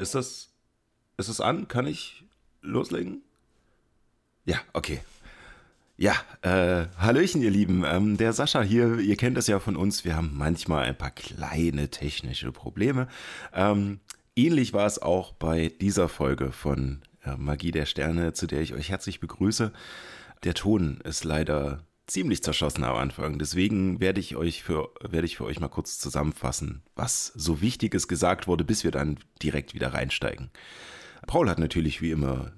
Ist das, ist das an? Kann ich loslegen? Ja, okay. Ja, äh, Hallöchen, ihr Lieben. Ähm, der Sascha hier, ihr kennt es ja von uns. Wir haben manchmal ein paar kleine technische Probleme. Ähm, ähnlich war es auch bei dieser Folge von äh, Magie der Sterne, zu der ich euch herzlich begrüße. Der Ton ist leider ziemlich zerschossen am Anfang. Deswegen werde ich euch für, werde ich für euch mal kurz zusammenfassen, was so Wichtiges gesagt wurde, bis wir dann direkt wieder reinsteigen. Paul hat natürlich wie immer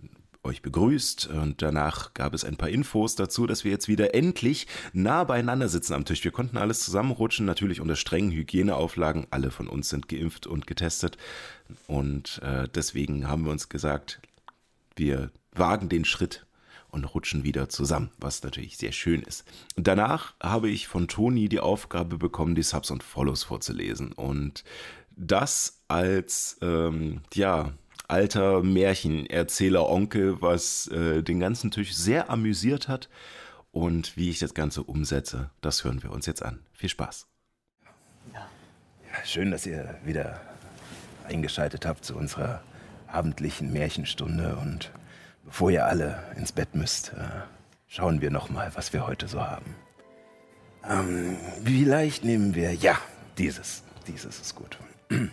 euch begrüßt und danach gab es ein paar Infos dazu, dass wir jetzt wieder endlich nah beieinander sitzen am Tisch. Wir konnten alles zusammenrutschen, natürlich unter strengen Hygieneauflagen. Alle von uns sind geimpft und getestet und äh, deswegen haben wir uns gesagt, wir wagen den Schritt und rutschen wieder zusammen, was natürlich sehr schön ist. Und danach habe ich von Toni die Aufgabe bekommen, die Subs und Follows vorzulesen. Und das als, ähm, ja, alter Märchenerzähler Onkel, was äh, den ganzen Tisch sehr amüsiert hat. Und wie ich das Ganze umsetze, das hören wir uns jetzt an. Viel Spaß. Ja, schön, dass ihr wieder eingeschaltet habt zu unserer abendlichen Märchenstunde und Bevor ihr alle ins Bett müsst, äh, schauen wir noch mal, was wir heute so haben. Ähm, vielleicht nehmen wir, ja, dieses. Dieses ist gut.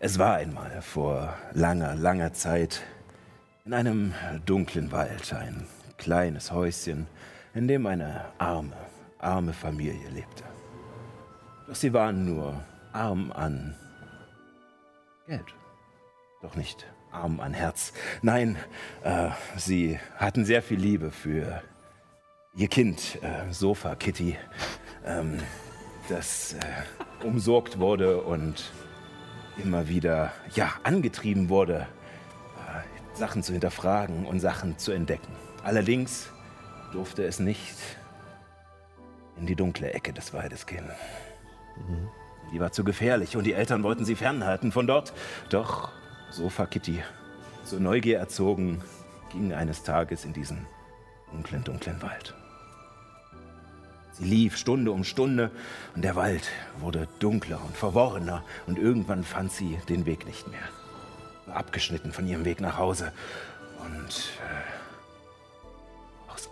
Es war einmal vor langer, langer Zeit in einem dunklen Wald ein kleines Häuschen, in dem eine arme, arme Familie lebte. Doch sie waren nur arm an Geld, doch nicht arm an Herz. Nein, äh, sie hatten sehr viel Liebe für ihr Kind, äh, Sofa Kitty, ähm, das äh, umsorgt wurde und immer wieder ja, angetrieben wurde, äh, Sachen zu hinterfragen und Sachen zu entdecken. Allerdings durfte es nicht in die dunkle Ecke des Waldes gehen. Mhm. Die war zu gefährlich und die Eltern wollten sie fernhalten von dort. Doch Sofa Kitty, zur Neugier erzogen, ging eines Tages in diesen dunklen, dunklen Wald. Sie lief Stunde um Stunde und der Wald wurde dunkler und verworrener und irgendwann fand sie den Weg nicht mehr. War abgeschnitten von ihrem Weg nach Hause und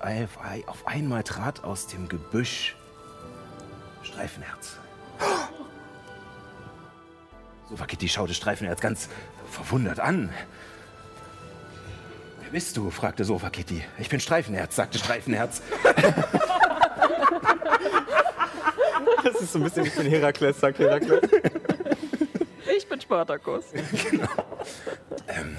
äh, auf einmal trat aus dem Gebüsch Streifenherz. So war Kitty schaute Streifenherz ganz verwundert an. Wer bist du? fragte Sofa Kitty. Ich bin Streifenherz, sagte Streifenherz. Das ist so ein bisschen wie von Herakles, sagt Herakles. Ich bin Spartakus. genau. Ähm,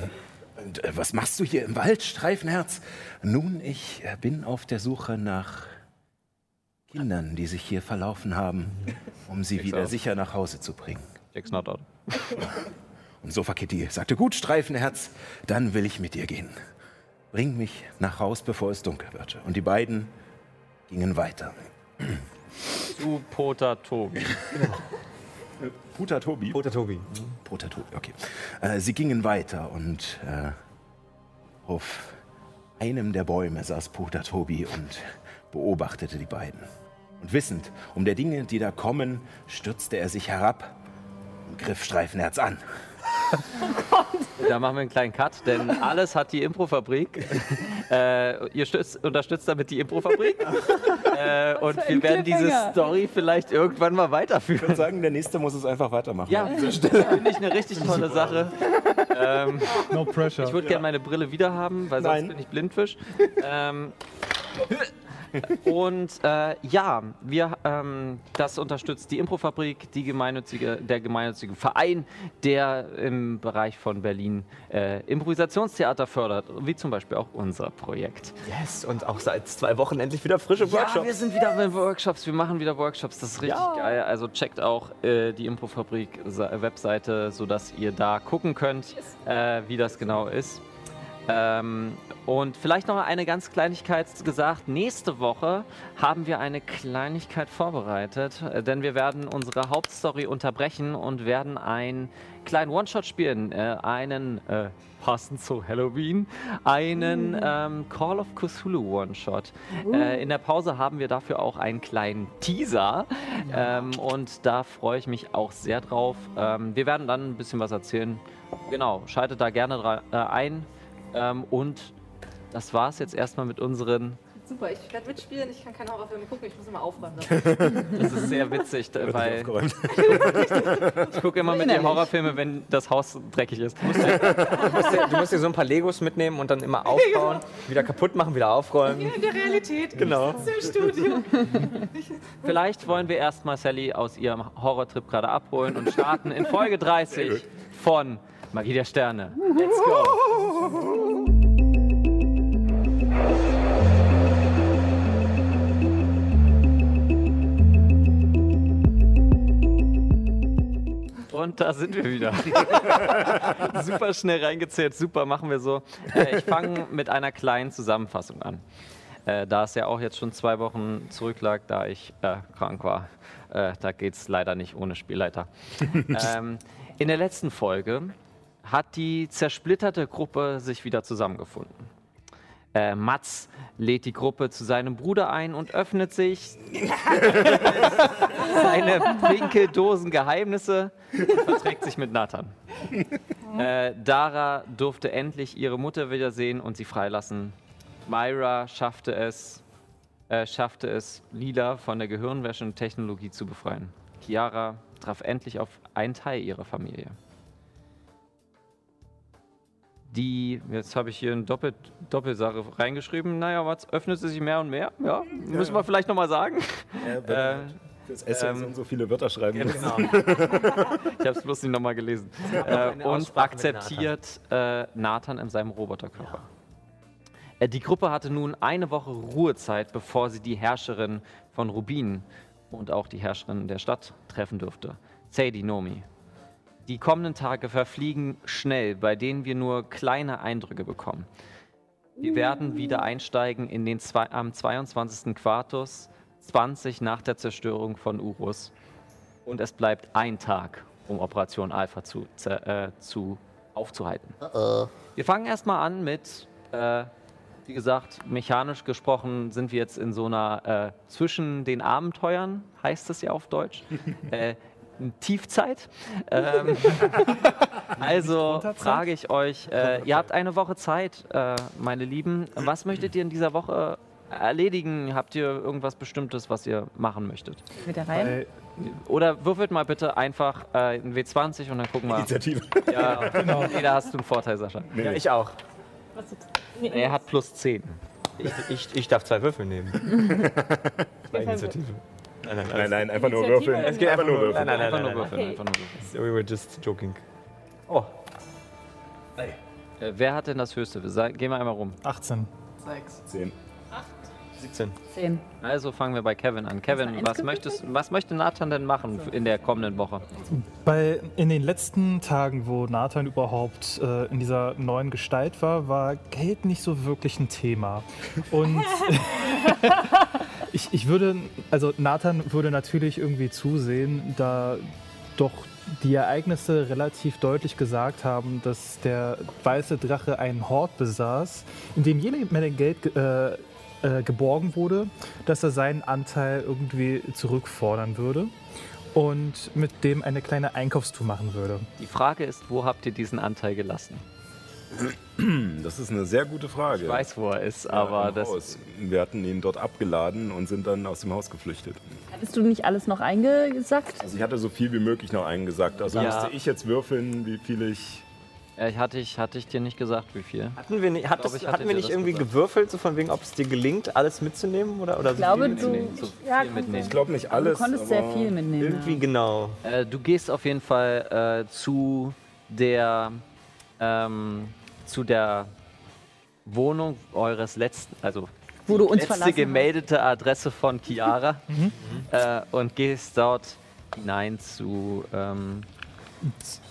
und, äh, was machst du hier im Wald, Streifenherz? Nun, ich äh, bin auf der Suche nach Kindern, die sich hier verlaufen haben, um sie wieder sicher nach Hause zu bringen. Jack's not out. Und Sofa Kitty sagte, gut, Streifenherz, dann will ich mit dir gehen. Bring mich nach Haus, bevor es dunkel wird. Und die beiden gingen weiter. Zu Pota Tobi. Puta Tobi? Pota Tobi. Puta Tobi, okay. Äh, sie gingen weiter und äh, auf einem der Bäume saß Puta Tobi und beobachtete die beiden. Und wissend um der Dinge, die da kommen, stürzte er sich herab und griff Streifenherz an. Da machen wir einen kleinen Cut, denn alles hat die Improfabrik. Äh, ihr stützt, unterstützt damit die Improfabrik. äh, und wir werden diese Story vielleicht irgendwann mal weiterführen. Ich würde sagen, der nächste muss es einfach weitermachen. Ja, finde ich eine richtig tolle Sache. Ähm, no pressure. Ich würde gerne meine Brille wieder haben, weil sonst Nein. bin ich Blindfisch. Ähm, Und äh, ja, wir, ähm, das unterstützt die Improfabrik, die gemeinnützige, der gemeinnützige Verein, der im Bereich von Berlin äh, Improvisationstheater fördert, wie zum Beispiel auch unser Projekt. Yes, und auch seit zwei Wochen endlich wieder frische Ja, Workshops. wir sind wieder mit Workshops, wir machen wieder Workshops, das ist richtig Ja. geil. Also checkt auch äh, die Improfabrik-Webseite, sodass ihr da gucken könnt, äh, wie das genau ist. Ähm, und vielleicht noch eine ganz Kleinigkeit gesagt. Nächste Woche haben wir eine Kleinigkeit vorbereitet, äh, denn wir werden unsere Hauptstory unterbrechen und werden einen kleinen One-Shot spielen. Äh, einen, äh, passend zu Halloween, einen ähm, Call of Cthulhu One-Shot. Äh, in der Pause haben wir dafür auch einen kleinen Teaser ähm, und da freue ich mich auch sehr drauf. Ähm, wir werden dann ein bisschen was erzählen. Genau, schaltet da gerne äh, ein. Ähm, und das war es jetzt erstmal mit unseren. Super, ich werde mitspielen, ich kann keine Horrorfilme gucken, ich muss immer aufräumen. Das ist sehr witzig, da- weil Aufgeräumt. ich gucke immer mit dir Horrorfilme, wenn das Haus dreckig ist. Du musst, dir, du musst dir so ein paar Legos mitnehmen und dann immer aufbauen, wieder kaputt machen, wieder aufräumen. In der Realität, Genau. im Studio. Vielleicht wollen wir erstmal Sally aus ihrem Horrortrip gerade abholen und starten in Folge 30 von Magie der Sterne. Let's go! Und da sind wir wieder. super schnell reingezählt, super, machen wir so. Äh, ich fange mit einer kleinen Zusammenfassung an. Äh, da es ja auch jetzt schon zwei Wochen zurücklag, da ich äh, krank war. Äh, da geht es leider nicht ohne Spielleiter. ähm, in der letzten Folge hat die zersplitterte Gruppe sich wieder zusammengefunden. Äh, Mats lädt die Gruppe zu seinem Bruder ein und öffnet sich seine pinkeldosen Geheimnisse und verträgt sich mit Nathan. Äh, Dara durfte endlich ihre Mutter wiedersehen und sie freilassen. Myra schaffte es, äh, schaffte es, Lila von der Gehirnwäschentechnologie zu befreien. Chiara traf endlich auf einen Teil ihrer Familie. Die, jetzt habe ich hier eine Doppel, Doppelsache reingeschrieben. Naja, was öffnet sie sich mehr und mehr? Ja, müssen wir vielleicht nochmal sagen. Äh, Das Essen Ähm, und so viele Wörter schreiben. Genau. ich habe es bloß nicht nochmal gelesen. Äh, und akzeptiert äh, Nathan in seinem Roboterkörper. Äh, die Gruppe hatte nun eine Woche Ruhezeit, bevor sie die Herrscherin von Rubin und auch die Herrscherin der Stadt treffen durfte, Sadie Nomi. Die kommenden Tage verfliegen schnell, bei denen wir nur kleine Eindrücke bekommen. Wir werden wieder einsteigen in den zwei, am 22. Quartus, 20 nach der Zerstörung von Urus. Und es bleibt ein Tag, um Operation Alpha zu, äh, zu aufzuhalten. Wir fangen erstmal an mit, äh, wie gesagt, mechanisch gesprochen sind wir jetzt in so einer äh, zwischen den Abenteuern, heißt es ja auf Deutsch. Tiefzeit. Ähm, also frage ich euch, äh, ihr habt eine Woche Zeit, äh, meine Lieben. Was möchtet ihr in dieser Woche erledigen? Habt ihr irgendwas Bestimmtes, was ihr machen möchtet? Wieder rein. Weil Oder würfelt mal bitte einfach äh, ein W20 und dann gucken wir. Initiative. Ja, genau. Nee, da hast du einen Vorteil, Sascha. Ja, ich auch. Er hat plus 10. Ich, ich, ich darf zwei Würfel nehmen. Zwei Initiative. Nein, nein, Nein, nein, einfach nur würfeln. Es geht einfach nur. Nein, nein, nein. Einfach nur würfeln, einfach nur würfeln. We were just joking. Oh, Äh, wer hat denn das höchste? Wir sagen- Gehen wir einmal rum. 18. Zehn. 17. Zehn. Also fangen wir bei Kevin an. Kevin, eins was, möchtest, was möchte Nathan denn machen in der kommenden Woche? Bei, in den letzten Tagen, wo Nathan überhaupt äh, in dieser neuen Gestalt war, war Geld nicht so wirklich ein Thema. Und ich, ich würde, also Nathan würde natürlich irgendwie zusehen, da doch die Ereignisse relativ deutlich gesagt haben, dass der weiße Drache einen Hort besaß, in dem jede Menge Geld ge- äh, äh, geborgen wurde, dass er seinen Anteil irgendwie zurückfordern würde und mit dem eine kleine Einkaufstour machen würde. Die Frage ist, wo habt ihr diesen Anteil gelassen? Das ist eine sehr gute Frage. Ich weiß, wo er ist, Ja, aber im das. Haus. Wir hatten ihn dort abgeladen und sind dann aus dem Haus geflüchtet. Hattest du nicht alles noch eingesackt? Also ich hatte so viel wie möglich noch eingesagt. Also Ja. musste ich jetzt würfeln, wie viel ich Äh, hatte, ich, hatte ich dir nicht gesagt, wie viel? Hatten wir nicht, hat glaub, das, ich hatte hatten wir nicht irgendwie gesagt. gewürfelt, so von wegen, ob es dir gelingt, alles mitzunehmen? Oder, oder Ich glaube, du, mitnehmen, zu ja, viel mitnehmen. Ich glaube nicht du alles. konntest sehr viel mitnehmen. Irgendwie ja. genau. Äh, du gehst auf jeden Fall äh, zu der ähm, zu der Wohnung eures letzten, also Wo du uns letzte verlassen gemeldete Adresse von Chiara äh, und gehst dort hinein zu ähm,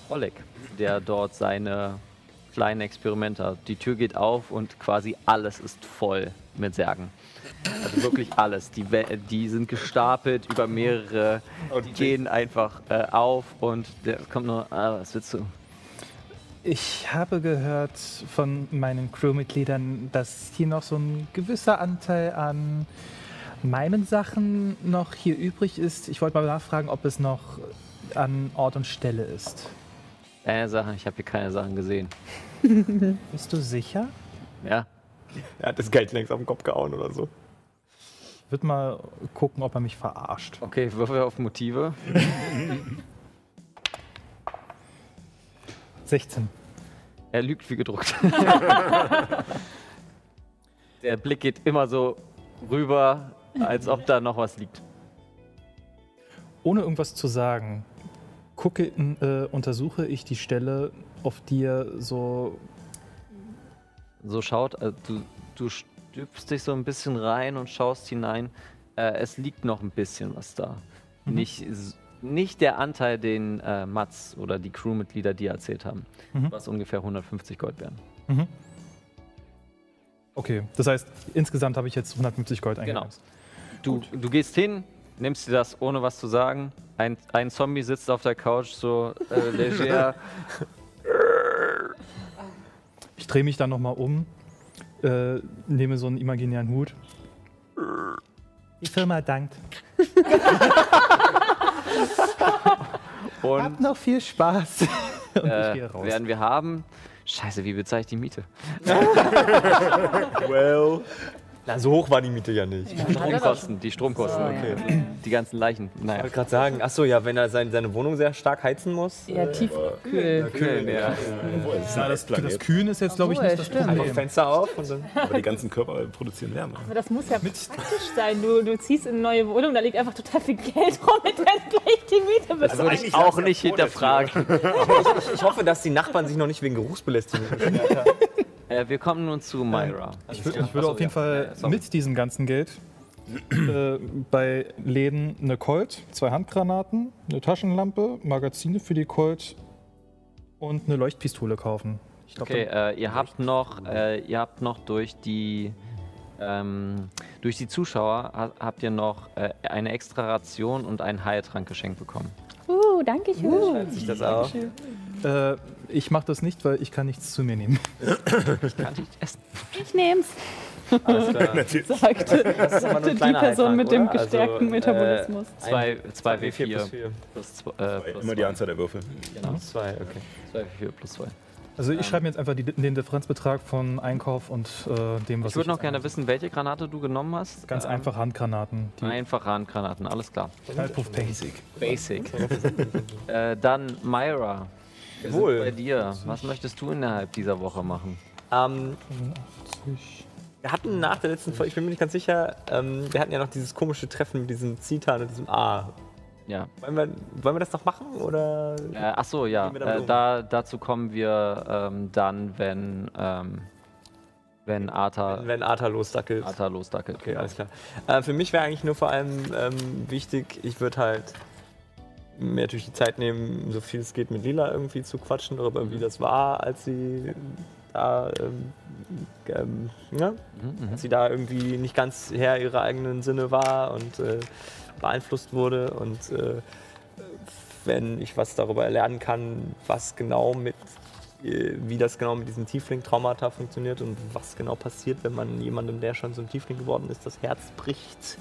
Oleg, der dort seine kleinen Experimente hat. Die Tür geht auf und quasi alles ist voll mit Särgen. Also wirklich alles. Die, We- die sind gestapelt über mehrere, die gehen einfach äh, auf und der kommt nur, ah, was willst du? Ich habe gehört von meinen Crewmitgliedern, dass hier noch so ein gewisser Anteil an meinen Sachen noch hier übrig ist. Ich wollte mal nachfragen, ob es noch an Ort und Stelle ist. Äh, Sachen, ich habe hier keine Sachen gesehen. Bist du sicher? Ja, Er hat das Geld längst auf den Kopf gehauen oder so. Ich würde mal gucken, ob er mich verarscht. okay, Würfel auf Motive. 16. Er lügt wie gedruckt. Der Blick geht immer so rüber, als ob da noch was liegt. Ohne irgendwas zu sagen, gucke, äh, untersuche ich die Stelle, auf die er so So schaut, äh, du, du stüpfst dich so ein bisschen rein und schaust hinein. Äh, es liegt noch ein bisschen was da. Nicht, s- nicht der Anteil, den äh, Mats oder die Crewmitglieder dir erzählt haben, Mhm. was ungefähr 150 Gold wären. Okay, das heißt, insgesamt habe ich jetzt 150 Gold Genau. eingeheimst. Du, du gehst hin, nimmst dir das ohne was zu sagen. Ein, ein Zombie sitzt auf der Couch so äh, leger. Ich drehe mich dann nochmal um, äh, nehme so einen imaginären Hut. Die Firma dankt. und Habt noch viel Spaß. Und ich äh, gehe raus. werden wir haben. Scheiße, wie bezahle ich die Miete? Well. Na, so hoch war die Miete ja nicht. Ich Stromkosten, die Stromkosten. Okay. Die ganzen Leichen. Naja. wollte gerade sagen, achso, ja, wenn er sein, seine Wohnung sehr stark heizen muss. Ja, tiefkühl. Kühlen, ja. Das, das Kühlen ist jetzt, glaube ich, nicht das stimmt. Einfach Problem. Fenster auf und dann. Aber die ganzen Körper produzieren Wärme. Aber das muss ja praktisch sein. Du, du ziehst in eine neue Wohnung, da liegt einfach total viel Geld rum, mit der gleich die Miete bezahlst. Würde ich auch nicht hinterfragen. Ich hoffe, dass die Nachbarn sich noch nicht wegen Geruchsbelästigung beschwert haben. Äh, wir kommen nun zu Myra. Ich, würd, ich würde auf jeden Fall mit diesem ganzen Geld äh, bei Läden eine Colt, zwei Handgranaten, eine Taschenlampe, Magazine für die Colt und eine Leuchtpistole kaufen. Ich glaub, Okay, äh, ihr habt noch, äh, ihr habt noch durch die ähm, durch die Zuschauer ha habt ihr noch äh, eine extra Ration und einen Heiltrank geschenkt bekommen. Uh, danke schön. Sich das auch. dann, äh, ich mache das nicht, weil ich kann nichts zu mir nehmen. Kann ich essen? Ich nehm's, Alles klar. sagte, sagte ein die Person mit dem gestärkten Also, Metabolismus. Zwei, zwei W4 W4 plus 4. plus, zwei- äh, plus Immer die zwei. Anzahl der Würfel. Genau. Zwei, okay. Zwei W4 plus zwei. Also ich schreibe mir jetzt einfach die, den Differenzbetrag von Einkauf und äh, dem, was Ich würde noch gerne wissen, welche Granate du genommen hast. Ganz Ähm, einfach Handgranaten. Die Einfach Handgranaten, alles klar. Kaltpuff Basic. Basic. äh, dann Myra. Wir sind Jawohl. bei dir. Was möchtest du innerhalb dieser Woche machen? Ähm, wir hatten nach der letzten Folge, ich bin mir nicht ganz sicher, ähm, wir hatten ja noch dieses komische Treffen mit diesem Zitan und diesem A. Ja. Wollen wir, wollen wir das noch machen oder? Äh, ach so, ja. Äh, um? da, dazu kommen wir ähm, dann, wenn, ähm, wenn Arta, Wenn Arta losdackelt. Arta losdackelt. Okay, alles klar. Äh, für mich wäre eigentlich nur vor allem ähm, wichtig, ich würde halt mir natürlich die Zeit nehmen, so viel es geht mit Lila irgendwie zu quatschen, darüber, wie das war, als sie da, ähm, ähm, ja, Mhm, als sie da irgendwie nicht ganz Herr ihrer eigenen Sinne war und äh, beeinflusst wurde und äh, wenn ich was darüber lernen kann, was genau mit äh, wie das genau mit diesem Tiefling-Traumata funktioniert und was genau passiert, wenn man jemandem, der schon so ein Tiefling geworden ist, das Herz bricht,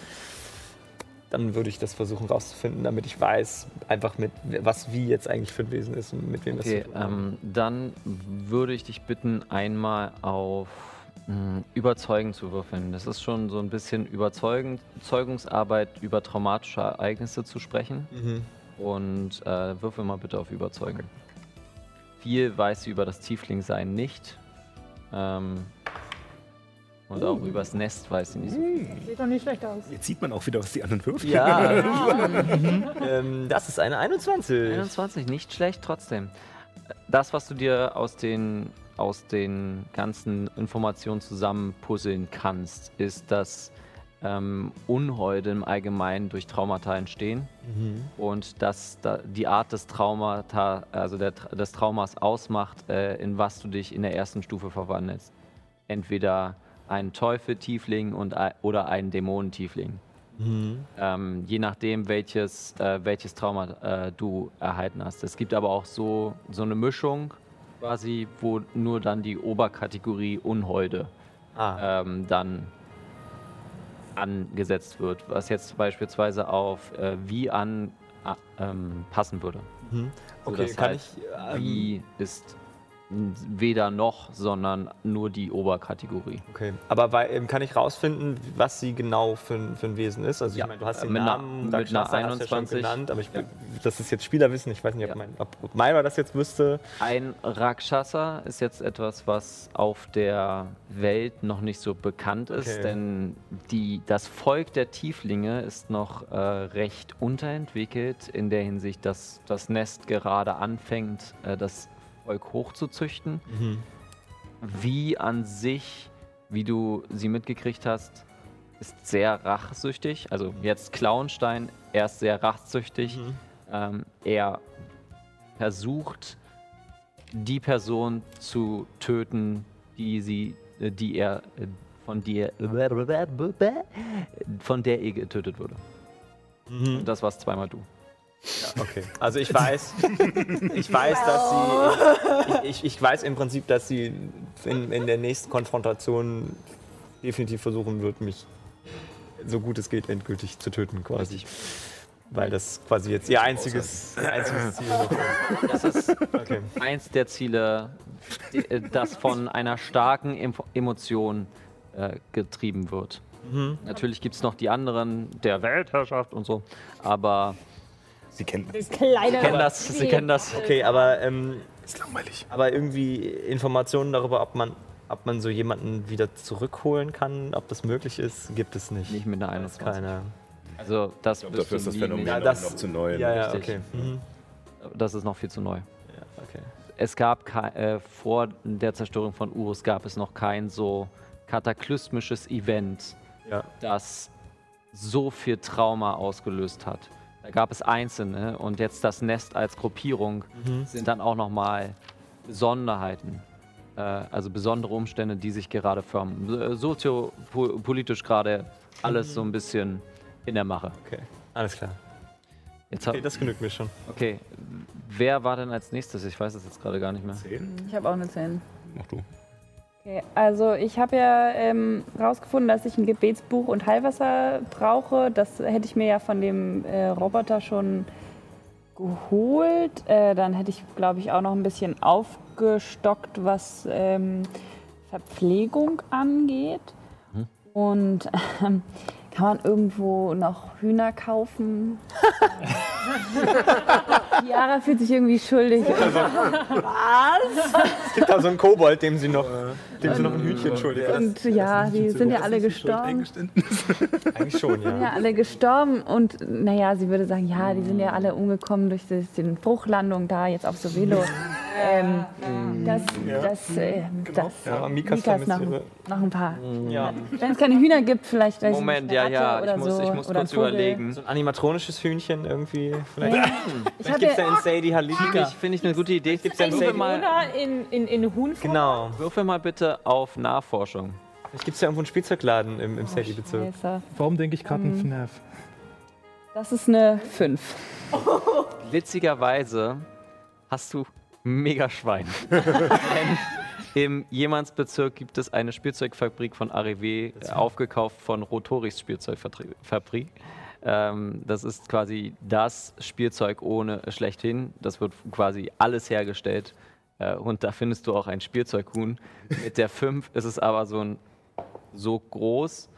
dann würde ich das versuchen rauszufinden, damit ich weiß, einfach mit was wie jetzt eigentlich für ein Wesen ist und mit wem Okay, das zu hat. ähm, dann würde ich dich bitten, einmal auf mh, Überzeugen zu würfeln. Das ist schon so ein bisschen Überzeugen, Überzeugungsarbeit über traumatische Ereignisse zu sprechen. Mhm. Und äh, würfel mal bitte auf Überzeugen. viel weiß sie über das Tieflingsein nicht. Ähm, und auch über das Nest weiß sie nicht so viel. Sieht doch nicht schlecht aus. Jetzt sieht man auch wieder, was die anderen würfeln. Ja. ähm, das ist eine 21. 21, nicht schlecht trotzdem. Das, was du dir aus den, aus den ganzen Informationen zusammenpuzzeln kannst, ist, dass ähm, Unholde im Allgemeinen durch Traumata entstehen und dass da die Art des Traumata, also der, des Traumas ausmacht, äh, in was du dich in der ersten Stufe verwandelst. Entweder ein Teufel-Tiefling und, oder ein Dämonentiefling. Ähm, je nachdem, welches, äh, welches Trauma äh, du erhalten hast. Es gibt aber auch so, so eine Mischung, quasi, wo nur dann die Oberkategorie Unholde Ah. ähm, dann angesetzt wird, was jetzt beispielsweise auf äh, wie an a- ähm, passen würde. Mhm. So, Okay, das kann heißt, ich. Ähm, Wie ist weder noch, sondern nur die Oberkategorie. Okay, aber weil, ähm, kann ich rausfinden, was sie genau für, ein- für ein Wesen ist? Also Ja, ich meine, du hast den mit einer- Namen, mit Rakshasa einer hast du ja schon 21. genannt, aber ich, Ja. das ist jetzt Spielerwissen. Ich weiß nicht, ob, Ja. mein, ob Myra das jetzt wüsste. Ein Rakshasa ist jetzt etwas, was auf der Welt noch nicht so bekannt ist, Okay. denn die, das Volk der Tieflinge ist noch äh, recht unterentwickelt in der Hinsicht, dass das Nest gerade anfängt, äh, das Volk hochzuzüchten. Wie an sich, wie du sie mitgekriegt hast, ist sehr rachsüchtig. Also jetzt Klauenstein, er ist sehr rachsüchtig. Ähm, er versucht, die Person zu töten, die sie, äh, die er, äh, von der, von der er getötet wurde. Und das war's zweimal du. Okay. Also ich weiß, ich weiß, dass sie, ich, ich, ich weiß im Prinzip, dass sie in, in der nächsten Konfrontation definitiv versuchen wird, mich so gut es geht endgültig zu töten, quasi. Weil das quasi jetzt ihr einziges, einziges Ziel ist. Das ist Okay. eins der Ziele, äh, das von einer starken Em Emotion äh, getrieben wird. Natürlich gibt es noch die anderen, der Weltherrschaft und so, aber Sie kennen das. Kleine. kennen das, sie kennen das. Okay, aber, ähm, Ist langweilig. aber irgendwie Informationen darüber, ob man, ob man so jemanden wieder zurückholen kann, ob das möglich ist, gibt es nicht. Nicht mit einer Da ist 21. keine. Also das, Ich wirst dafür ist das Phänomen Ja, noch, das- noch zu neu. Ja, ja, Richtig. okay. Mhm. Das ist noch viel zu neu. Ja, okay. Es gab äh, vor der Zerstörung von Urus gab es noch kein so kataklysmisches Event, Ja. das so viel Trauma ausgelöst hat. Da gab es einzelne und jetzt das Nest als Gruppierung sind dann auch nochmal Besonderheiten, äh, also besondere Umstände, die sich gerade formen. So- Soziopolitisch gerade alles so ein bisschen in der Mache. Okay, alles klar. Jetzt Okay, das genügt mir schon. okay, wer war denn als nächstes? Ich weiß es jetzt gerade gar nicht mehr. Ich habe auch eine 10. Mach du. Okay, also ich habe ja ähm, rausgefunden, dass ich ein Gebetsbuch und Heilwasser brauche. Das hätte ich mir ja von dem äh, Roboter schon geholt. Äh, dann hätte ich, glaube ich, auch noch ein bisschen aufgestockt, was ähm, Verpflegung angeht. Und ähm, kann man irgendwo noch Hühner kaufen? Chiara fühlt sich irgendwie schuldig. Es gibt da so einen Kobold, dem sie noch, dem sie noch ein Hühnchen schuldig ist. Und ja, die sind ja alle gestorben. Eigentlich schon, sind ja ja. alle gestorben und naja, sie würde sagen, ja, die sind ja alle umgekommen durch den Bruchlandung da jetzt auf Sovelo. Ähm, das, das, äh, das, Ja, Mikas Mika ist noch, noch ein paar. Ja. Wenn es keine Hühner gibt, vielleicht weiß ich Moment, nicht, ja, ja, ich muss, so, ich muss kurz überlegen. So ein animatronisches Hühnchen irgendwie. Vielleicht, Ich vielleicht gibt es ja ja, in Sadie Halika. Finde ich, finde ich eine gute Idee. Gibt's ja in würfel, Sadie. mal, in, in, in Huhnform. Genau. würfel mal bitte auf Nachforschung. Vielleicht gibt es ja irgendwo einen Spielzeugladen im, im Sadie-Bezirk. Scheiße. Warum denke ich gerade an FNAF? Das ist eine 5. Witzigerweise hast du mega Schwein. Denn im Jemandsbezirk gibt es eine Spielzeugfabrik von Arrivé, aufgekauft von Rotoris Spielzeugfabrik. Ähm, das ist quasi das Spielzeug ohne schlechthin. Das wird quasi alles hergestellt. Äh, und da findest du auch ein Spielzeughuhn. Mit der 5 ist es aber so, ein, so groß,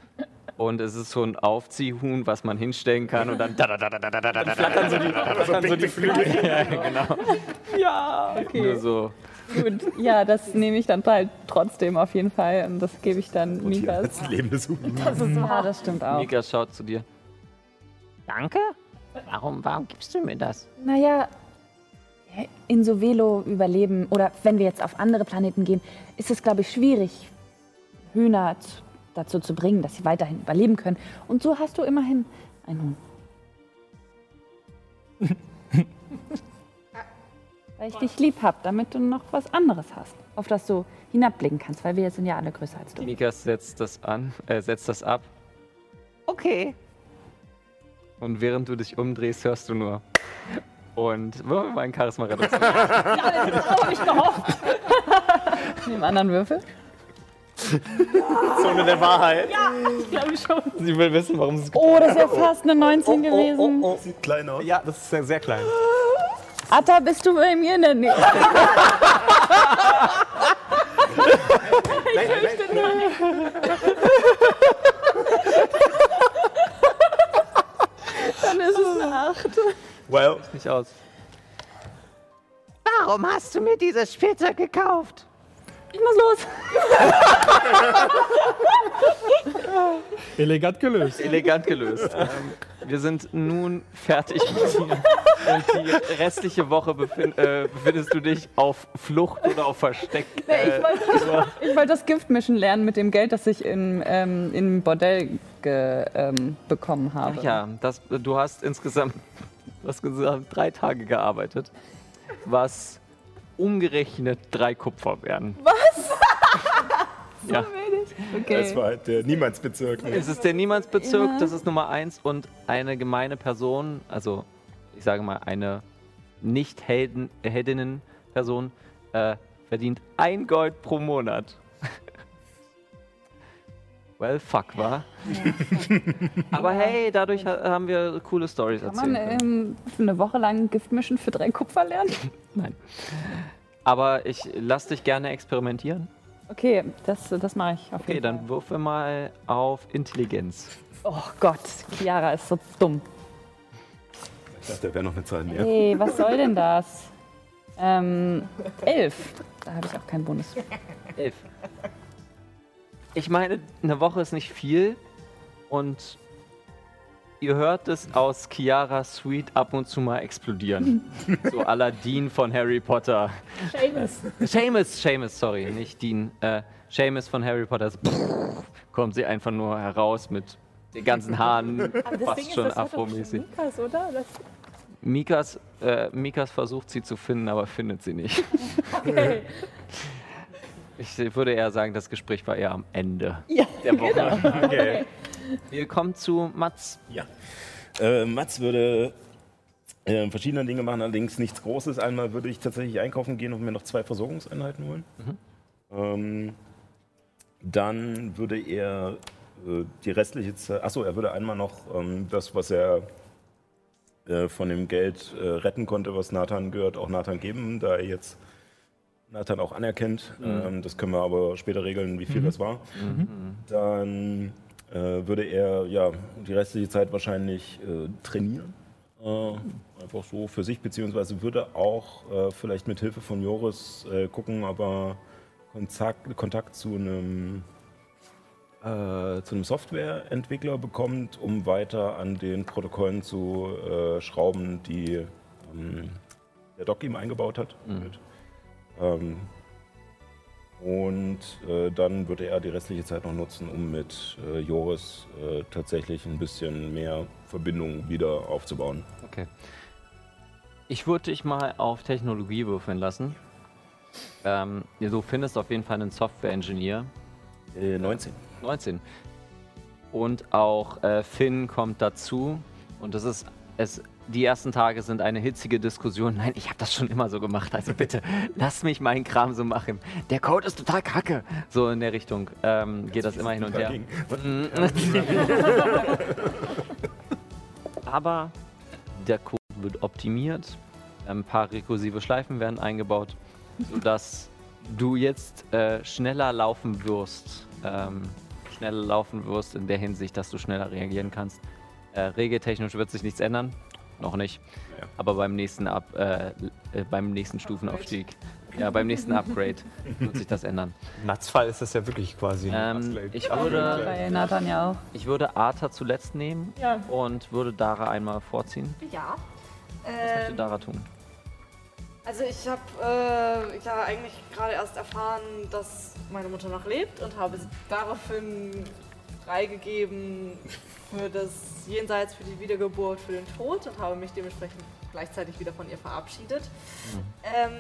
Und es ist so ein Aufziehhuhn, was man hinstellen kann und dann da da da da da da da da Flattern so die, flattern so die Flügel. Ja, genau. Ja, okay. Nur so. Gut, ja, das nehme ich dann halt trotzdem auf jeden Fall und das gebe ich dann Mikas. Ein lebendes Huhn. Das ist wahr. das stimmt auch. Mika schaut zu dir. Danke? Warum, warum gibst du mir das? Naja, in Sovelo überleben oder wenn wir jetzt auf andere Planeten gehen, ist es, glaube ich, schwierig, Hühner dazu zu bringen, dass sie weiterhin überleben können. Und so hast du immerhin ein Huhn. Weil ich dich lieb hab, damit du noch was anderes hast, auf das du hinabblicken kannst, weil wir sind ja alle größer als du. Mika setzt das an, äh, setzt das ab. Okay. Und während du dich umdrehst, hörst du nur. Und wollen wir mal ein Charisma reduzieren. Hab ich gehofft. Mit dem anderen Würfel? Zone der Wahrheit. Ich glaube schon. Sie will wissen, warum sie es Oh, das wäre fast eine 19 gewesen. oh, oh. Sieht klein aus. Ja, das ist sehr, sehr klein. Atta, bist du bei mir in der Nähe? Dann ist es eine 8. Well, Nicht aus. Warum hast du mir dieses Spielzeug gekauft? Ich muss los. Elegant gelöst. Elegant gelöst. ähm, wir sind nun fertig mit dir. Und die restliche Woche befin äh, befindest du dich auf Flucht oder auf Versteck. Nee, ich Äh, wollte wollt das Giftmischen lernen mit dem Geld, das ich im, ähm, im Bordell ge, ähm, bekommen habe. Ach ja, das, du hast insgesamt, du hast insgesamt drei Tage gearbeitet, was umgerechnet drei Kupfer wären. Was? ja, Okay. das war halt der Niemandsbezirk. ne? es ist der Niemandsbezirk, Ja. das ist Nummer eins und eine gemeine Person, also ich sage mal eine nicht Helden, Heldinnen-Person, äh, verdient ein Gold pro Monat. Well, fuck, wa? Aber hey, dadurch ha haben wir coole Stories Kann erzählen man ähm, eine Woche lang Giftmischen für drei Kupfer lernen? Nein. Aber ich lass dich gerne experimentieren. Okay, das, das mache ich auf Okay, jeden Fall. dann würfe mal auf Intelligenz. Oh Gott, Chiara ist so dumm. Ich dachte, da wäre noch eine Zahl mehr. Hey, was soll denn das? Ähm, elf. Da habe ich auch keinen Bonus. Elf. Ich meine, eine Woche ist nicht viel und ihr hört es aus Chiaras Suite ab und zu mal explodieren. so Aladdin von Harry Potter. Seamus. Seamus, Seamus, sorry, nicht Dean. Äh, Seamus von Harry Potter. Kommt sie einfach nur heraus mit den ganzen Haaren, Aber das fast Ding ist, schon das hat doch afromäßig. Mikas, oder? Das, Mikas, äh, Mikas versucht sie zu finden, aber findet sie nicht. okay. Ich würde eher sagen, das Gespräch war eher am Ende Ja, der Woche. Okay. Wir kommen zu Mats. Ja. Äh, Mats würde äh, verschiedene Dinge machen, allerdings nichts Großes. Einmal würde ich tatsächlich einkaufen gehen und mir noch zwei Versorgungseinheiten holen. Ähm, dann würde er äh, die restliche Zeit, achso, er würde einmal noch ähm, das, was er äh, von dem Geld äh, retten konnte, was Nathan gehört, auch Nathan geben, da er jetzt Nathan auch anerkennt. Ähm, das können wir aber später regeln, wie viel das war. Dann äh, würde er ja die restliche Zeit wahrscheinlich äh, trainieren. Äh, einfach so für sich, beziehungsweise würde auch äh, vielleicht mit Hilfe von Joris äh, gucken, ob er Kontakt, Kontakt zu einem äh, zu einem Softwareentwickler bekommt, um weiter an den Protokollen zu schrauben, die ähm, der Doc ihm eingebaut hat. Mit, ähm, und äh, dann würde er die restliche Zeit noch nutzen, um mit äh, Joris äh, tatsächlich ein bisschen mehr Verbindung wieder aufzubauen. Okay. Ich würde dich mal auf Technologie würfeln lassen. Ähm, du findest auf jeden Fall einen Software-Engineer. Äh, 19. 19. Und auch äh, Finn kommt dazu. Und das ist, es, die ersten Tage sind eine hitzige Diskussion. Nein, ich habe das schon immer so gemacht. Also bitte, lass mich meinen Kram so machen. Der Code ist total kacke. So in der Richtung ähm, geht das immer hin und her. Mhm. Aber der Code wird optimiert. Ein paar rekursive Schleifen werden eingebaut, sodass du jetzt äh, schneller laufen wirst. Ähm, schneller laufen wirst, in der Hinsicht, dass du schneller reagieren kannst. Äh, regeltechnisch wird sich nichts ändern. Noch nicht. Ja. Aber beim nächsten, Up, äh, äh, beim nächsten Stufenaufstieg, ja, beim nächsten Upgrade wird sich das ändern. Natzfall ist das ja wirklich quasi Ähm, ich, würde, Bei Nathan ja auch. ich würde Arthur zuletzt nehmen Ja. und würde Dara einmal vorziehen. Ja. Was möchte Ähm, Dara tun? also ich habe äh, ja eigentlich gerade erst erfahren, dass meine Mutter noch lebt und habe daraufhin freigegeben für das Jenseits, für die Wiedergeburt, für den Tod und habe mich dementsprechend gleichzeitig wieder von ihr verabschiedet. Ähm,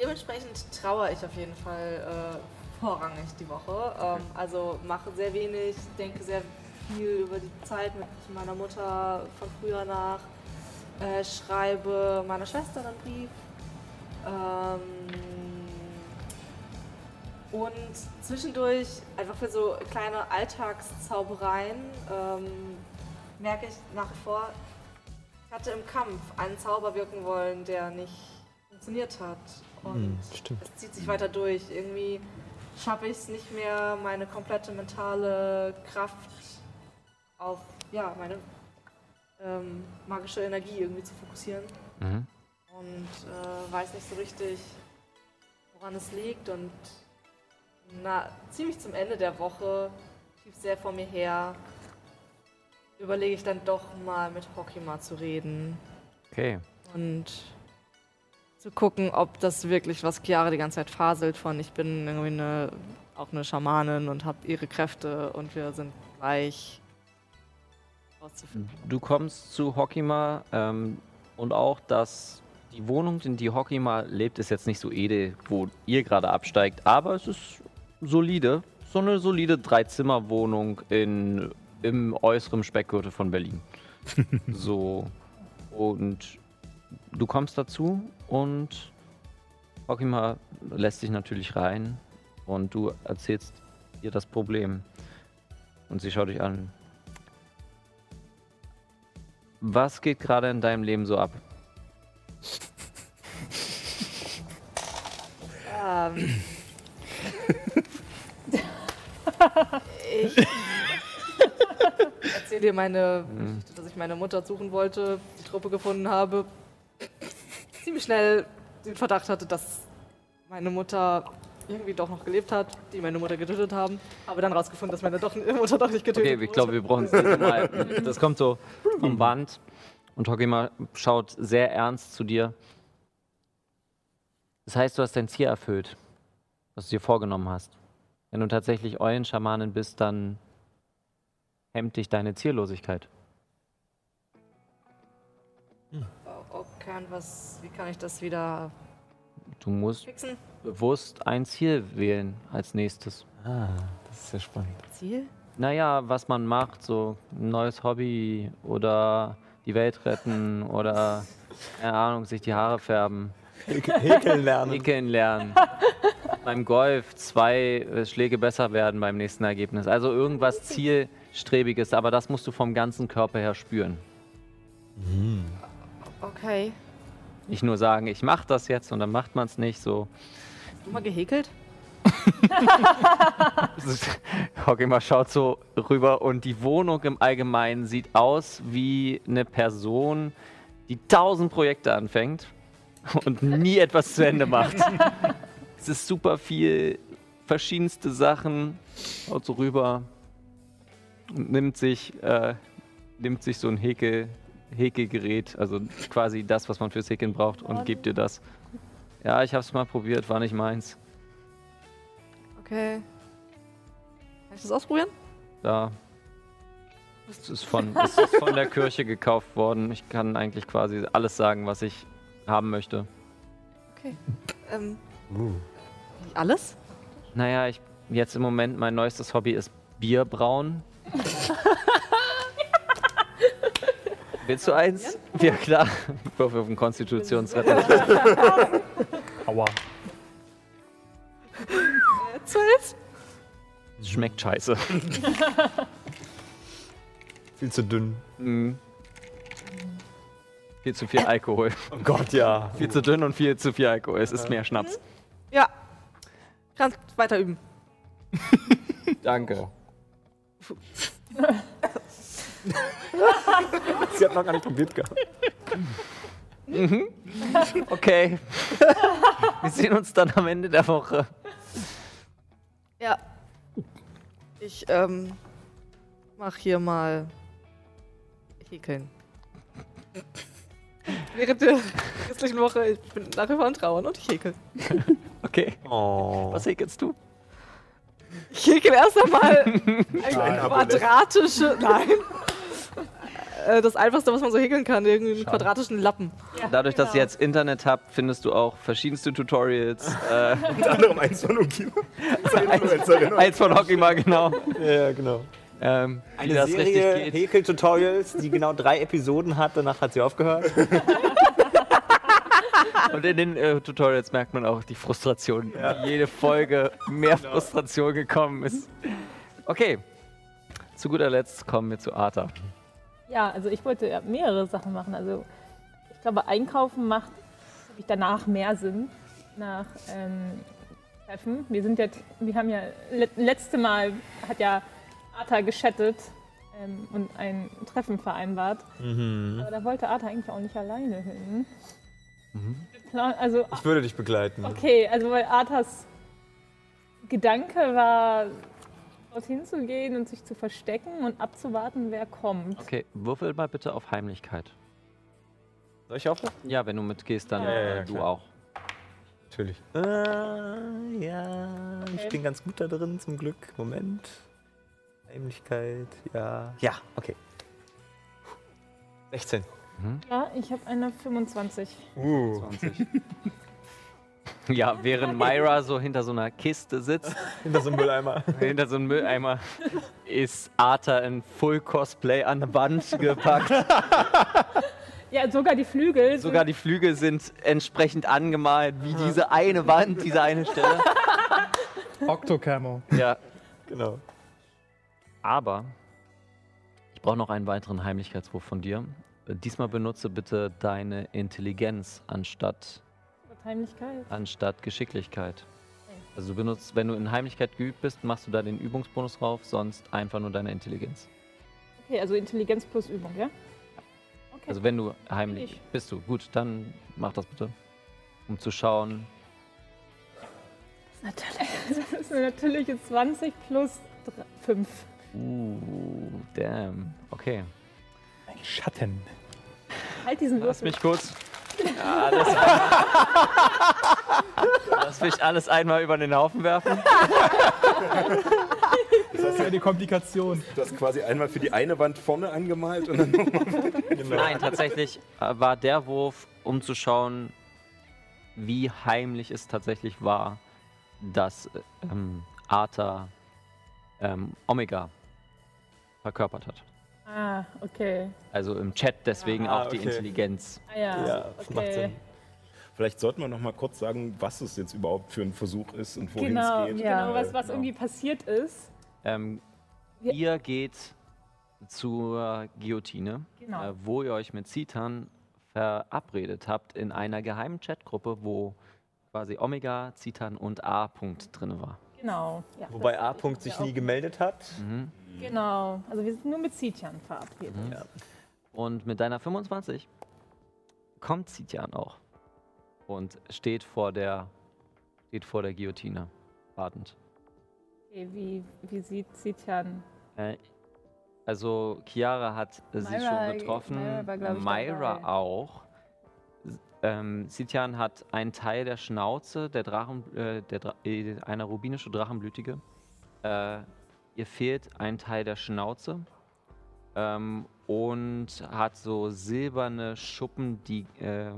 dementsprechend trauere ich auf jeden Fall äh, vorrangig die Woche. Ähm, also mache sehr wenig, denke sehr viel über die Zeit mit meiner Mutter von früher nach, äh, schreibe meiner Schwester einen Brief. Ähm, und zwischendurch einfach für so kleine Alltagszaubereien ähm, merke ich nach wie vor, ich hatte im Kampf einen Zauber wirken wollen, der nicht funktioniert hat. Und Hm, es zieht sich weiter durch. Irgendwie schaffe ich es nicht mehr, meine komplette mentale Kraft auf ja, meine ähm, magische Energie irgendwie zu fokussieren. Mhm. Und äh, weiß nicht so richtig, woran es liegt. Und na, ziemlich zum Ende der Woche, tief sehr vor mir her, überlege ich dann doch mal mit Hokima zu reden Okay. und zu gucken, ob das wirklich, was Chiara die ganze Zeit faselt von, ich bin irgendwie eine, auch eine Schamanin und habe ihre Kräfte und wir sind gleich. Du kommst zu Hokima ähm, und auch, dass die Wohnung, in die Hokima lebt, ist jetzt nicht so edel, wo ihr gerade absteigt, aber es ist solide. So eine solide Dreizimmerwohnung in, im äußeren Speckgürtel von Berlin. so. Und du kommst dazu und Hokima lässt dich natürlich rein und du erzählst ihr das Problem. Und sie schaut dich an. Was geht gerade in deinem Leben so ab? Ähm. Ich erzähle dir meine Geschichte, dass ich meine Mutter suchen wollte, die Truppe gefunden habe. Ziemlich schnell den Verdacht hatte, dass meine Mutter irgendwie doch noch gelebt hat, die meine Mutter getötet haben. Habe dann rausgefunden, dass meine doch, Mutter doch nicht getötet Okay, wurde. ich glaube, wir brauchen es nicht mal. Das kommt so vom Band und Hokima schaut sehr ernst zu dir. Das heißt, du hast dein Ziel erfüllt, was du dir vorgenommen hast. Wenn du tatsächlich Eulenschamanin bist, dann hemmt dich deine Ziellosigkeit. Okay, und was, wie kann ich das wieder Du musst fixen? bewusst ein Ziel wählen als nächstes. Ah, das ist ja spannend. Ziel? Naja, was man macht, so ein neues Hobby oder die Welt retten oder, keine Ahnung, sich die Haare färben. Häkeln lernen. Häkeln lernen. beim Golf zwei äh, Schläge besser werden beim nächsten Ergebnis. Also irgendwas Zielstrebiges, aber das musst du vom ganzen Körper her spüren. Okay. Nicht nur sagen, ich mach das jetzt und dann macht man es nicht so. Hast du mal gehäkelt? Hockeyma schaut so rüber und die Wohnung im Allgemeinen sieht aus wie eine Person, die tausend Projekte anfängt und nie etwas zu Ende macht. es ist super viel, verschiedenste Sachen. Schaut so rüber und nimmt sich, äh, nimmt sich so ein Häkel, Häkelgerät, also quasi das, was man fürs Häkeln braucht, und gibt dir das. Ja, ich hab's mal probiert, war nicht meins. Okay. Kann ich das ausprobieren? Da. Es ist, von, es ist von der Kirche gekauft worden. Ich kann eigentlich quasi alles sagen, was ich haben möchte. Okay. Ähm, wie alles? Naja, ich, jetzt im Moment mein neuestes Hobby ist Bierbrauen. Willst du eins? Ja, klar. Ich würfe auf den Konstitutionsrettung. Aua. Äh, zwölf? Es schmeckt scheiße. Viel zu dünn. Mhm. Viel zu viel Alkohol. Oh Gott, ja. Viel zu dünn und viel zu viel Alkohol. Es ist mehr Schnaps. Ja. Kannst weiter üben. Danke. Sie hat noch gar nicht probiert gehabt. Mhm. Okay. Wir sehen uns dann am Ende der Woche. Ja. Ich ähm, mach hier mal häkeln. Während der restlichen Woche, ich bin nach wie vor am Trauern und ich häkel. Okay. Oh. Was häkelst du? Ich häkel erst einmal ein Abonnent. quadratische. Nein. Äh, Das einfachste, was man so häkeln kann, irgendwie einen quadratischen Lappen. Dadurch, dass ihr genau. jetzt Internet habt, findest du auch verschiedenste Tutorials. äh, Unter anderem eins von. Zur Influencerin. eins von Hockey mal genau. Ja, genau. Ähm, Eine das Serie. Häkel-Tutorials, die genau drei Episoden hat, danach hat sie aufgehört. Und in den äh, Tutorials merkt man auch die Frustration. Wie jede Folge mehr Frustration gekommen ist. Okay. Zu guter Letzt kommen wir zu Arthur. Ja, also ich wollte ja mehrere Sachen machen. Also ich glaube, einkaufen macht ich, danach mehr Sinn. Nach ähm, Treffen. Wir sind ja, wir haben ja le letzte Mal hat ja Arta geschattet ähm, und ein Treffen vereinbart. Aber da wollte Arta eigentlich auch nicht alleine hin. Plan- Also Ich würde dich begleiten. Okay, also weil Arthas Gedanke war, dorthin zu gehen und sich zu verstecken und abzuwarten, wer kommt. Okay, würfel mal bitte auf Heimlichkeit. Soll ich auch? Ja, wenn du mitgehst, dann Ja, ja, äh, ja, du klar. auch. Natürlich. Äh, ja, ich Okay. bin ganz gut da drin, zum Glück. Moment. Heimlichkeit, ja. Ja, okay. 16. Ja, ich habe eine 25. Uh. 20. Ja, während Myra so hinter so einer Kiste sitzt, Hinter so einem Mülleimer. hinter so einem Mülleimer, ist Arthur in Full-Cosplay an der Wand gepackt. Ja, sogar die Flügel. sind- Sogar die Flügel sind entsprechend angemalt, wie diese eine Wand, diese eine Stelle. Octocamo. Ja, Genau. Aber ich brauche noch einen weiteren Heimlichkeitswurf von dir. Äh, Diesmal benutze bitte deine Intelligenz anstatt, Heimlichkeit. anstatt Geschicklichkeit. Also du benutzt, wenn du in Heimlichkeit geübt bist, machst du da den Übungsbonus drauf, sonst einfach nur deine Intelligenz. Okay, also Intelligenz plus Übung, ja? Okay. Also wenn du heimlich Ich. bist du. Gut, dann mach das bitte. Um zu schauen. das ist eine natürliche 20 plus 5. Uh, damn. Okay. Ein Schatten. Halt diesen Lass Würfel. mich kurz. Ja, alles Lass mich alles einmal über den Haufen werfen. Das ist ja die Komplikation. Du hast quasi einmal für die eine Wand vorne angemalt und dann nochmal. Nein, tatsächlich äh, war der Wurf, um zu schauen, wie heimlich es tatsächlich war, dass äh, ähm, Arthur ähm, Omega verkörpert hat. Ah, okay. Also im Chat deswegen Ah, auch die okay. Intelligenz. Ah, ja. Ja, das macht okay. Sinn. Vielleicht sollten wir noch mal kurz sagen, was es jetzt überhaupt für ein Versuch ist und wohin Genau, es geht. Ja. genau was, was Genau. irgendwie passiert ist. Ähm, Wir- ihr geht zur Guillotine, Genau. äh, wo ihr euch mit Zitan verabredet habt in einer geheimen Chatgruppe, wo quasi Omega, Zitan und A. -Punkt drin war. Genau. Ja, Wobei A. -Punkt sich nie gemeldet hat. Mhm. Genau. Also wir sind nur mit Zitian verabredet. Ja. Und mit deiner 25 kommt Zitian auch und steht vor der, steht vor der Guillotine, wartend. Okay, wie, wie sieht Zitian? Äh, also Chiara hat äh, sie Myra- schon getroffen, Myra war, glaub ich, Myra auch. Ähm, Sitian hat einen Teil der Schnauze der Drachen, äh, der Dra äh, einer rubinische Drachenblütige. Äh, ihr fehlt ein Teil der Schnauze ähm, und hat so silberne Schuppen, die äh,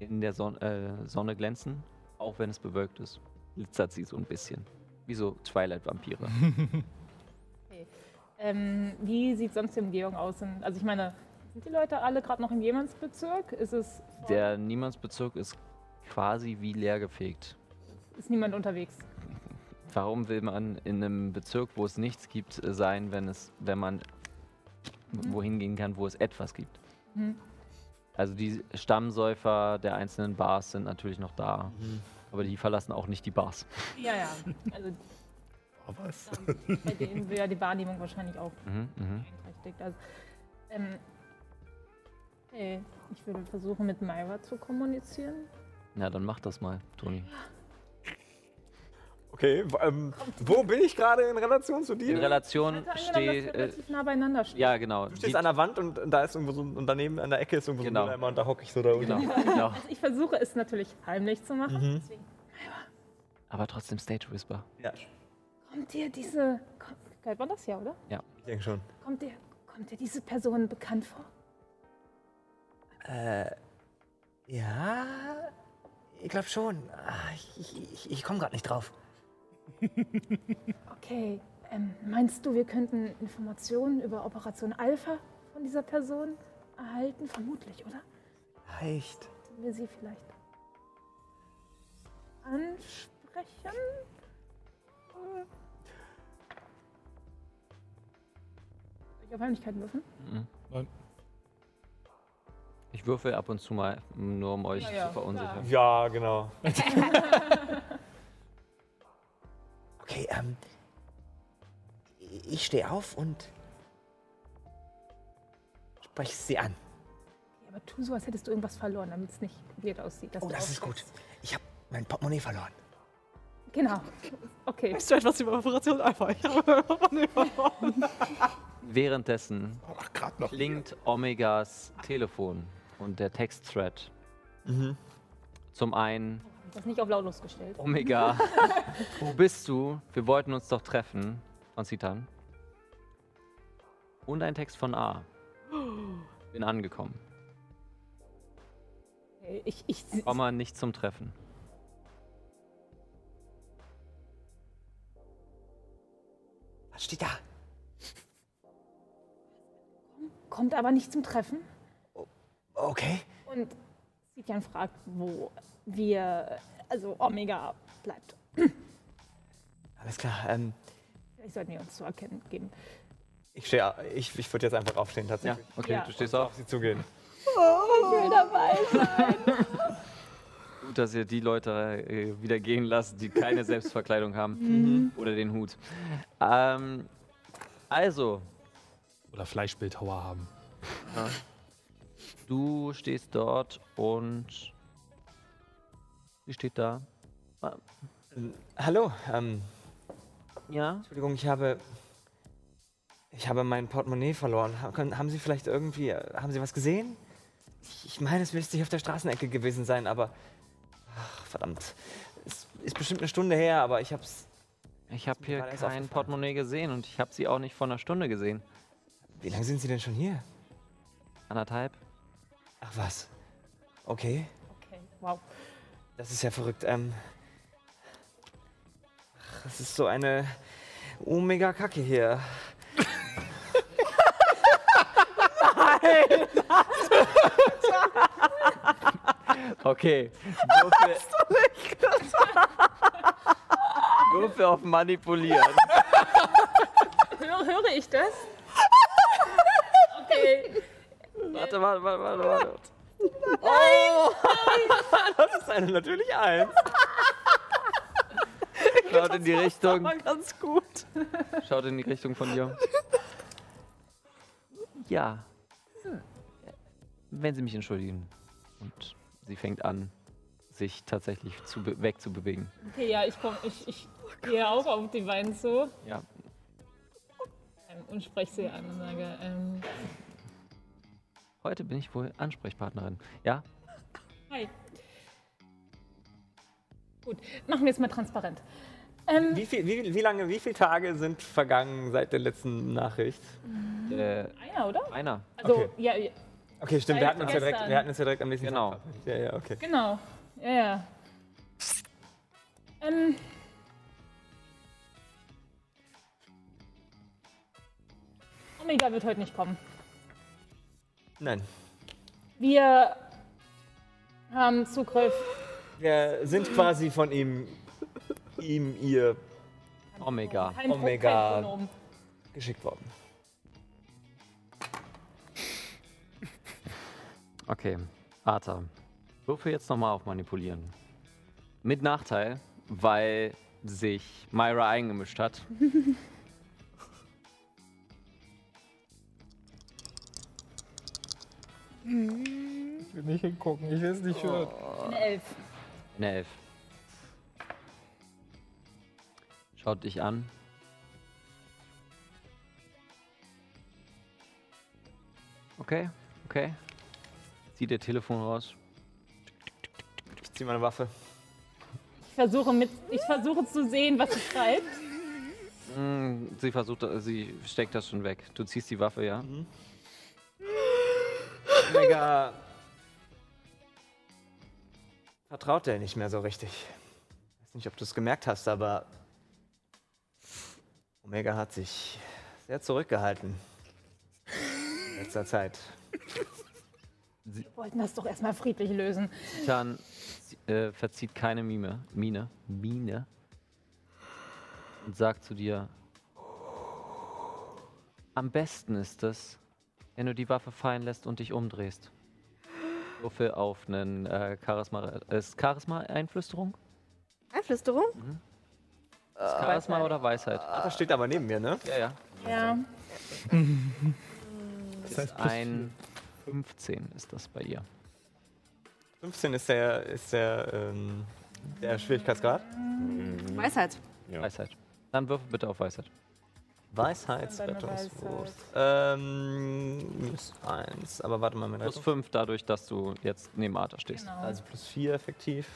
in der Son äh, Sonne glänzen, auch wenn es bewölkt ist. Glitzert sie so ein bisschen, wie so Twilight-Vampire. Ähm, wie sieht sonst die Umgebung aus? Also ich meine, sind die Leute alle gerade noch im Jemandsbezirk? Ist es Der Niemandsbezirk ist quasi wie leergefegt. ist niemand unterwegs? Warum will man in einem Bezirk, wo es nichts gibt, sein, wenn es, wenn man wohin gehen kann, wo es etwas gibt? Mhm. Also die Stammsäufer der einzelnen Bars sind natürlich noch da, Mhm. aber die verlassen auch nicht die Bars. Ja, ja. Also was. Bei dem wäre die Wahrnehmung wahrscheinlich auch Mhm, mhm. beeinträchtigt. Also, ähm, hey, ich würde versuchen, mit Myra zu kommunizieren. Ja, dann mach das mal, Toni. Okay, ähm, wo bin ich gerade in Relation zu In dir? Relation Angenommen, dass steht. wir Äh, nah beieinander stehen. ja, genau. Du stehst an der Wand und da ist irgendwo so ein, und daneben an der Ecke ist irgendwo Genau. so ein Mülleimer und da hocke ich so da Genau, unten. genau. Also ich versuche es natürlich heimlich zu machen. Mhm. Deswegen Aber trotzdem Stage Whisper. Ja, kommt dir diese. Kommt, galt man das ja, oder? ich denke schon. Kommt dir, kommt dir diese Person bekannt vor? Äh, ja, ich glaube schon. Ah, Ich, ich, ich, komme gerade nicht drauf. Okay, ähm, meinst du, wir könnten Informationen über Operation Alpha von dieser Person erhalten? Vermutlich, oder? Leicht. Sollten wir sie vielleicht ansprechen? Soll ich auf Heimlichkeiten würfeln? Mhm. Nein. Ich würfel ab und zu mal, nur um euch Ja, ja, zu verunsichern. Ja, genau. Okay, ähm, ich stehe auf und spreche sie an. Ja, aber tu so, als hättest du irgendwas verloren, damit es nicht weird aussieht. dass Oh, du das ist gut. Ich habe mein Portemonnaie verloren. Genau. Okay. Weißt du etwas über Operation Alpha? Ich habe Währenddessen Ach, gerade noch. klingt Omegas Telefon und der Textthread. Mhm. Zum einen, Das nicht auf lautlos gestellt. Omega, wo bist du? Wir wollten uns doch treffen. Von Citan. Und ein Text von A. Bin angekommen. Okay, Ich, ich, Komme nicht zum Treffen. Was steht da? kommt aber nicht zum Treffen. Okay. Und Sitian fragt, wo wir, also Omega bleibt. Alles klar. Ähm, Vielleicht sollten wir uns zu erkennen geben. ich stehe, ich, ich würde jetzt einfach aufstehen Ja, tatsächlich. okay, Ja. du stehst Auf auf. sie zugehen. Ich will dabei sein. Gut, dass ihr die Leute äh, wieder gehen lasst, die keine Selbstverkleidung haben. Oder den Hut. Ähm, also, Oder Fleischbildhauer haben. Du stehst dort und. Sie steht da. Ähm, hallo, ähm, Ja? Entschuldigung, ich habe. Ich habe mein Portemonnaie verloren. Haben Sie vielleicht irgendwie. äh, Haben Sie was gesehen? Ich, meine, es müsste hier auf der Straßenecke gewesen sein, aber. Ach, verdammt. Es ist bestimmt eine Stunde her, aber ich hab's. Ich habe hier kein. Portemonnaie gesehen und ich habe sie auch nicht vor einer Stunde gesehen. Wie lange sind Sie denn schon hier? Anderthalb? Ach was. Okay. Okay, wow. Das ist ja verrückt. Ähm. ach, Das ist so eine Omega Kacke hier. Okay. Würfel, Würfel auf Manipulieren. Hör, höre ich das? Okay. Warte, warte, warte, warte. warte. Das ist eine natürlich eins. Schaut in die Richtung. ganz gut. Schaut in die Richtung von dir. Ja. Wenn Sie mich entschuldigen. Und sie fängt an, sich tatsächlich zu be wegzubewegen. Okay, ja, ich komme, ich, ich gehe auch auf die Beine zu Ja. ähm, und spreche sie an und sage, ähm, Heute bin ich wohl Ansprechpartnerin. Ja? hi. Gut, machen wir es mal transparent. Ähm, Wie, viel, wie, wie lange, wie viele Tage sind vergangen seit der letzten Nachricht? Äh, einer, oder? einer. Also, Okay. ja, ja, Okay, stimmt, wir hatten uns ja direkt, wir hatten uns ja direkt am nächsten Genau. Tag. Ja, ja, okay. genau. Ja, ja. Ähm, Omega wird heute nicht kommen. Nein. Wir haben Zugriff. Wir sind quasi von ihm, ihm, ihr Omega. Kein Omega. kein Pronomen. geschickt worden. Okay. Arthur. Würfel jetzt nochmal auf Manipulieren. Mit Nachteil, weil sich Myra eingemischt hat. Ich will nicht hingucken, ich will es nicht hören. Eine Elf. Eine Elf. Schaut dich an. Okay, okay. Zieht ihr Telefon raus. Ich zieh meine Waffe. Ich versuche, mit, ich versuche zu sehen, was sie schreibt. Mm, Sie versucht, sie steckt das schon weg. Du ziehst die Waffe, ja? Omega vertraut der nicht mehr so richtig. Ich weiß nicht, ob du es gemerkt hast, aber Omega hat sich sehr zurückgehalten in letzter Zeit. Wir wollten das doch erstmal friedlich lösen. Titan äh, verzieht keine Mime, Mine, Mine und sagt zu dir, am besten ist es, wenn du die Waffe fallen lässt und dich umdrehst. Würfel auf einen äh, Charisma, ist Charisma Einflüsterung? Einflüsterung? Ist Charisma oder Weisheit? Ah, das steht aber neben mir, ne? Ja, ja. Ja. Das heißt ein 15 ist das bei ihr. 15 ist der, ist der, ähm, der Schwierigkeitsgrad. Weisheit. Ja. Weisheit. Dann würfel bitte auf Weisheit. Weisheitsrettungswurf. Ähm, minus 1. Aber warte mal, meine Plus Rettung. 5 dadurch, dass du jetzt neben Arthur stehst. Genau. Also plus 4 effektiv.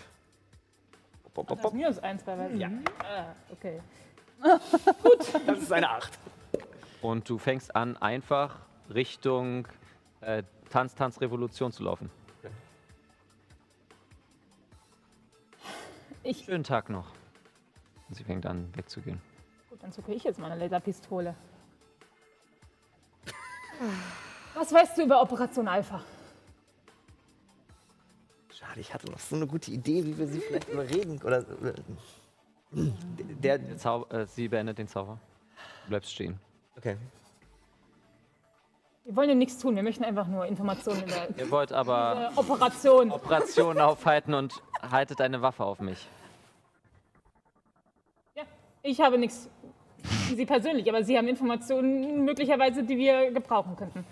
Bop, bop, Das bop. minus eins bei Weiß. Ja. Ah, okay. Das ist eine 8. Und du fängst an, einfach Richtung äh, Tanz, Tanz, Revolution zu laufen. Ich, Schönen Tag noch. Und sie fängt an, wegzugehen. Dann zucke ich jetzt meine Laserpistole. Was weißt du über Operation Alpha? Schade, ich hatte noch so eine gute Idee, wie wir sie vielleicht überreden. Oder. äh, Der. Der Zau äh, sie beendet den Zauber. Du bleibst stehen. Okay. Wir wollen ja nichts tun, wir möchten einfach nur Informationen über Ihr wollt aber diese Operation. Operation aufhalten und haltet eine Waffe auf mich. Ja, ich habe nichts Sie persönlich, aber Sie haben Informationen möglicherweise, die wir gebrauchen könnten.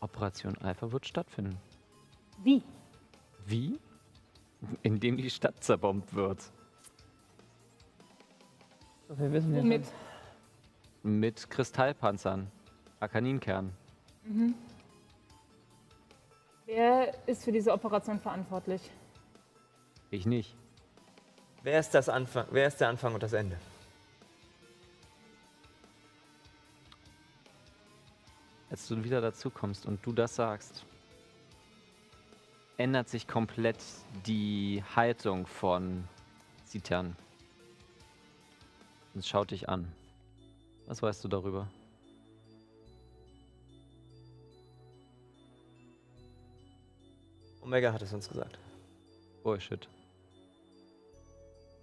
Operation Alpha wird stattfinden. Wie? Wie? Indem die Stadt zerbombt wird. Wir wissen Womit? Mit Kristallpanzern. Arkaninkernen. Wer ist für diese Operation verantwortlich? Ich nicht. Wer ist, das Anfang, wer ist der Anfang und das Ende? Als du wieder dazu kommst und du das sagst, ändert sich komplett die Haltung von Citern. Und schaut dich an. Was weißt du darüber? Omega hat es uns gesagt. Bullshit.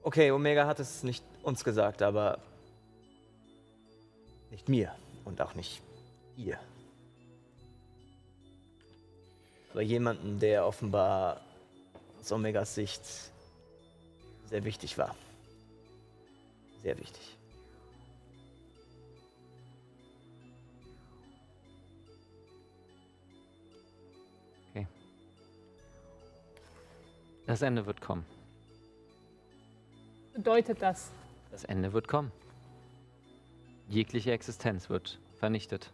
Okay, Omega hat es nicht uns gesagt, aber nicht mir und auch nicht ihr. Aber jemanden, der offenbar aus Omegas Sicht sehr wichtig war. Sehr wichtig. Das Ende wird kommen. Bedeutet das? Das Ende wird kommen. Jegliche Existenz wird vernichtet.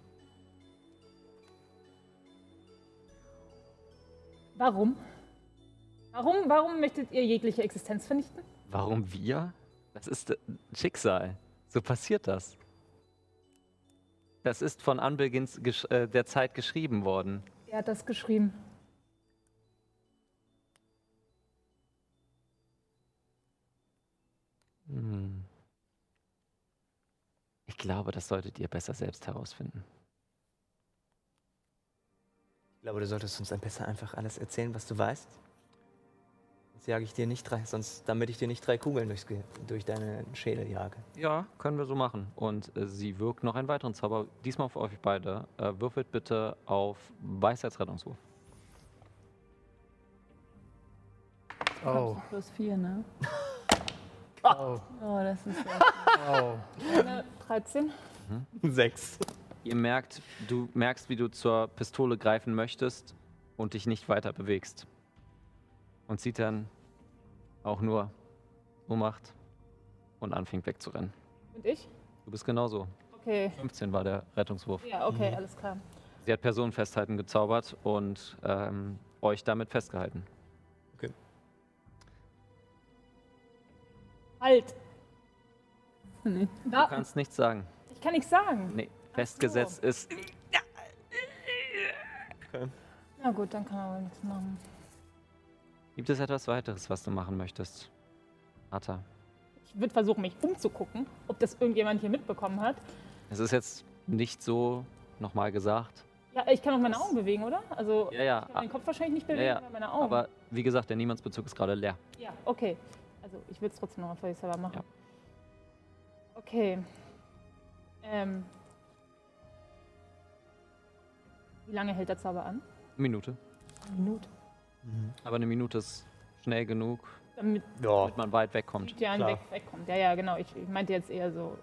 Warum? Warum, warum möchtet ihr jegliche Existenz vernichten? Warum wir? Das ist äh, Schicksal. So passiert das. Das ist von Anbeginn äh, der Zeit geschrieben worden. Wer hat das geschrieben? Hm. Ich glaube, das solltet ihr besser selbst herausfinden. Ich glaube, du solltest uns ein besser einfach alles erzählen, was du weißt. Sonst jage ich dir nicht drei, sonst, damit ich dir nicht drei Kugeln durchs, durch deinen Schädel jage. Ja, können wir so machen. Und äh, sie wirkt noch einen weiteren Zauber, diesmal auf euch beide. Äh, würfelt bitte auf Weisheitsrettungswurf. Oh. Plus vier, ne? Oh. Oh, das ist ja. Oh. Eine 13. Sechs. Ihr merkt, du merkst, wie du zur Pistole greifen möchtest und dich nicht weiter bewegst. Und sie dann auch nur ummacht und anfängt wegzurennen. Und ich? Du bist genauso. Okay. 15 war der Rettungswurf. Ja, okay, alles klar. Sie hat Personen festhalten gezaubert und ähm, euch damit festgehalten. Halt! Nee. Du kannst nichts sagen. ich kann nichts sagen. Nee, festgesetzt ist. Na gut, dann kann man wohl nichts machen. Gibt es etwas weiteres, was du machen möchtest? Atta. Ich würde versuchen, mich umzugucken, ob das irgendjemand hier mitbekommen hat. Es ist jetzt nicht so nochmal gesagt. Ja, ich kann auch meine Augen bewegen, oder? Also, Ja, ja. ich kann meinen Kopf wahrscheinlich nicht Ja, bewegen, ja. aber meine Augen. Aber wie gesagt, der Niemandsbezug ist gerade leer. ja, okay. Also, ich würde es trotzdem nochmal vorsichtshalber machen. Ja. Okay. Ähm. Wie lange hält der Zauber an? Minute. Eine Minute. Aber eine Minute ist schnell genug, Damit Ja. damit man weit wegkommt. klar. weg, wegkommt. Ja, ja, genau. Ich, ich meinte jetzt eher so.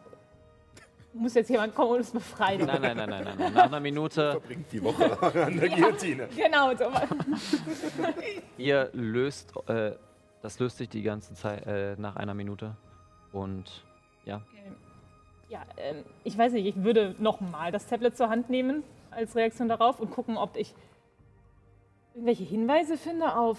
Muss jetzt jemand kommen und es befreien. Nein, nein, nein, nein, nein. nein. Nach einer Minute, Verbringt die Woche an der Guillotine. Genau, so. ihr löst, äh, das löst sich die ganze Zeit äh, nach einer Minute. Und ja, Okay. Ja, ähm, ich weiß nicht, ich würde nochmal das Tablet zur Hand nehmen als Reaktion darauf und gucken, ob ich irgendwelche Hinweise finde auf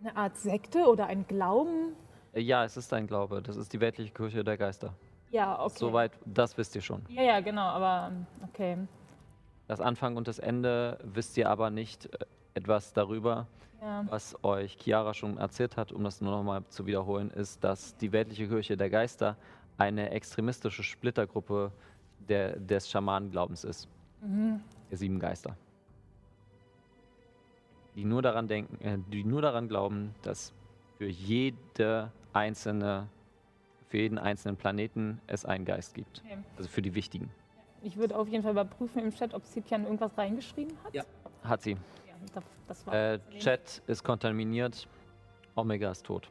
eine Art Sekte oder ein Glauben. Äh, ja, es ist ein Glaube. Das ist die weltliche Kirche der Geister. Ja, okay. Soweit, das wisst ihr schon. Ja, ja, genau, aber okay. Das Anfang und das Ende wisst ihr aber nicht äh, etwas darüber. Ja. Was euch Chiara schon erzählt hat, um das nur nochmal zu wiederholen, ist, dass die weltliche Kirche der Geister eine extremistische Splittergruppe der, des Schamanenglaubens ist. Mhm. Der sieben Geister. Die nur daran denken, äh, die nur daran glauben, dass für jede einzelne, für jeden einzelnen Planeten es einen Geist gibt. Okay. Also für die wichtigen. Ich würde auf jeden Fall überprüfen im Chat, ob Sitjan irgendwas reingeschrieben hat. Ja. Hat sie. Das, das war Äh, Chat ist kontaminiert, Omega ist tot.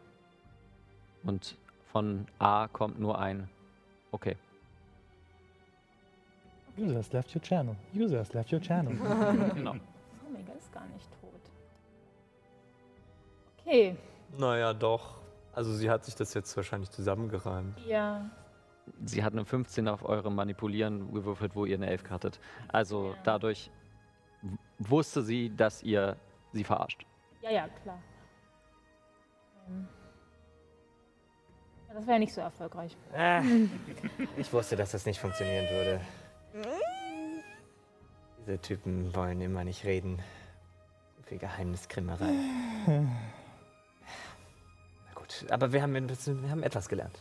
Und von A kommt nur ein Okay. User has left your channel. User has left your channel. Genau. Omega ist gar nicht tot. Okay, Naja, doch. Also sie hat sich das jetzt wahrscheinlich zusammengereimt. ja. Sie hat eine 15 auf eure Manipulieren gewürfelt, wo ihr eine 11 hattet. Also Ja. dadurch wusste sie, dass ihr sie verarscht. Ja, ja, klar. Ähm. Ja, das wäre nicht so erfolgreich. Ah, ich wusste, dass das nicht funktionieren würde. Diese Typen wollen immer nicht reden. So viel Geheimniskrimmerei. Na gut, aber wir haben, wir haben etwas gelernt.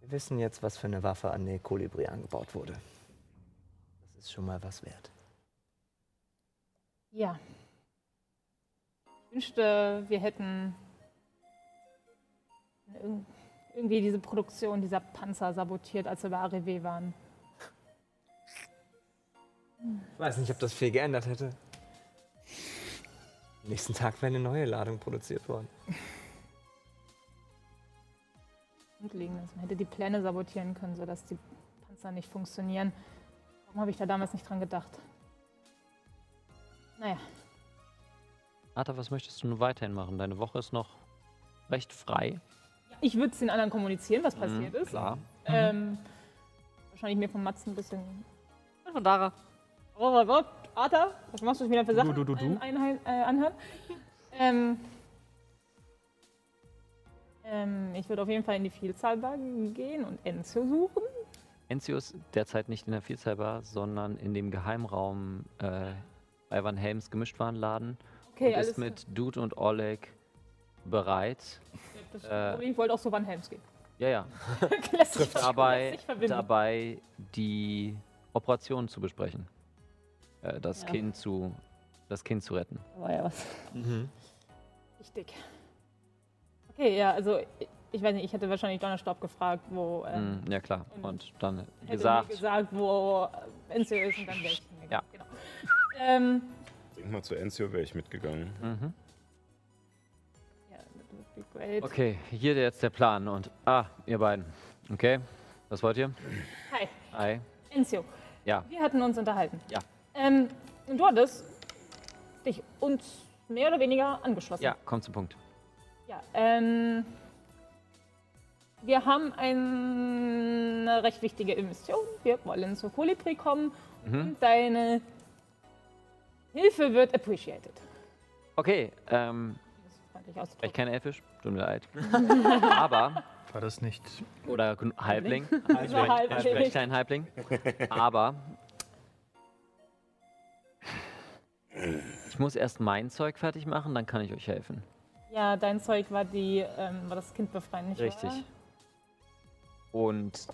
Wir wissen jetzt, was für eine Waffe an der Kolibri angebaut wurde. Das ist schon mal was wert. Ja. Ich wünschte, wir hätten irg- irgendwie diese Produktion dieser Panzer sabotiert, als wir bei ARW waren. Ich weiß nicht, ob das viel geändert hätte. Am nächsten Tag wäre eine neue Ladung produziert worden. Grundlegendes. Man hätte die Pläne sabotieren können, sodass die Panzer nicht funktionieren. Warum habe ich da damals nicht dran gedacht? Naja, Arta, was möchtest du nun weiterhin machen? Deine Woche ist noch recht frei. ich würde es den anderen kommunizieren, was passiert Mhm, ist. Klar. Ähm, wahrscheinlich mir von Mats ein bisschen. Und von Dara. Oh mein Gott, Arthur, was machst du wieder für Sachen Du, du, du, du. Ein, ein, äh, anhören? ähm, ähm, ich würde auf jeden Fall in die Vielzahlbar gehen und Enzio suchen. Enzio ist derzeit nicht in der Vielzahlbar, sondern in dem Geheimraum äh, bei Van Helms Gemischtwarenladen Okay, und alles ist mit Dude und Oleg bereit. Das, äh, ich wollte auch so Van Helms gehen. Ja, ja. lässt, sich, lässt dabei, dabei die Operation zu besprechen. Äh, das, Ja. kind zu, das Kind zu retten. Da war ja was Mhm. wichtig. Okay, ja, also ich, ich weiß nicht, ich hätte wahrscheinlich Donnerstaub gefragt, wo. Ähm, ja, klar. und Und dann hätte gesagt, mir gesagt, wo äh, Enzio ist und dann hingegangen. Ja. Ähm, Denk mal zu Enzio wäre ich mitgegangen. mhm. Great. Okay, hier jetzt der Plan und. Ah, ihr beiden. Okay, was wollt ihr? Hi, Hi. Enzio. Ja. Wir hatten uns unterhalten. Ja. Ähm, und du hattest dich uns mehr oder weniger angeschlossen. Ja, komm zum Punkt. Ja, ähm, wir haben eine recht wichtige Mission. Wir wollen zur Kolibri kommen Mhm. und deine Hilfe wird appreciated. Okay, ähm, ich kenne Elfisch, tut mir leid. Aber, War das nicht. oder Halbling. Halbling. Ich Halbling. kein Halbling. Aber ich muss erst mein Zeug fertig machen, dann kann ich euch helfen. Ja, dein Zeug war die, ähm, war das Kind befreien, nicht Richtig. wahr? Und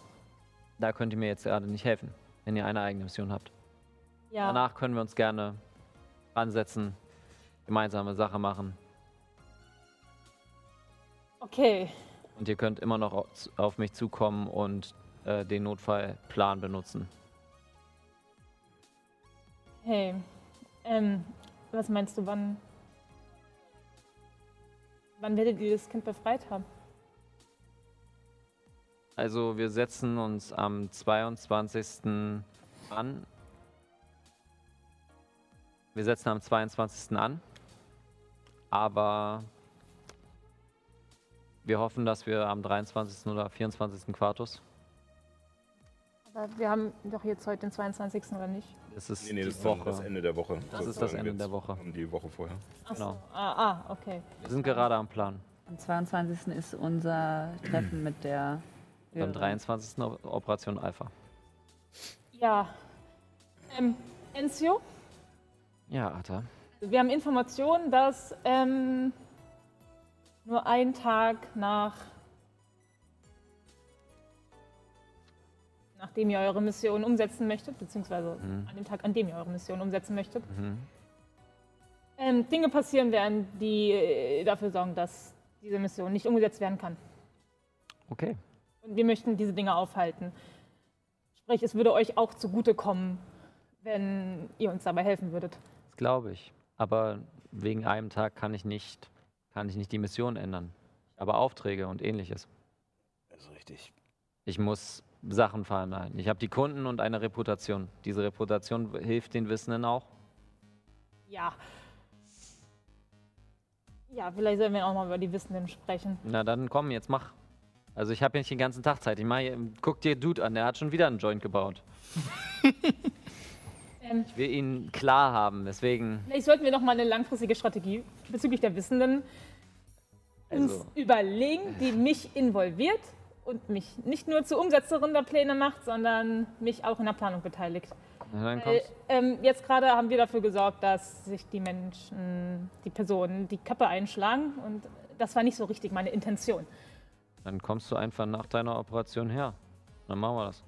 da könnt ihr mir jetzt gerade nicht helfen, wenn ihr eine eigene Mission habt. Ja. Danach können wir uns gerne ansetzen, gemeinsame Sache machen. Okay. Und ihr könnt immer noch au- auf mich zukommen und äh, den Notfallplan benutzen. Hey, ähm, was meinst du, wann, wann werdet ihr das Kind befreit haben? Also wir setzen uns am 22. an. Wir setzen am 22. an. Aber wir hoffen, dass wir am 23. oder 24. Quartus. Aber wir haben doch jetzt heute den 22. oder nicht? Das ist Nee, nee, die das Woche. das Ende der Woche. Das ist das Ende der Woche. Die Woche vorher. Ach so. Genau. Ah, ah, okay. Wir sind gerade am Plan. Am 22. ist unser Treffen mit der. Am Hörerin. 23. O- Operation Alpha. Ja. Ähm, Enzio, Ja, Arta. wir haben Informationen, dass ähm, nur ein Tag nach nachdem ihr eure Mission umsetzen möchtet, beziehungsweise Mhm. an dem Tag, an dem ihr eure Mission umsetzen möchtet, Mhm. ähm, Dinge passieren werden, die äh, dafür sorgen, dass diese Mission nicht umgesetzt werden kann. Okay. Und wir möchten diese Dinge aufhalten. Sprich, es würde euch auch zugutekommen, wenn ihr uns dabei helfen würdet. Das glaube ich. Aber wegen einem Tag kann ich nicht, kann ich nicht die Mission ändern. Aber Aufträge und ähnliches. Das ist richtig. Ich muss Sachen verhandeln. Ich habe die Kunden und eine Reputation. Diese Reputation hilft den Wissenden auch. Ja. Ja, vielleicht sollen wir auch mal über die Wissenden sprechen. Na dann komm, jetzt mach. Also ich habe nicht den ganzen Tag Zeit. Ich mach, hier- guck dir Dude an, der hat schon wieder einen Joint gebaut. Ähm, Ich will ihn klar haben, deswegen. vielleicht sollten wir noch mal eine langfristige Strategie bezüglich der Wissenden uns Also, überlegen, die mich involviert und mich nicht nur zur Umsetzerin der Pläne macht, sondern mich auch in der Planung beteiligt. Weil, ähm, jetzt gerade haben wir dafür gesorgt, dass sich die Menschen, die Personen, die Köpfe einschlagen und das war nicht so richtig meine Intention. Dann kommst du einfach nach deiner Operation her. Dann machen wir das.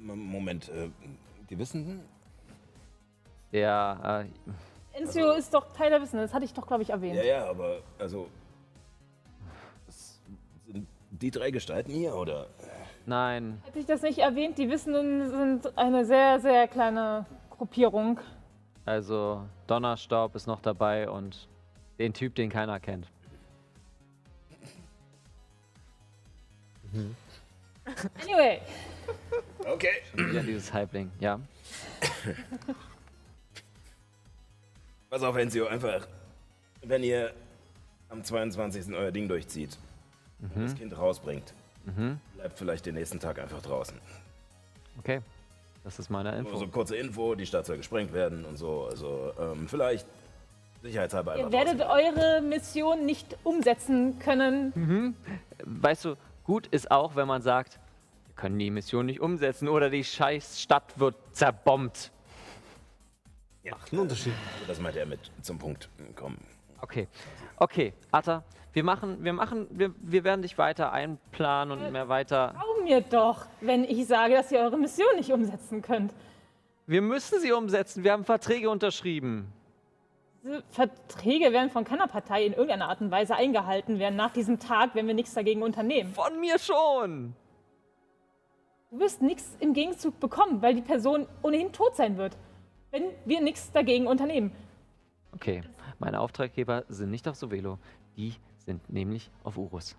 Moment, äh, die Wissenden? Der, äh, Enzio ist doch Teil der Wissenden, das hatte ich doch, glaube ich, erwähnt. Ja, ja, aber also. Sind die drei Gestalten hier, oder? nein, Hätte ich das nicht erwähnt, die Wissenden sind eine sehr, sehr kleine Gruppierung. also Donnerstaub ist noch dabei und den Typ, den keiner kennt. Anyway, Okay. Ja, dieses Halbling, ja. Pass auf, Enzio, einfach, wenn ihr am 22. euer Ding durchzieht und das Kind rausbringt, Mhm. bleibt vielleicht den nächsten Tag einfach draußen. Okay. Das ist meine Nur Info. so kurze Info, die Stadt soll gesprengt werden und so. Also ähm, vielleicht sicherheitshalber einfach ihr werdet draußen. eure Mission nicht umsetzen können. Weißt du, gut ist auch, wenn man sagt, wir können die Mission nicht umsetzen oder die scheiß Stadt wird zerbombt. Macht einen Unterschied. Das meint er mit zum Punkt kommen. Okay. Okay, Atta, wir machen, wir machen, wir, wir werden dich weiter einplanen und mehr weiter. Glaub mir doch, wenn ich sage, dass ihr eure Mission nicht umsetzen könnt. Wir müssen sie umsetzen. Wir haben Verträge unterschrieben. Diese Verträge werden von keiner Partei in irgendeiner Art und Weise eingehalten werden nach diesem Tag, wenn wir nichts dagegen unternehmen. Von mir schon. Du wirst nichts im Gegenzug bekommen, weil die Person ohnehin tot sein wird, wenn wir nichts dagegen unternehmen. Okay, meine Auftraggeber sind nicht auf Sovelo. Die sind nämlich auf Urus.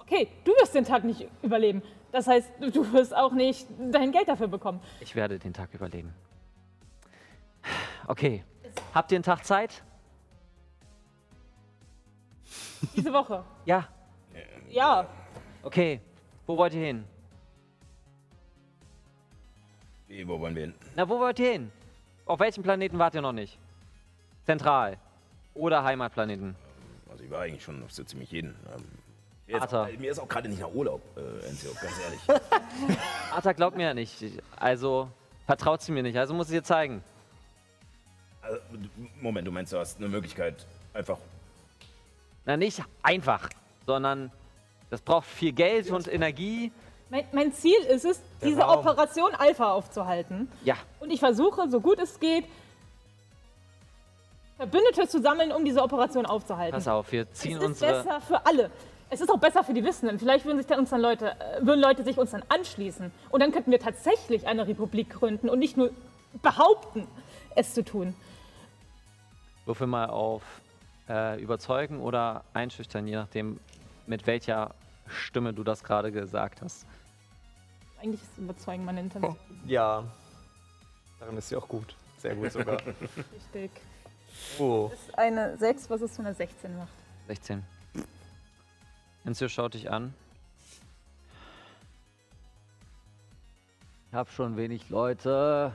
Okay, du wirst den Tag nicht überleben. Das heißt, du- wirst auch nicht dein Geld dafür bekommen. Ich werde den Tag überleben. Okay. Habt ihr einen Tag Zeit? Diese Woche. Ja. Ja. Okay. Wo wollt ihr hin? Wie, wo wollen wir hin? Na, wo wollt ihr hin? Auf welchem Planeten wart ihr noch nicht? Zentral. Oder Heimatplaneten? Also ich war eigentlich schon auf so ziemlich jeden. Ähm, mir, ist Arthur. auch, mir ist auch gerade nicht nach Urlaub, äh, Enzio, ganz ehrlich. Arta glaubt mir ja nicht. Also vertraut sie mir nicht. Also muss ich ihr zeigen. Also, Moment, du meinst, du hast eine Möglichkeit, einfach. Na, nicht einfach, sondern das braucht viel Geld und Energie. Mein, mein Ziel ist es, Der diese Raum. Operation Alpha aufzuhalten. Ja. Und ich versuche, so gut es geht, Verbündete zu sammeln, um diese Operation aufzuhalten. Pass auf, wir ziehen es ist besser für alle. Es ist auch besser für die Wissenden. Vielleicht würden sich dann uns dann Leute, äh, würden Leute sich uns dann anschließen. Und dann könnten wir tatsächlich eine Republik gründen und nicht nur behaupten, es zu tun. Würfel mal auf äh, überzeugen oder einschüchtern, je nachdem, mit welcher Stimme du das gerade gesagt hast. Eigentlich ist überzeugen meine Intention. Ja. Darin ist sie auch gut. Sehr gut sogar. Richtig. Oh. Das ist eine 6, was es zu einer 16 macht. 16. Enzio schaut dich an. Ich hab schon wenig Leute.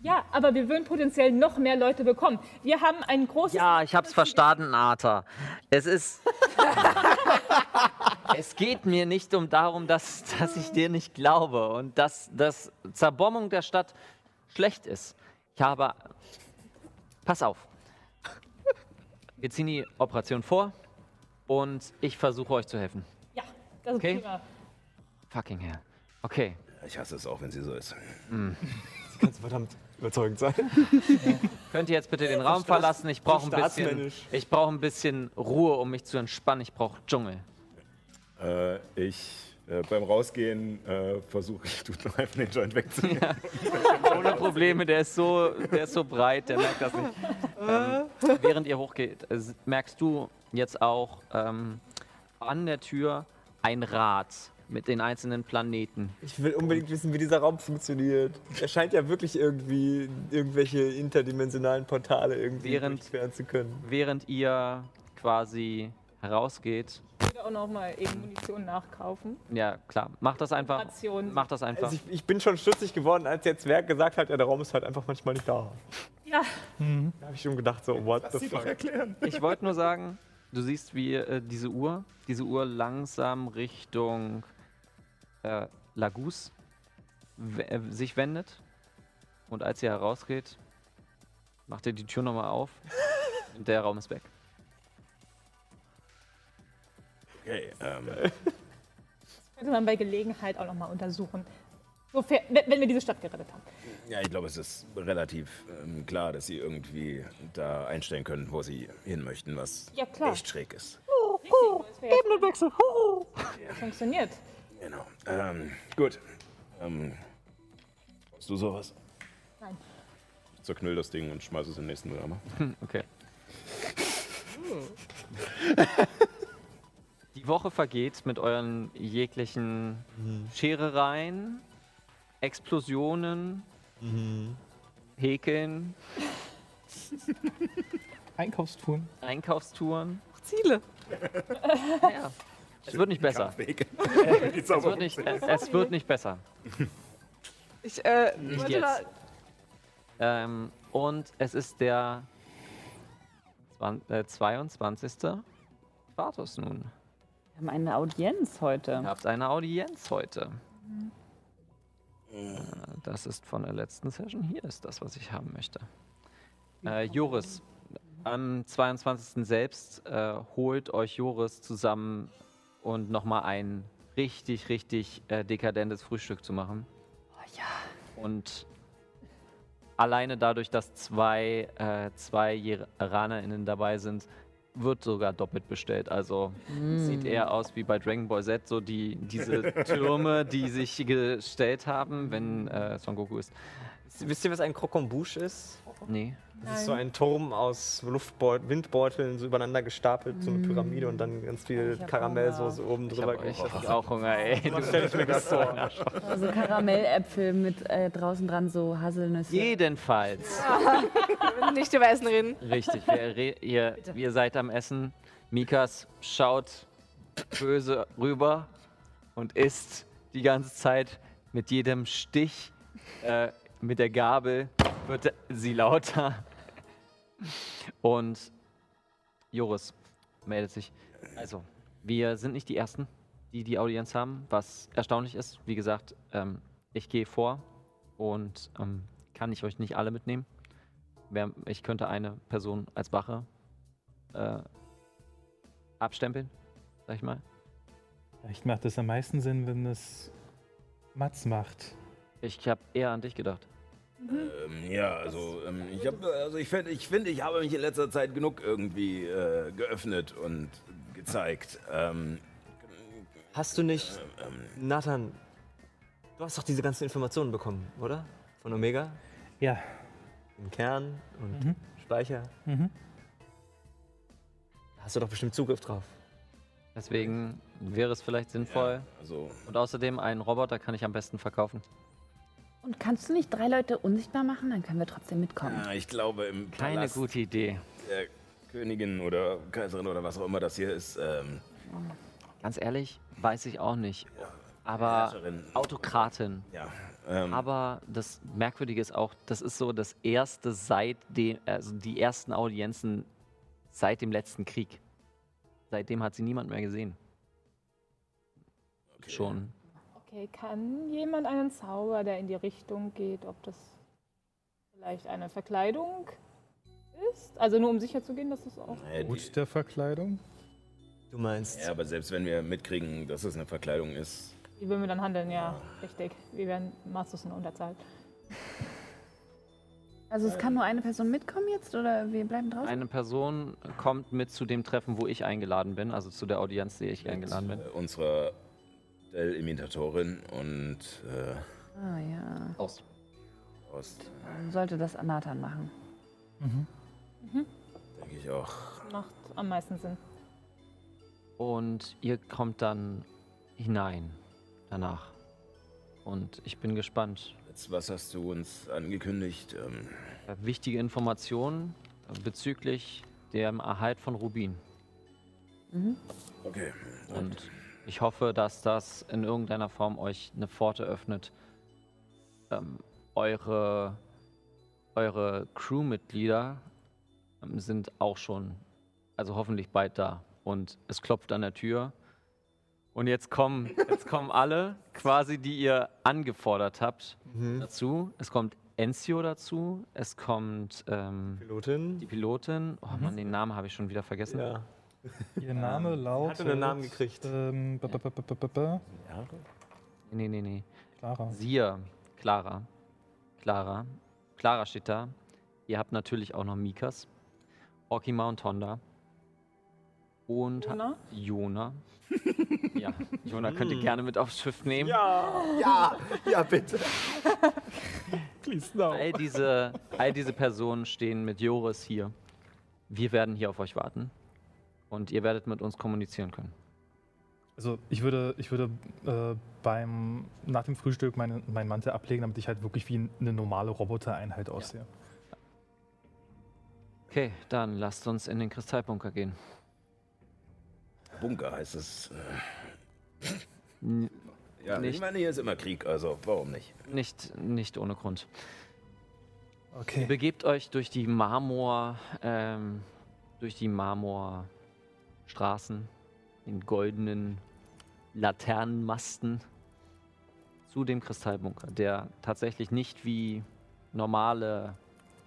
Ja, aber wir würden potenziell noch mehr Leute bekommen. Wir haben ein großes. Ja, ich hab's verstanden, Arthur. Es ist. es geht mir nicht um darum, dass, dass ich dir nicht glaube und dass, dass Zerbombung der Stadt schlecht ist. Ich habe. Pass auf. Wir ziehen die Operation vor und ich versuche euch zu helfen. Ja, das ist Okay. prima. Fucking hell. Okay. Ich hasse es auch, wenn sie so ist. Mm. Sie kann so verdammt überzeugend sein. Könnt ihr jetzt bitte den Raum verlassen? Ich brauche ein bisschen, staatsmännisch. ich brauche ein bisschen Ruhe, um mich zu entspannen. Ich brauche Dschungel. Äh, ich, äh, beim Rausgehen, äh, versuche ich, einfach den Joint wegzunehmen. Ohne Probleme, der ist so, der ist so breit, der merkt das nicht. Ähm, während ihr hochgeht, äh, merkst du jetzt auch ähm, an der Tür ein Rad mit den einzelnen Planeten. Ich will unbedingt wissen, wie dieser Raum funktioniert. Er scheint ja wirklich irgendwie irgendwelche interdimensionalen Portale irgendwie Während- zu können. Während ihr quasi herausgeht, Ich würde auch noch mal eben Munition nachkaufen. ja klar, macht das einfach. Operation. Macht das einfach. Also ich, ich bin schon stutzig geworden, als der Zwerg gesagt hat, ja, der Raum ist halt einfach manchmal nicht da. Ja. Da habe ich schon gedacht, so, what the fuck. Ich wollte nur sagen, du siehst, wie äh, diese Uhr, diese Uhr langsam Richtung äh, Lagus äh, sich wendet. Und als ihr herausgeht, macht ihr die Tür nochmal auf und der Raum ist weg. Okay, ähm, Könnte man bei Gelegenheit auch noch mal untersuchen. Sofern, wenn wir diese Stadt gerettet haben. ja, ich glaube, es ist relativ ähm, klar, dass sie irgendwie da einstellen können, wo sie hin möchten, was Ja, klar. echt schräg ist. Ebenenwechsel. Das funktioniert. Genau. Ähm, gut. Ähm, hast du sowas? Nein. Ich zerknüll das Ding und schmeiße es in den nächsten Mülleimer. Okay. Die Woche vergeht mit euren jeglichen Scherereien, Explosionen, Häkeln, Einkaufstouren. Einkaufstouren. Ziele. Ja. Es wird nicht besser. Es wird nicht, es, wird nicht besser. Ich, äh, Nicht jetzt. Ähm, und es ist der zwan- äh, 22. Quartus nun. Wir haben eine Audienz heute. Ihr habt eine Audienz heute. Äh, Das ist von der letzten Session. Hier ist das, was ich haben möchte. Äh, Joris, am 22. selbst äh, holt euch Joris zusammen und nochmal ein richtig, richtig äh, dekadentes Frühstück zu machen. Oh ja. Und alleine dadurch, dass zwei, äh, zwei IranerInnen dabei sind, wird sogar doppelt bestellt. Also sieht eher aus wie bei Dragon Ball Z, so die, diese Türme, die sich gestellt haben, wenn äh, Son Goku ist. Wisst ihr, was ein Krokombouche ist? Nee. Das ist so ein Turm aus Luftbeut Windbeuteln so übereinander gestapelt, so eine Pyramide und dann ganz viel Ich hab Karamellsoße Hunger. oben Ich drüber hab echt gekocht. auch Hunger, ey. Das stelle ich mir gerade vor. Also Karamelläpfel mit äh, draußen dran so Haselnüsse. Jedenfalls. Nicht über Essen reden. Richtig, wir, re- ihr, ihr seid am Essen. Mikas schaut böse rüber und isst die ganze Zeit mit jedem Stich äh, mit der Gabel wird sie lauter. Und Joris meldet sich. Also, wir sind nicht die Ersten, die die Audienz haben, was erstaunlich ist. Wie gesagt, ähm, ich gehe vor und ähm, kann ich euch nicht alle mitnehmen. Ich könnte eine Person als Wache äh, abstempeln, sag ich mal. Vielleicht macht es am meisten Sinn, wenn es Mats macht. Ich habe eher an dich gedacht. Ähm, ja, also ähm, ich habe, also ich finde, ich, find, ich habe mich in letzter Zeit genug irgendwie äh, geöffnet und gezeigt. Ähm, Hast du nicht, Nathan, du hast doch diese ganzen Informationen bekommen, oder? Von Omega? Ja. Im Kern und Mhm. Speicher. Mhm. Da hast du doch bestimmt Zugriff drauf. Deswegen wäre es vielleicht sinnvoll. also Und außerdem, einen Roboter kann ich am besten verkaufen. Und kannst du nicht drei Leute unsichtbar machen? Dann können wir trotzdem mitkommen. ja, ich glaube im Keine Palast gute Idee. der Königin oder Kaiserin oder was auch immer das hier ist. Ähm, Ganz ehrlich, weiß ich auch nicht. Aber Herrscherin. Autokratin. ja, ähm, Aber das Merkwürdige ist auch, das ist so das erste seit dem, also die ersten Audienzen seit dem letzten Krieg. Seitdem hat sie niemand mehr gesehen. Schon. Okay, kann jemand einen Zauber, der in die Richtung geht, ob das vielleicht eine Verkleidung ist? Also nur um sicher zu gehen, dass es auch. die, Gut der Verkleidung? Du meinst, ja, aber selbst wenn wir mitkriegen, dass es eine Verkleidung ist, Wie würden wir dann handeln? Ja, richtig. Wir werden maßlos in Unterzahl. Also es kann nur eine Person mitkommen jetzt oder wir bleiben draußen? Eine Person kommt mit zu dem Treffen, wo ich eingeladen bin, also zu der Audienz, die ich eingeladen bin. äh, unserer Dell-Imitatorin und äh, Ah ja. Aus. aus, Dann sollte das Nathan machen. denke ich auch. Macht am meisten Sinn. Und ihr kommt dann hinein danach. Und ich bin gespannt. Jetzt, was hast du uns angekündigt? Ähm, Äh, Wichtige Informationen äh, bezüglich dem Erhalt von Rubin. okay. Und ich hoffe, dass das in irgendeiner Form euch eine Pforte öffnet, ähm, eure, eure Crewmitglieder ähm, sind auch schon, also hoffentlich bald da. Und es klopft an der Tür. Und jetzt kommen, jetzt kommen alle, quasi, die ihr angefordert habt, dazu. Es kommt Enzio dazu. Es kommt ähm, Pilotin? die Pilotin. Oh Mann, den Namen habe ich schon wieder vergessen. Ja. Ihr Name lautet... hatte einen Namen gekriegt. Ähm, b -b -b Nee, nee, nee. Clara. Sia, Clara. Clara. Clara steht da. Ihr habt natürlich auch noch Mikas, Okima und Honda. Und Jona? Jona. ja, Jona könnt ihr gerne mit aufs Schiff nehmen. Ja, ja, bitte. All, diese, all diese Personen stehen mit Joris hier. Wir werden hier auf euch warten. Und ihr werdet mit uns kommunizieren können. Also ich würde, ich würde äh, beim, nach dem Frühstück meine, meinen Mantel ablegen, damit ich halt wirklich wie eine normale Robotereinheit aussehe. Okay, dann lasst uns in den Kristallbunker gehen. Bunker heißt es. äh, N Ja, ich Nicht- meine, hier ist immer Krieg, also warum nicht? nicht, nicht ohne Grund. Ihr Okay. begebt euch durch die Marmor, ähm, durch die Marmorstraßen, den goldenen Laternenmasten zu dem Kristallbunker, der tatsächlich nicht wie normale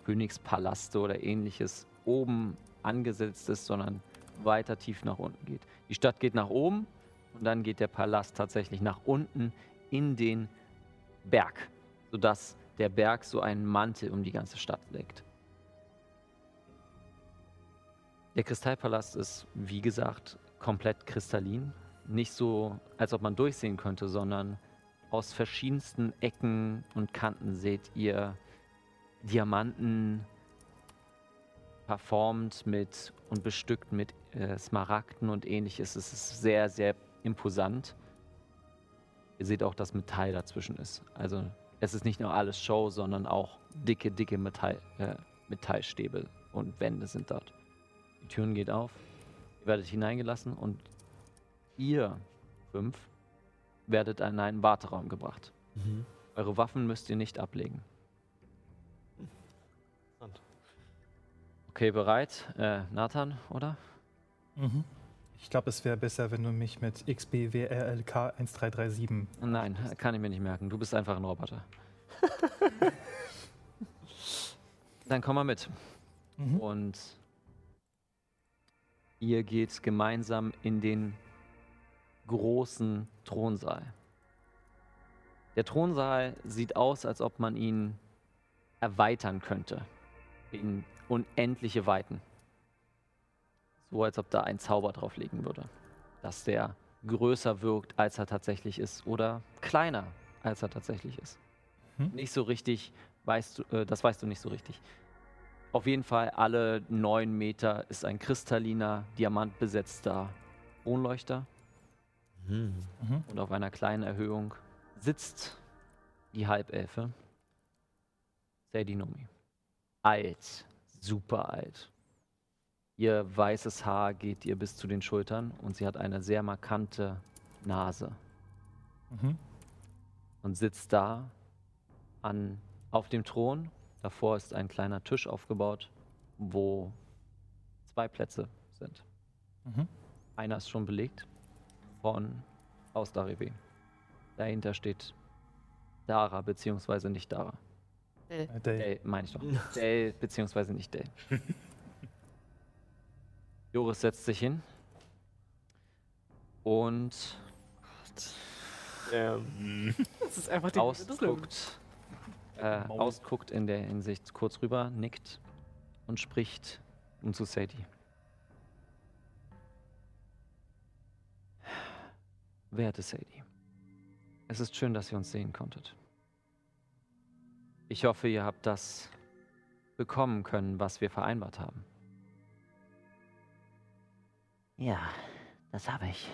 Königspalaste oder ähnliches oben angesetzt ist, sondern weiter tief nach unten geht. Die Stadt geht nach oben und dann geht der Palast tatsächlich nach unten in den Berg, sodass der Berg so einen Mantel um die ganze Stadt legt. Der Kristallpalast ist, wie gesagt, komplett kristallin. Nicht so, als ob man durchsehen könnte, sondern aus verschiedensten Ecken und Kanten seht ihr Diamanten, verformt mit und bestückt mit äh, Smaragden und ähnliches. Es ist sehr, sehr imposant. Ihr seht auch, dass Metall dazwischen ist. Also es ist nicht nur alles Show, sondern auch dicke, dicke Metall, äh, Metallstäbe und Wände sind dort. Die Türen geht auf, ihr werdet hineingelassen und ihr fünf werdet in einen Warteraum gebracht. Mhm. Eure Waffen müsst ihr nicht ablegen. Okay, bereit? Äh, Nathan, oder? Mhm. Ich glaube, es wäre besser, wenn du mich mit XBWRLK 1337. Nein, kann ich mir nicht merken. Du bist einfach ein Roboter. Dann komm mal mit. Mhm. Und ihr geht gemeinsam in den großen Thronsaal. Der Thronsaal sieht aus, als ob man ihn erweitern könnte. In unendliche Weiten. So als ob da ein Zauber drauf liegen würde. Dass der größer wirkt, als er tatsächlich ist. Oder kleiner, als er tatsächlich ist. Hm? Nicht so richtig, weißt du, äh, das weißt du nicht so richtig. Auf jeden Fall, alle neun Meter ist ein kristalliner, diamantbesetzter Kronleuchter. Mhm. Und auf einer kleinen Erhöhung sitzt die Halbelfe. Sadie Nomi. Alt, super alt. Ihr weißes Haar geht ihr bis zu den Schultern und sie hat eine sehr markante Nase Mhm. und sitzt da an, auf dem Thron. Davor ist ein kleiner Tisch aufgebaut, wo zwei Plätze sind. Mhm. Einer ist schon belegt von aus Darivé. Dahinter steht Dara, beziehungsweise nicht Dara. Äh, Dale. Dale, meine ich doch. Dale, beziehungsweise nicht Dale. Joris setzt sich hin und Ähm, Das ist einfach die ausguckt, äh, ausguckt in der Hinsicht kurz rüber, nickt und spricht nun zu Sadie. Werte Sadie, es ist schön, dass ihr uns sehen konntet. Ich hoffe, ihr habt das bekommen können, was wir vereinbart haben. Ja, das habe ich.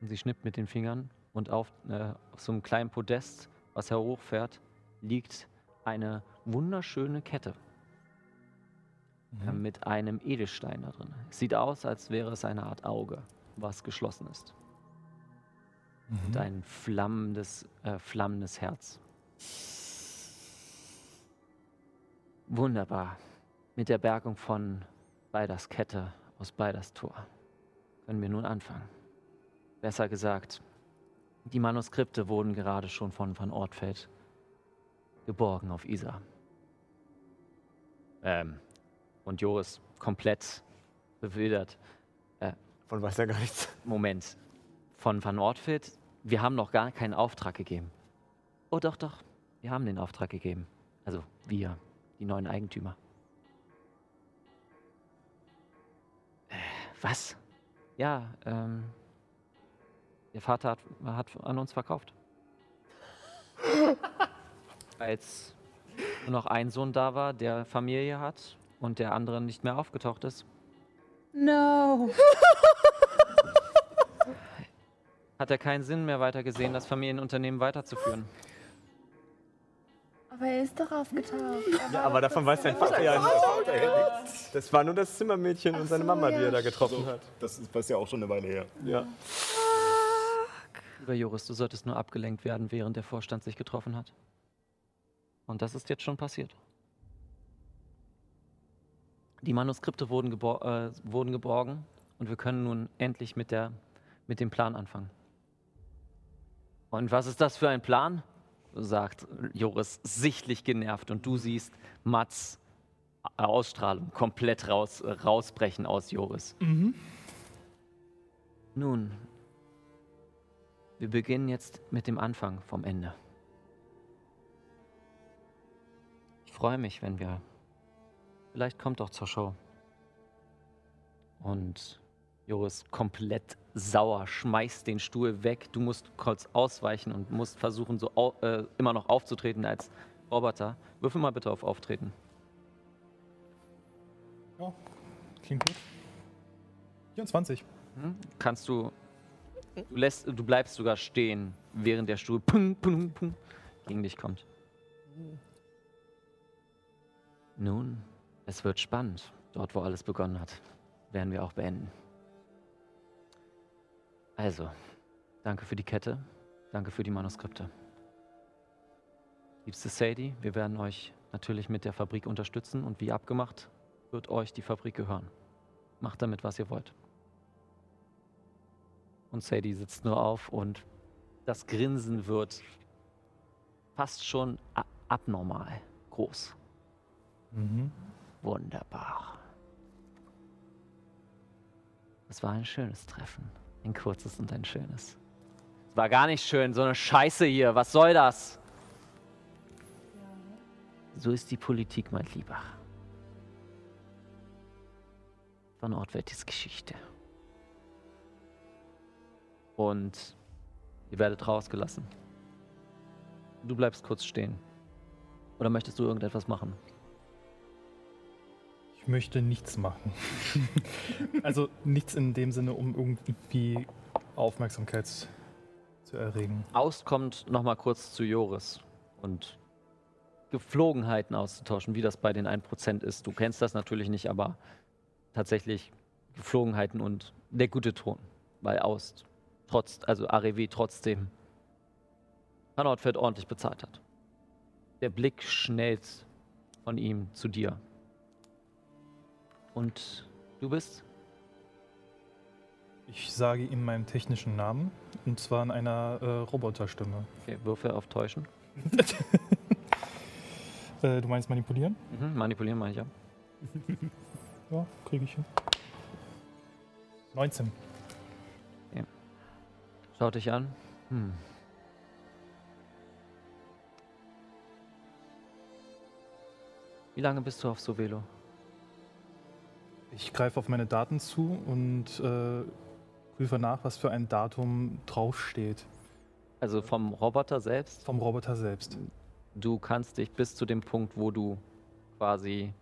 Und sie schnippt mit den Fingern und auf, äh, auf so einem kleinen Podest, was hochfährt, liegt eine wunderschöne Kette äh, mit einem Edelstein da drin. Sieht aus, als wäre es eine Art Auge, was geschlossen ist. Und ein flammendes, äh, flammendes Herz. Wunderbar. Mit der Bergung von Beiders Kette aus Beiders Tor können wir nun anfangen. Besser gesagt, die Manuskripte wurden gerade schon von Van Ortfeld geborgen auf Isa. Ähm, und Joris komplett bewildert. Äh, von weiß er gar nichts. Moment. Von Van Ortfeld? Wir haben noch gar keinen Auftrag gegeben. Oh doch, doch. Wir haben den Auftrag gegeben. Also wir, die neuen Eigentümer. Äh, was? Ja, ähm. Ihr Vater hat, hat an uns verkauft. Als nur noch ein Sohn da war, der Familie hat und der andere nicht mehr aufgetaucht ist, No. hat er keinen Sinn mehr weiter gesehen, das Familienunternehmen weiterzuführen. Aber er ist doch aufgetaucht. Ja, aber davon weiß sein Vater ja nichts. Das war nur das Zimmermädchen und seine Mama, die er da getroffen hat. Das ist, ist ja auch schon eine Weile her. Ja. Lieber Joris, du solltest nur abgelenkt werden, während der Vorstand sich getroffen hat. Und das ist jetzt schon passiert. Die Manuskripte wurden, gebor äh, wurden geborgen und wir können nun endlich mit, der, mit dem Plan anfangen. Und was ist das für ein Plan? sagt Joris sichtlich genervt und du siehst Mats Ausstrahlung komplett raus, rausbrechen aus Joris. Nun, wir beginnen jetzt mit dem Anfang vom Ende. Freue mich, wenn wir. Vielleicht kommt doch zur Show. Und Joris komplett sauer, schmeißt den Stuhl weg. Du musst kurz ausweichen und musst versuchen, so au äh, immer noch aufzutreten als Roboter. Würfel mal bitte auf Auftreten. Ja, klingt gut. 24. Hm? Kannst du. Du, lässt, du bleibst sogar stehen, während der Stuhl pung, pung, pung, gegen dich kommt. Nun, es wird spannend. Dort, wo alles begonnen hat, werden wir auch beenden. Also, danke für die Kette. Danke für die Manuskripte. Liebste Sadie, wir werden euch natürlich mit der Fabrik unterstützen und wie abgemacht wird euch die Fabrik gehören. Macht damit, was ihr wollt. Und Sadie sitzt nur auf und das Grinsen wird fast schon abnormal groß. Mhm. Wunderbar. Es war ein schönes Treffen. Ein kurzes und ein schönes. Es war gar nicht schön, so eine Scheiße hier. Was soll das? So ist die Politik, mein Lieber. Von Ortwärts Geschichte. Und ihr werdet rausgelassen. Du bleibst kurz stehen. Oder möchtest du irgendetwas machen? Ich möchte nichts machen. also nichts in dem Sinne, um irgendwie Aufmerksamkeit zu erregen. Aust kommt noch mal kurz zu Joris und Geflogenheiten auszutauschen, wie das bei den 1% ist. Du kennst das natürlich nicht, aber tatsächlich Geflogenheiten und der gute Ton. Weil Aust, trotz, also Arevi trotzdem Hanordfeld ordentlich bezahlt hat. Der Blick schnellt von ihm zu dir. Und du bist? Ich sage ihm meinen technischen Namen und zwar in einer äh, Roboterstimme. Okay, Würfe auf Täuschen. Äh, du meinst manipulieren? Mhm, manipulieren meine ich ja. Ja, kriege ich hin. 19. Schaut dich an. Hm. Wie lange bist du auf Sovelo? Ich greife auf meine Daten zu und äh, prüfe nach, was für ein Datum draufsteht. Also vom Roboter selbst? Vom Roboter selbst. Du kannst dich bis zu dem Punkt, wo du quasi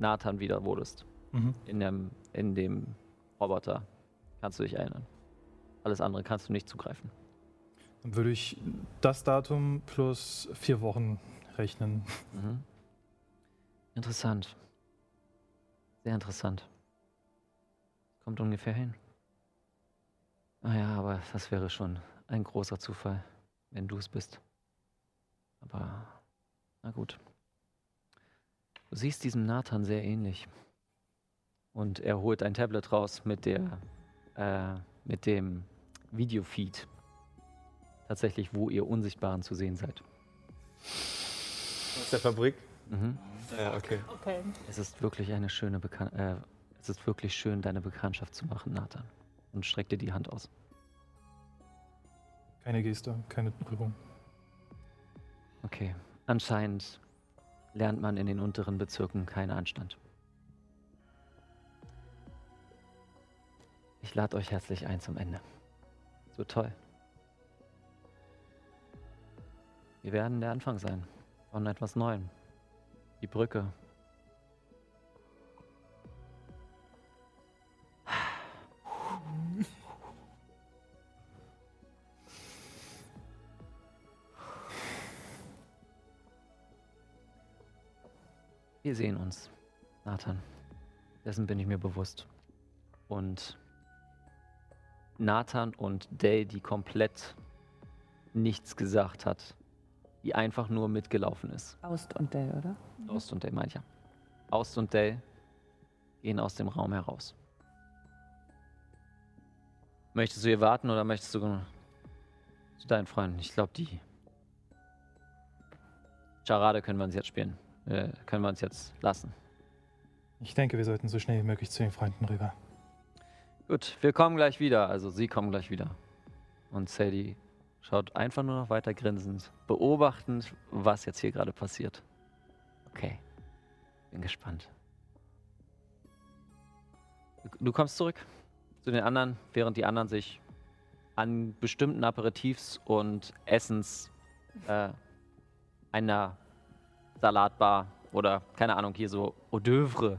Nathan wieder wurdest. Mhm. In, dem, in dem Roboter. Kannst du dich erinnern. Alles andere kannst du nicht zugreifen. Dann würde ich das Datum plus vier Wochen rechnen. Mhm. Interessant. Sehr interessant. Kommt ungefähr hin. Naja, aber das wäre schon ein großer Zufall, wenn du es bist. Aber na gut. Du siehst diesem Nathan sehr ähnlich. Und er holt ein Tablet raus mit der äh, mit dem Videofeed. Tatsächlich, wo ihr Unsichtbaren zu sehen seid. Aus der Fabrik? Mhm. Ja, okay. Okay. Es ist wirklich eine schöne Bekan äh, es ist wirklich schön, deine Bekanntschaft zu machen, Nathan. Und streck dir die Hand aus. Keine Geste, keine Prüfung. Okay. Anscheinend lernt man in den unteren Bezirken keinen Anstand. Ich lade euch herzlich ein zum Ende. So toll. Wir werden der Anfang sein von etwas Neuem. Die Brücke. Wir sehen uns, Nathan. Dessen bin ich mir bewusst. Und Nathan und Dale, die komplett nichts gesagt hat, die einfach nur mitgelaufen ist. Aust und Dell, oder? Aust und Dale, meine ich ja. Aust und Dale gehen aus dem Raum heraus. Möchtest du hier warten oder möchtest du zu deinen Freunden? Ich glaube, die Charade können wir uns jetzt spielen. Äh, können wir uns jetzt lassen. Ich denke, wir sollten so schnell wie möglich zu den Freunden rüber. Gut, wir kommen gleich wieder. Also sie kommen gleich wieder. Und Sadie schaut einfach nur noch weiter grinsend, beobachtend, was jetzt hier gerade passiert. Okay, bin gespannt. Du, kommst zurück zu den anderen, während die anderen sich an bestimmten Aperitifs und Essens äh, einer Salatbar oder keine Ahnung, hier so Hors d'oeuvre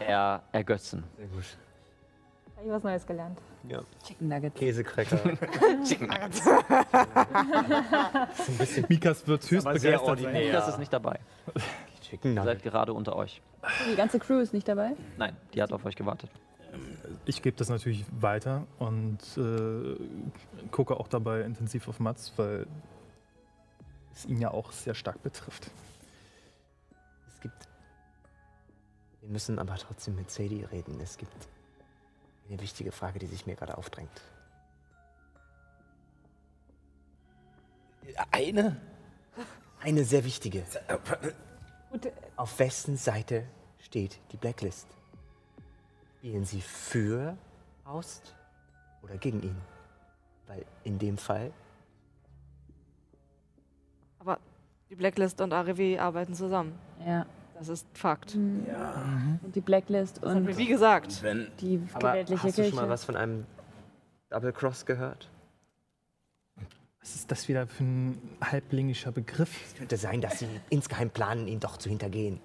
er, ergötzen. Sehr gut. Ich was Neues gelernt. Ja. Chicken Nuggets. Käsecracker. Chicken Nuggets. Mikas wird höchst begeistert. Das ist nicht dabei. Chicken Ihr seid Nuggets. gerade unter euch. Die ganze Crew ist nicht dabei. Nein, die hat auf euch gewartet. Ich gebe das natürlich weiter und äh, gucke auch dabei intensiv auf Mats, weil es ihn ja auch sehr stark betrifft. Es gibt. Wir müssen aber trotzdem mit Sadie reden. Es gibt eine wichtige Frage, die sich mir gerade aufdrängt. Eine? Eine sehr wichtige. Gut, Auf wessen Seite steht die Blacklist? Spielen Sie für Faust oder gegen ihn? Weil in dem Fall Aber die Blacklist und ARW arbeiten zusammen. Ja. Das ist Fakt. Und die Blacklist Das hat und mir wie gesagt. Wenn die Aber weltliche hast du Kirche. schon mal was von einem Double Cross gehört? Was ist das wieder für ein halblingischer Begriff? Es könnte sein, dass sie insgeheim planen, ihn doch zu hintergehen.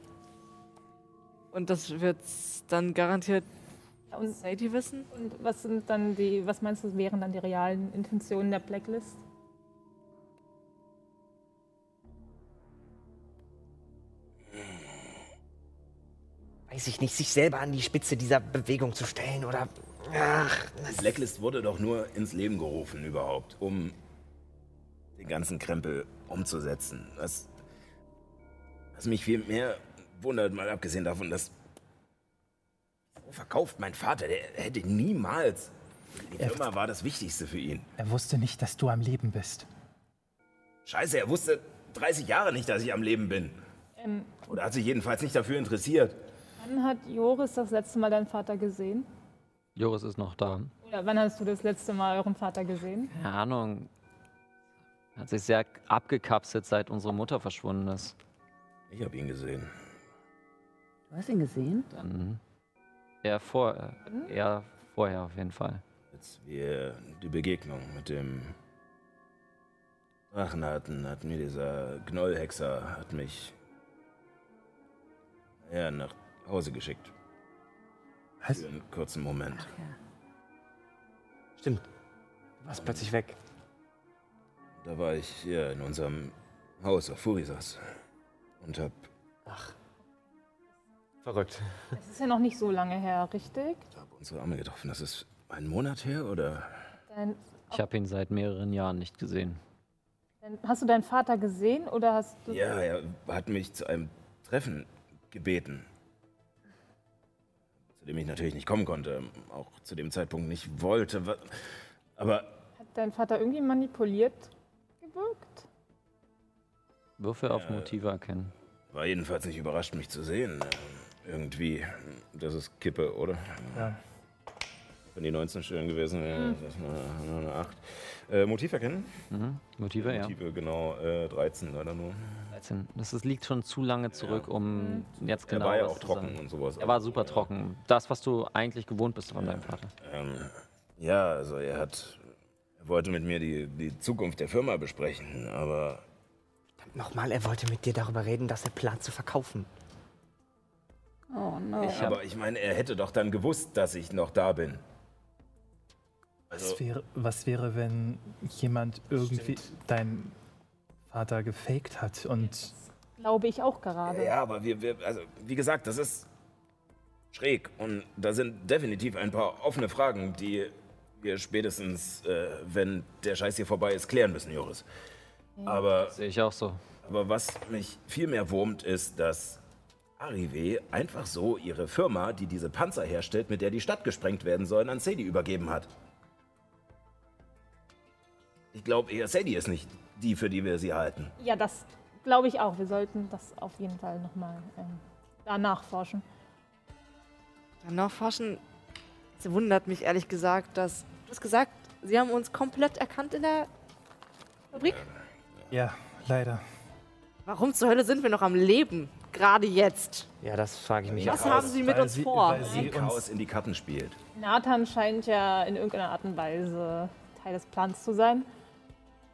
Und das wird dann garantiert und, Sadie wissen? und was sind dann die, was meinst du, wären dann die realen Intentionen der Blacklist? Weiß ich nicht, sich selber an die Spitze dieser Bewegung zu stellen oder. Ach, Die Blacklist wurde doch nur ins Leben gerufen überhaupt, um den ganzen Krempel umzusetzen. Was, was mich viel mehr wundert, mal abgesehen davon, dass so verkauft mein Vater, der hätte niemals. Die Firma war das Wichtigste für ihn. Er wusste nicht, dass du am Leben bist. Scheiße, er wusste 30 Jahre nicht, dass ich am Leben bin. Ähm, Oder hat sich jedenfalls nicht dafür interessiert. Wann hat Joris das letzte Mal deinen Vater gesehen? Joris ist noch da. Oder wann hast du das letzte Mal euren Vater gesehen? Keine Ahnung. Hat sich sehr abgekapselt, seit unsere Mutter verschwunden ist. Ich habe ihn gesehen. Du hast ihn gesehen? Dann eher, vor, äh, eher vorher auf jeden Fall. Als wir die Begegnung mit dem Drachen hatten, hat mir dieser Gnollhexer hat mich ja, nach Hause geschickt. Was? Für einen kurzen Moment. Stimmt. Du warst plötzlich weg. Da war ich hier in unserem Haus auf Furisas und hab Ach. Verrückt. Es ist ja noch nicht so lange her, richtig? hab unsere Arme getroffen. Das ist ein Monat her oder? Dein, Ich habe ihn seit mehreren Jahren nicht gesehen. dein, hast du deinen Vater gesehen oder hast du. Ja, er hat mich zu einem Treffen gebeten. Zu dem ich natürlich nicht kommen konnte, auch zu dem Zeitpunkt nicht wollte. Aber Hat dein Vater irgendwie manipuliert gewirkt? Würfel auf Motive erkennen. war jedenfalls nicht überrascht, mich zu sehen. Irgendwie, das ist Kippe, oder? Ja. Wenn die 19 schön gewesen wäre, das ist eine, eine 8. Äh, Motiv erkennen? Mhm. Motive, ja. Motive, genau, äh, 13 leider nur. 13. Das ist, liegt schon zu lange zurück, um jetzt Er genau war ja was auch trocken sagen. und sowas. Er war super trocken. Das, was du eigentlich gewohnt bist von deinem Vater. Ähm, ja, also er hat, er wollte mit mir die, die Zukunft der Firma besprechen, aber Nochmal, er wollte mit dir darüber reden, dass er plant zu verkaufen. Oh no. Ich Aber ich meine, er hätte doch dann gewusst, dass ich noch da bin. Also, Was wäre, was wäre, wenn jemand irgendwie deinen Vater gefaked hat und Glaube ich auch gerade. ja, aber wir, wir, also wie gesagt, das ist schräg und da sind definitiv ein paar offene Fragen, die wir spätestens, äh, wenn der Scheiß hier vorbei ist, klären müssen, Joris. Aber, sehe ich auch so. aber was mich viel mehr wurmt, ist, dass Arrive einfach so ihre Firma, die diese Panzer herstellt, mit der die Stadt gesprengt werden sollen, an Sadie übergeben hat. Ich glaube eher, Sadie ist nicht die, für die wir sie halten. Ja, das glaube ich auch. Wir sollten das auf jeden Fall nochmal ähm, da nachforschen. Dann nachforschen. Es wundert mich ehrlich gesagt, dass. Du hast gesagt, sie haben uns komplett erkannt in der Fabrik. ja, leider. Warum zur Hölle sind wir noch am Leben? Gerade jetzt. Ja, das frage ich mich Was auch. haben sie mit weil uns sie- vor? weil sie Chaos in die Karten spielt. Nathan scheint ja in irgendeiner Art und Weise Teil des Plans zu sein.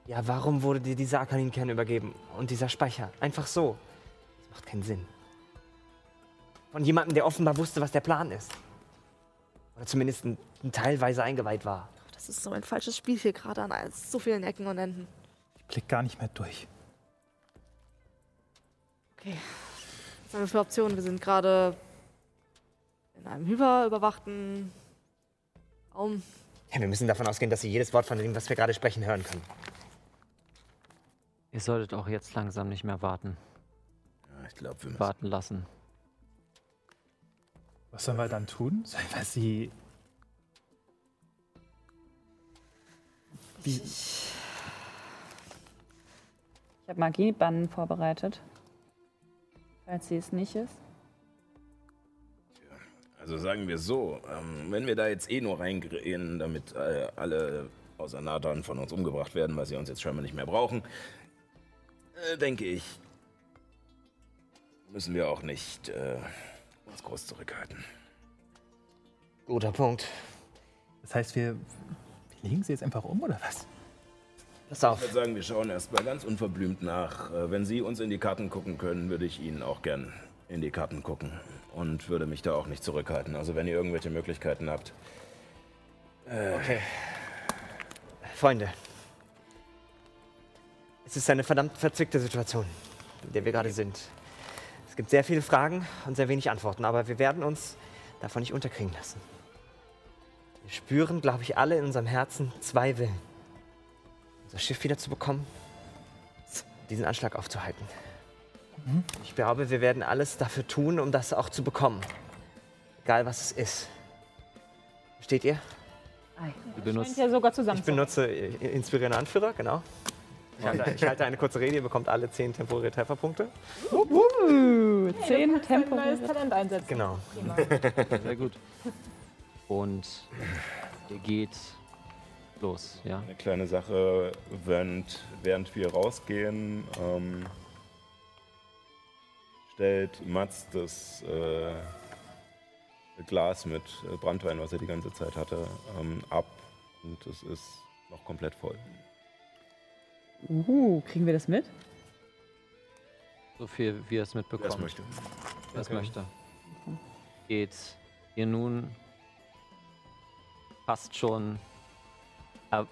Ja, warum wurde dir dieser Arkaninkern übergeben? Und dieser Speicher? Einfach so. Das macht keinen Sinn. Von jemandem, der offenbar wusste, was der Plan ist. Oder zumindest ein, ein teilweise eingeweiht war. Das ist so ein falsches Spiel hier gerade an all- so vielen Ecken und Enden. Ich blick gar nicht mehr durch. Okay. Was haben wir für Optionen? Wir sind gerade in einem hyperüberwachten Raum. Ja, wir müssen davon ausgehen, dass sie jedes Wort von dem, was wir gerade sprechen, hören können. Ihr solltet auch jetzt langsam nicht mehr warten. Ja, ich glaube, wir müssen. Warten lassen. Was sollen wir dann tun? Sollen wir sie. Wie, Ich habe Magiebannen vorbereitet. Falls sie es nicht ist. Also sagen wir so, ähm, wenn wir da jetzt eh nur reingehen, damit äh, alle außer Nathan von uns umgebracht werden, weil sie uns jetzt scheinbar nicht mehr brauchen, äh, denke ich, müssen wir auch nicht äh, uns groß zurückhalten. Guter Punkt. das heißt, wir, wir legen sie jetzt einfach um, oder was? Pass auf. Ich würde sagen, wir schauen erstmal ganz unverblümt nach. Äh, wenn Sie uns in die Karten gucken können, würde ich Ihnen auch gern in die Karten gucken und würde mich da auch nicht zurückhalten. Also wenn ihr irgendwelche Möglichkeiten habt. Okay. Freunde. Es ist eine verdammt verzwickte Situation, in der wir gerade sind. Es gibt sehr viele Fragen und sehr wenig Antworten, aber wir werden uns davon nicht unterkriegen lassen. Wir spüren, glaube ich, alle in unserem Herzen zwei Willen. Unser Schiff wieder zu bekommen, diesen Anschlag aufzuhalten. Ich glaube, wir werden alles dafür tun, um das auch zu bekommen. Egal was es ist. Versteht ihr? Ich benutze äh, inspirierende Anführer, genau. Ich halte, ich halte eine kurze Rede, ihr bekommt alle 10 temporäre Trefferpunkte. Uh, zehn Ein Tempo. neues Talent einsetzen. Genau. Sehr gut. Und ihr geht los, ja? Eine kleine Sache, während, während wir rausgehen, ähm, stellt Mats das äh, Glas mit äh, Brandwein, was er die ganze Zeit hatte, ähm, ab und es ist noch komplett voll. Uh, kriegen wir das mit? So viel, wie er es mitbekommt. Das möchte. Wer es möchte. Geht ihr nun fast schon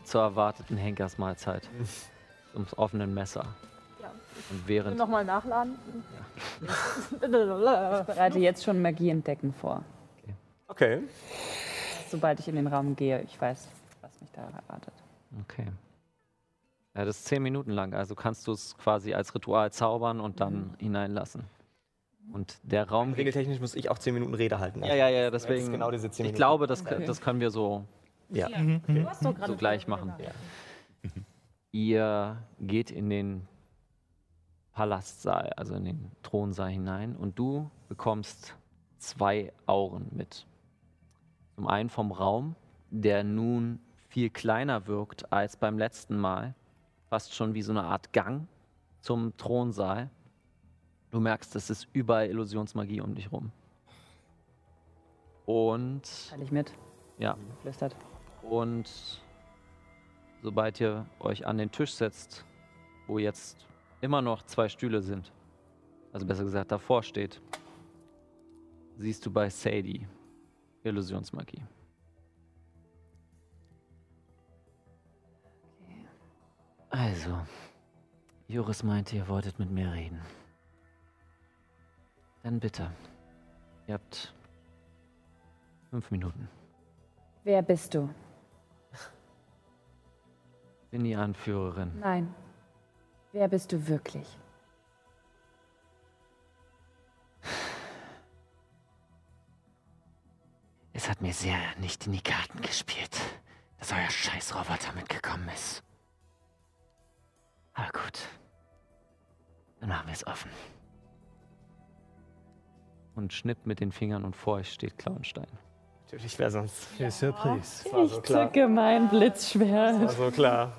zur erwarteten Henkersmahlzeit. Zum offenen Messer. Ja. Und während. Nochmal nachladen. Ich bereite jetzt schon Magie entdecken vor. Okay. Sobald ich in den Raum gehe, ich weiß, was mich da erwartet. Okay. Ja, das ist zehn Minuten lang, also kannst du es quasi als Ritual zaubern und dann hineinlassen. Und der Raum. Regeltechnisch muss ich auch 10 Minuten Rede halten. Ja, ja, ja, deswegen. genau diese 10 ich Minuten. glaube, das, Okay. das können wir so, Ja. Hast doch gerade so gleich machen. Ja. Ihr geht in den Palastsaal, also in den Thronsaal hinein und du bekommst zwei Auren mit. Zum einen vom Raum, der nun viel kleiner wirkt als beim letzten Mal. Fast schon wie so eine Art Gang zum Thronsaal. Du merkst, es ist überall Illusionsmagie um dich rum. Und Teile ich mit. ja, Flüstert. und sobald ihr euch an den Tisch setzt, wo jetzt immer noch zwei Stühle sind, also besser gesagt davor steht, siehst du bei Sadie Illusionsmagie. Also, Joris meinte, ihr wolltet mit mir reden. Dann bitte. Ihr habt fünf Minuten. Wer bist du? Bin die Anführerin. Nein. Wer bist du wirklich? Es hat mir sehr nicht in die Karten gespielt, dass euer Scheißroboter mitgekommen ist. Aber gut. Dann machen wir es offen. Und schnippt mit den Fingern und vor euch steht Klauenstein. Natürlich, wer sonst. Surprise. Das war so. Zücke mein Blitzschwert. Das war so klar.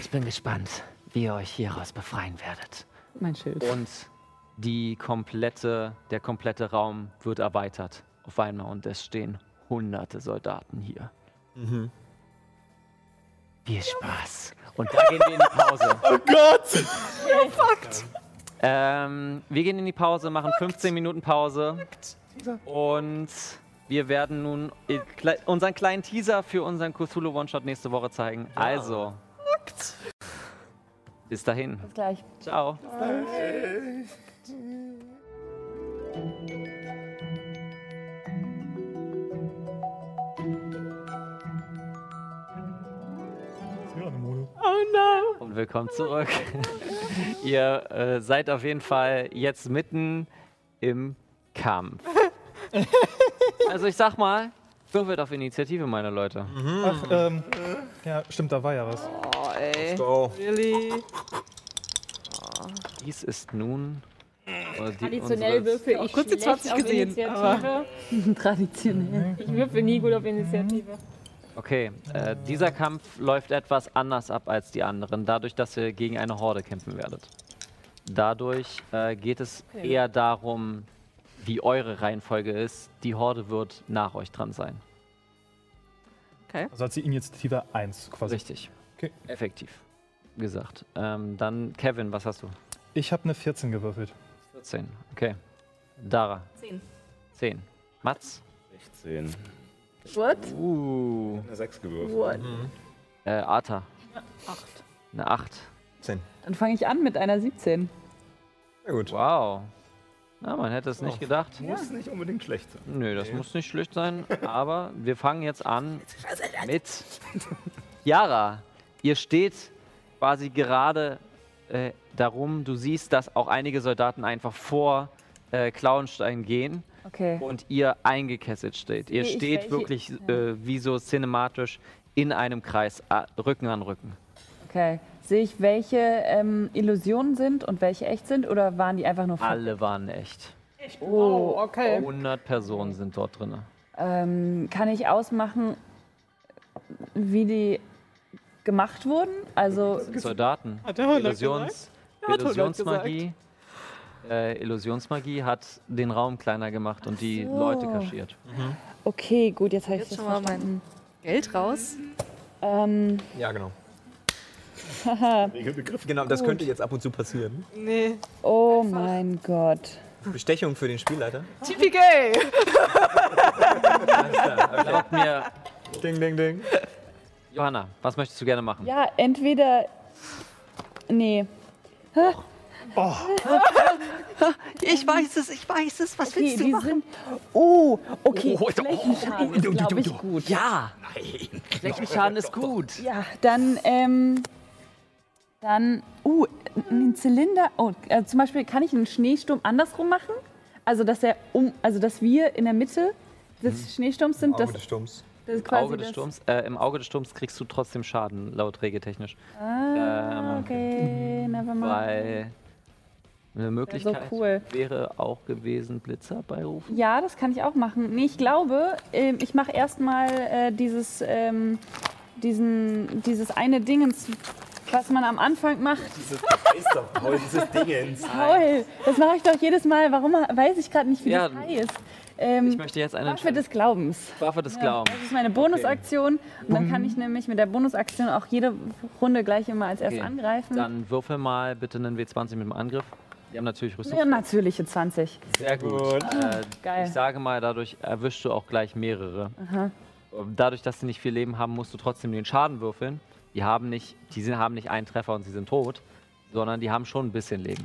Ich bin gespannt, wie ihr euch hieraus befreien werdet. Mein Schild. Und die komplette, der komplette Raum wird erweitert auf einmal und es stehen hunderte Soldaten hier. Mhm. Viel Spaß. Und da gehen wir in die Pause. Oh Gott! Ähm, wir gehen in die Pause, machen 15 Minuten Pause. Und wir werden nun äh, unseren kleinen Teaser für unseren Cthulhu One-Shot nächste Woche zeigen. Also. Bis dahin. Bis gleich. Ciao. Oh no! Und willkommen zurück. Ihr äh, seid auf jeden Fall jetzt mitten im Kampf. Also ich sag mal, würfelt auf Initiative, meine Leute. Ach, ähm, ja, stimmt, da war ja was. Oh, ey. Go. Really? Dies ist nun äh, Traditionell würfel ich kurz die schlecht 20 auf gesehen, Initiative. Traditionell. Ich würfel nie gut auf Initiative. Okay, äh, dieser Kampf läuft etwas anders ab als die anderen, dadurch, dass ihr gegen eine Horde kämpfen werdet. Dadurch äh, geht es Okay. eher darum, wie eure Reihenfolge ist. Die Horde wird nach euch dran sein. Also hat sie Initiative 1 quasi. Richtig. Okay. Effektiv gesagt. Ähm, dann Kevin, was hast du? Ich habe eine 14 gewürfelt. 14. Okay. Dara. 10. 10. Mats. 16. What? Uh. Eine 6 gewürfelt. What? Äh, Arta. Acht. Eine 8. 10. Dann fange ich an mit einer 17. Na gut. Wow. Na, man hätte es nicht gedacht. Muss nicht unbedingt schlecht sein. Nö, das muss nicht schlecht sein. Aber wir fangen jetzt an mit Yara. Ihr steht quasi gerade äh, darum. Du siehst, dass auch einige Soldaten einfach vor äh, Klauenstein gehen Okay. und ihr eingekesselt steht. Ihr ich steht wirklich äh, wie so cinematisch in einem Kreis, Rücken an Rücken. Okay. Sehe ich, welche ähm, Illusionen sind und welche echt sind? Oder waren die einfach nur... Alle waren echt. Oh, okay. 100 Personen sind dort drin. Ähm, kann ich ausmachen, wie die gemacht wurden? Also, Soldaten. Hat 100 Illusions, hat 100 Illusionsmagie. Äh, Illusionsmagie hat den Raum kleiner gemacht und die so. Leute kaschiert. okay, gut, jetzt habe ich Jetzt das schon mal mein. Geld raus. Ähm, Ja, genau. Regelbegriff. Genau, das könnte jetzt ab und zu passieren. Nee. oh mein Gott. Bestechung für den Spielleiter. TPK! Glaubt mir, Ding, ding, ding. Johanna, was möchtest du gerne machen? Ja, entweder... Nee. Ich weiß es, ich weiß es. Was Okay, willst du machen? sind... Oh, okay, Oh, oh, Flächenschaden oh, ist, oh, oh, glaube oh, ich, oh. gut. Ja! Flächenschaden ist gut. Ja, dann, ähm, dann, uh, einen Zylinder, oh, äh, zum Beispiel kann ich einen Schneesturm andersrum machen? Also, dass er um, also, dass wir in der Mitte des Schneesturms sind, das, Auge des Sturms. das ist quasi Auge des Sturms, äh, Im Auge des Sturms kriegst du trotzdem Schaden, laut regeltechnisch. Ah, Ähm, okay, never mind. Weil eine Möglichkeit cool. wäre auch gewesen, Blitzer beirufen. Ja, das kann ich auch machen. Nee, ich glaube, ähm, ich mache erstmal äh, dieses, ähm, diesen, dieses eine Dingens, was man am Anfang macht. Dieses ist doch Paul, dieses Dingens. Paul, das mache ich doch jedes Mal. Warum weiß ich gerade nicht, wie Ja, das heißt? Ähm, Ich möchte jetzt eine Waffe des Glaubens. Waffe des Ja, Glaubens. das ist meine Bonusaktion. Und dann kann ich nämlich mit der Bonusaktion auch jede Runde gleich immer als erstes Okay. angreifen. Dann würfel mal bitte einen W20 mit dem Angriff. Die haben natürlich Rüstung. Ja, natürliche 20. Sehr gut. Äh, Geil. ich sage mal, dadurch erwischst du auch gleich mehrere. Aha. Dadurch, dass sie nicht viel Leben haben, musst du trotzdem den Schaden würfeln. Die haben nicht, die sind, haben nicht einen Treffer und sie sind tot, sondern die haben schon ein bisschen Leben.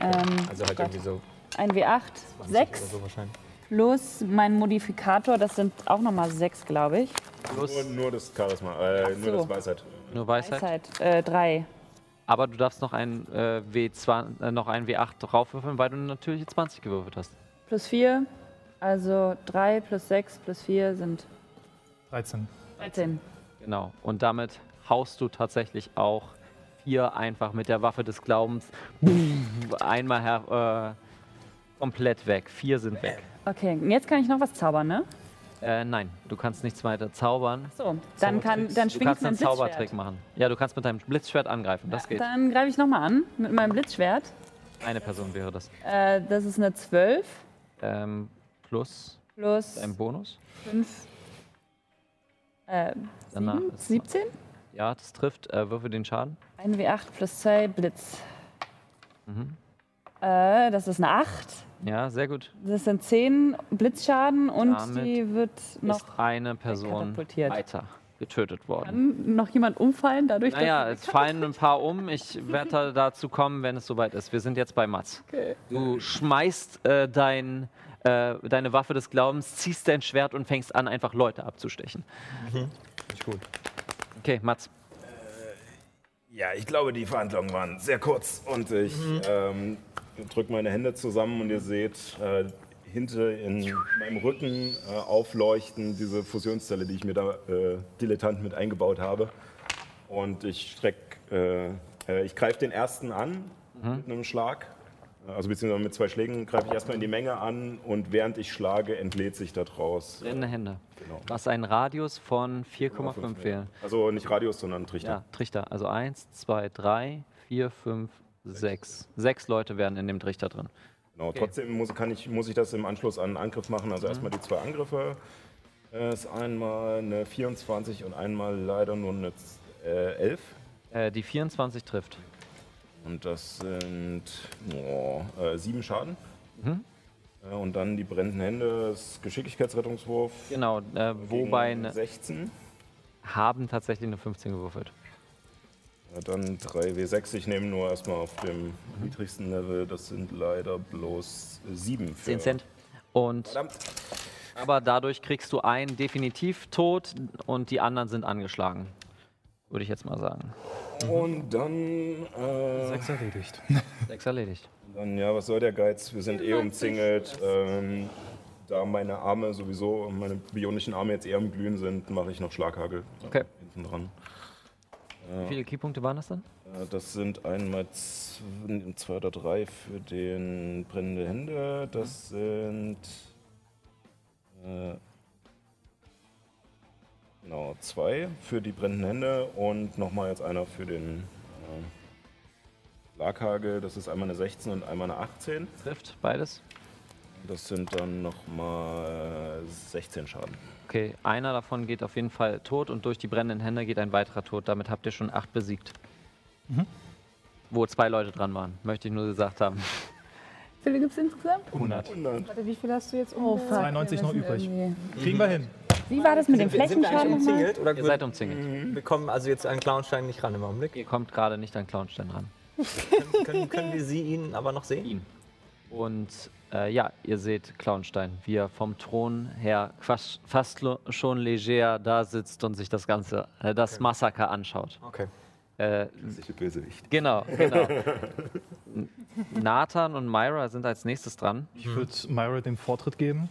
Ähm, Also halt Gott. irgendwie so ein W8, 20 6 oder so wahrscheinlich. plus mein Modifikator, das sind auch nochmal 6, glaube ich. Plus Nur, nur das Charisma, äh, nur so. das Weisheit. nur Weisheit. Weisheit, äh, 3. Aber du darfst noch ein, äh, W20, äh, noch ein W8 draufwürfeln, weil du eine natürliche 20 gewürfelt hast. Plus 4, also 3 plus 6 plus 4 sind 13. 13. Genau. Und damit haust du tatsächlich auch vier einfach mit der Waffe des Glaubens einmal her, äh, komplett weg. Vier sind weg. Okay, und jetzt kann ich noch was zaubern, ne? Äh, nein, du kannst nichts weiter zaubern. So, dann, kann, dann Du schwingt kannst einen Zaubertrick machen. Ja, du kannst mit deinem Blitzschwert angreifen. Das geht. Dann greife ich nochmal an mit meinem Blitzschwert. Eine Person wäre das. Äh, das ist eine 12 Ähm, plus plus ein Bonus. 5. Äh, Danach sieben? ist- 17? Ja, das trifft. Äh, würfe den Schaden. 1 W8 plus 2 Blitz. Mhm. Äh, das ist eine 8. Ja, sehr gut. Das sind 10 Blitzschaden und Damit die wird noch. Ist eine Person weiter getötet worden. Kann noch jemand umfallen dadurch, Naja, dass es fallen ein paar um. Ich werde da dazu kommen, wenn es soweit ist. Wir sind jetzt bei Mats. Okay. Du schmeißt äh, dein, äh, deine Waffe des Glaubens, ziehst dein Schwert und fängst an, einfach Leute abzustechen. Mhm. Nicht gut. Okay, Mats. Ja, ich glaube, die Verhandlungen waren sehr kurz und ich ähm, drücke meine Hände zusammen und ihr seht äh, hinter in meinem Rücken äh, aufleuchten diese Fusionszelle, die ich mir da äh, dilettant mit eingebaut habe. Und ich streck, äh, äh, ich greife den ersten an mit einem Schlag. Also beziehungsweise mit zwei Schlägen greife ich erstmal in die Menge an und während ich schlage, entlädt sich da draus. Brennende Hände. Genau. Hast einen Radius von 4,5 wählen. Also nicht Radius, sondern Trichter. Ja, Trichter. Also 1, 2, 3, 4, 5, 6. Sechs Leute werden in dem Trichter drin. Genau, Okay. trotzdem muss, kann ich, muss ich das im Anschluss an einen Angriff machen. Also erstmal die zwei Angriffe. Äh, ist einmal eine 24 und einmal leider nur eine äh, 11. Äh, die 24 trifft. Und das sind oh, äh, sieben Schaden. Mhm. Äh, und dann die brennenden Hände, das Geschicklichkeitsrettungswurf. Genau, äh, wobei gegen ne, 16. haben tatsächlich eine 15 gewürfelt. Ja, dann 3W6. Ich nehme nur erstmal auf dem niedrigsten Level. Das sind leider bloß sieben. für- 10 Cent. Und Verdammt. aber dadurch kriegst du einen definitiv tot und die anderen sind angeschlagen. Würde ich jetzt mal sagen. Und dann. Äh, Sechs erledigt. Sechs erledigt. Dann, ja, was soll der Geiz? Wir sind eh umzingelt. Ähm, da meine Arme sowieso, meine bionischen Arme jetzt eher am Glühen sind, mache ich noch Schlaghagel. Okay. Hinten dran. Wie viele Keypunkte waren das dann? Äh, Das sind einmal zwei oder drei für den brennende Hände. Das sind. Äh, genau, zwei für die brennenden Hände und nochmal jetzt einer für den äh, Schlaghagel. Das ist einmal eine 16 und einmal eine 18. Trifft beides. Das sind dann nochmal 16 Schaden. Okay, einer davon geht auf jeden Fall tot und durch die brennenden Hände geht ein weiterer tot. Damit habt ihr schon acht besiegt. Mhm. Wo zwei Leute dran waren, möchte ich nur gesagt haben. Wie viele gibt es insgesamt? 100. Warte, wie viel hast du jetzt? Oh, um? fuck. 92 noch übrig. irgendwie- Kriegen wir hin. Wie war das mit dem Flächenschaden umzingelt? Oder Ihr seid umzingelt. wir kommen also jetzt an Clownstein nicht ran im Augenblick? Ihr kommt gerade nicht an Clownstein ran. können, können, können wir sie ihn aber noch sehen? Ihn. Und äh, ja, ihr seht Clownstein, wie er vom Thron her fast, fast schon leger da sitzt und sich das Ganze, äh, das Massaker anschaut. Okay. Äh, Klassische Bösewicht. genau, genau. Nathan und Myra sind als nächstes dran. Ich würde Myra den Vortritt geben.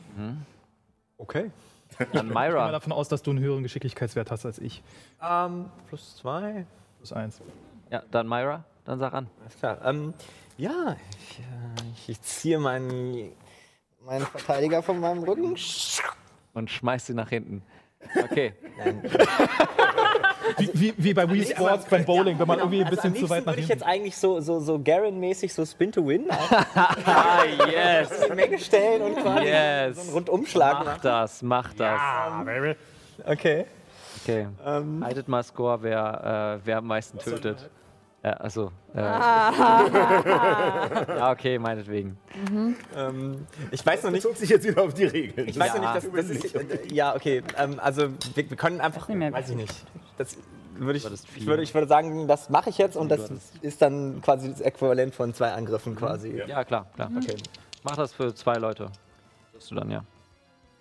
Okay. An Ich gehe mal Myra. davon aus, dass du einen höheren Geschicklichkeitswert hast als ich. Ähm, plus zwei. Plus eins. Ja, dann Myra, dann sag an. Alles klar. Ähm, ja, ich, äh, ich ziehe meinen, meinen Verteidiger von meinem Rücken. Und schmeißt sie nach hinten. Okay. Wie, wie, wie bei Wii Sports beim Bowling, wenn man irgendwie ein Also bisschen zu weit nach würde ich hinten. jetzt eigentlich so, so, so Garen-mäßig so Spin to Win ah, yes. Menge stellen und quasi Yes. so einen Rundumschlag Mach machen. das, mach das. Okay. Okay. Ähm, Haltet mal Score, wer, äh, wer am meisten tötet. Äh, also. Äh, ja, okay, meinetwegen. ähm, ich weiß noch nicht. Bezog sich jetzt wieder auf die Regeln. Ich weiß Ja. noch nicht, dass, das ist, äh, ja, okay. Ähm, also wir, wir können einfach, mehr weiß ich nicht. Das würde ich, ich, würde, ich würde sagen, das mache ich jetzt und das ist dann quasi das Äquivalent von zwei Angriffen quasi. Ja, klar, klar. Okay, Mach das für zwei Leute. Wirst du dann, ja.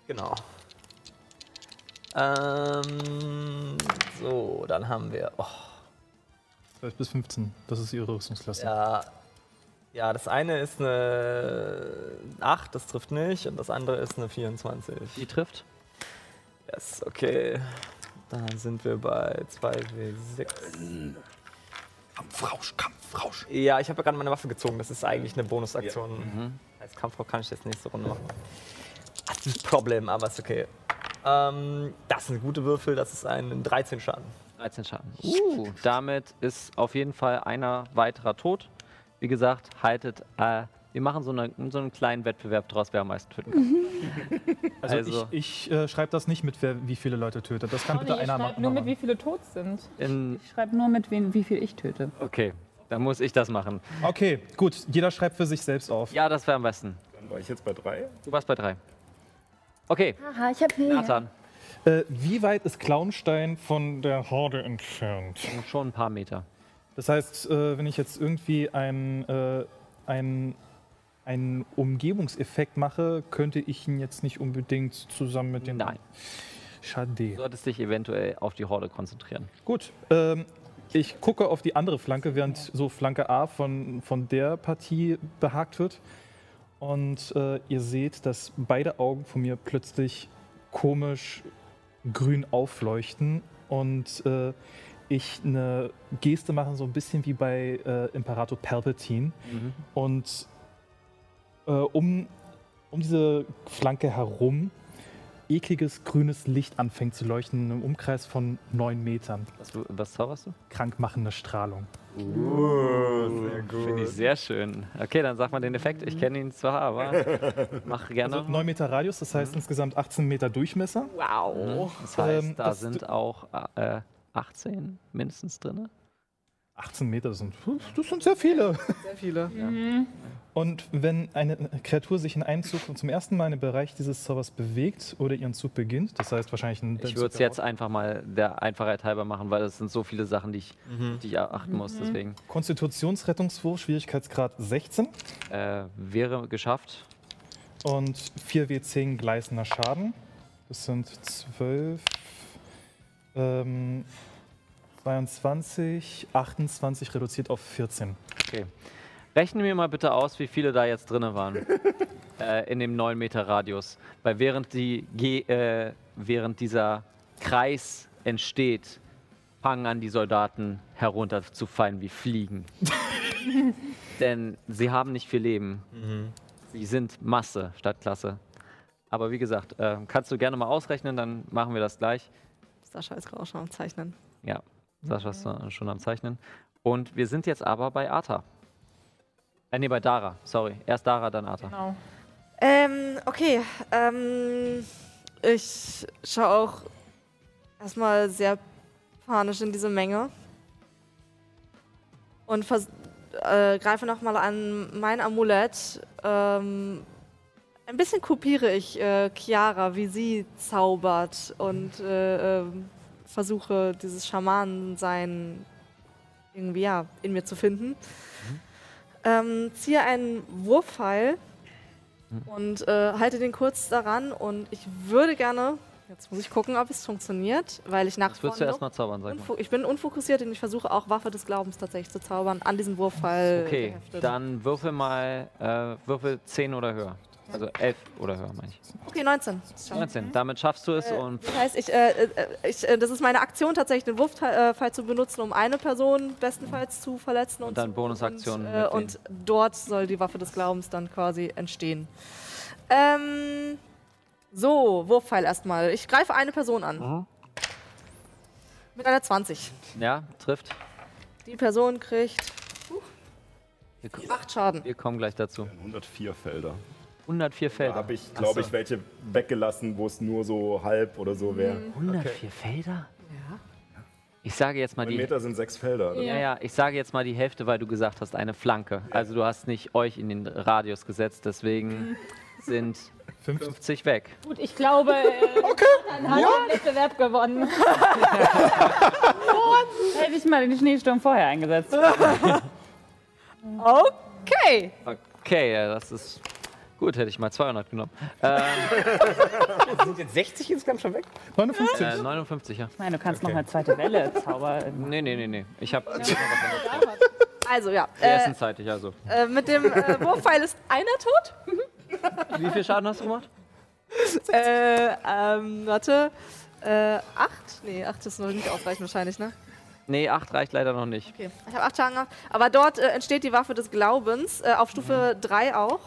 genau. Ähm, so, dann haben wir. Oh, 12 bis 15, das ist ihre Rüstungsklasse. ja, ja, das eine ist eine 8, das trifft nicht, und das andere ist eine 24. Die trifft. Yes, okay. Dann sind wir bei 2W6. Kampfrausch, Kampfrausch. Ja, ich habe ja gerade meine Waffe gezogen. Das ist eigentlich eine Bonusaktion. Als Kampffrau kann ich das nächste Runde machen. Das ist ein Problem, aber ist okay. Ähm, das sind gute Würfel. Das ist ein 13 Schaden. 13 Schaden. Uh, damit ist auf jeden Fall einer weiterer tot. Wie gesagt, haltet. Äh, wir machen so, eine, so einen kleinen Wettbewerb draus, wer am meisten töten kann. Also, Also- ich, ich äh, schreibe das nicht mit, wer, wie viele Leute tötet. Das kann Oh, nee, bitte ich einer machen. nur mit, wie viele tot sind. In, Ich schreibe nur mit, wen, wie viel ich töte. okay. Dann muss ich das machen. Okay, gut. Jeder schreibt für sich selbst auf. Ja, das wäre am besten. Dann war ich jetzt bei drei. Du warst bei drei. Okay, Aha, ich habe Nathan. Äh, wie weit ist Klauenstein von der Horde entfernt? Schon ein paar Meter. Das heißt, äh, wenn ich jetzt irgendwie einen äh, ein, einen Umgebungseffekt mache, könnte ich ihn jetzt nicht unbedingt zusammen mit den. Nein. Schade. Du solltest dich eventuell auf die Horde konzentrieren. Gut. Ähm, ich gucke auf die andere Flanke, während so Flanke A von, von der Partie behagt wird. Und äh, ihr seht, dass beide Augen von mir plötzlich komisch grün aufleuchten und äh, ich eine Geste mache, so ein bisschen wie bei äh, Imperator Palpatine. Und äh, um, um diese Flanke herum ekliges grünes Licht anfängt zu leuchten im Umkreis von neun Metern. Was, du- was zauberst du? Krankmachende Strahlung. Finde ich sehr schön. Okay, dann sag mal den Effekt. Ich kenne ihn zwar, aber mach gerne. Also 9 Meter Radius, das heißt insgesamt 18 Meter Durchmesser. Wow. Das heißt, Ähm, da das- sind auch äh, 18 mindestens drin. 18 Meter das sind, das sind sehr viele. Sehr viele. Und wenn eine Kreatur sich in einem Zug zum ersten Mal in den Bereich dieses Zaubers bewegt oder ihren Zug beginnt, das heißt wahrscheinlich ein Ich würde es jetzt einfach mal der Einfachheit halber machen, weil es sind so viele Sachen, die ich, Mhm. die ich achten muss. Deswegen Konstitutionsrettungswurf, Schwierigkeitsgrad 16 äh, wäre geschafft. und 4W10 gleißender Schaden. Das sind 12, ähm, 22, 28 reduziert auf 14. Okay. Rechne mir mal bitte aus, wie viele da jetzt drin waren. äh, in dem 9 Meter Radius. Weil während, die, äh, während dieser Kreis entsteht, fangen an, die Soldaten herunterzufallen wie Fliegen. Denn sie haben nicht viel Leben. Sie sind Masse statt Klasse. Aber wie gesagt, äh, kannst du gerne mal ausrechnen, dann machen wir das gleich. Sascha ist gerade auch schon am Zeichnen. Ja, Sascha ist schon am Zeichnen. Und wir sind jetzt aber bei Arta. Äh, nee, bei Dara. Sorry. Erst Dara, dann Arta. Genau. Ähm, okay. Ähm, ich schaue auch erstmal sehr panisch in diese Menge. Und äh, greife nochmal an mein Amulett. Ähm, ein bisschen kopiere ich äh, Chiara, wie sie zaubert und äh, ähm, versuche dieses Schamanensein irgendwie ja, in mir zu finden. Ähm, ziehe einen Wurfpfeil und äh, halte den kurz daran und ich würde gerne, jetzt muss ich gucken, ob es funktioniert, weil ich nach würdest du vorne erstmal zaubern, sag mal. ich bin unfokussiert und ich versuche auch Waffe des Glaubens tatsächlich zu zaubern, an diesen Wurfpfeil Okay, geheftet. dann würfel mal, äh, würfel 10 oder höher. Also 11 oder höher, meine ich. Okay, 19. Das schaffe ich. 19, damit schaffst du es Äh, und Das heißt, ich, äh, äh, ich, äh, das ist meine Aktion tatsächlich, den Wurfpfeil zu benutzen, um eine Person bestenfalls zu verletzen. Und, Und dann Bonusaktionen Und, äh, und dort soll die Waffe des Glaubens dann quasi entstehen. Ähm, so, Wurfpfeil erstmal. Ich greife eine Person an. Mit einer 20. ja, trifft. Die Person kriegt Wir, ko- 8 Schaden. wir kommen gleich dazu. 104 Felder. 104 Da Felder. habe ich, glaube ich, welche weggelassen, wo es nur so halb oder so wäre. 104 Felder? Ich sage jetzt mal 9 die. Meter sind sechs Felder. oder? Ja, ja, ich sage jetzt mal die Hälfte, weil du gesagt hast, eine Flanke. Also du hast nicht euch in den Radius gesetzt, deswegen sind 50 weg. Gut, ich glaube, äh, dann hat den Wettbewerb gewonnen. Hätte ich mal den Schneesturm vorher eingesetzt. Okay. Okay, ja, das ist gut, hätte ich mal 200 genommen. Ähm, Sind jetzt 60 insgesamt schon weg? 59. äh, 59, ja. Ich meine, du kannst noch eine zweite Welle zaubern. Nee, nee, nee, nee. Ich habe. Also ja, Wir äh, essen zeitig, also. äh, mit dem äh, Wurfpfeil ist einer tot. Wie viel Schaden hast du gemacht? Äh, ähm, warte. Äh, acht? Nee, acht ist noch nicht ausreichend wahrscheinlich, ne? Nee, 8 reicht leider noch nicht. Okay, ich habe acht Schaden gemacht. Aber dort äh, entsteht die Waffe des Glaubens, äh, auf Stufe 3 auch.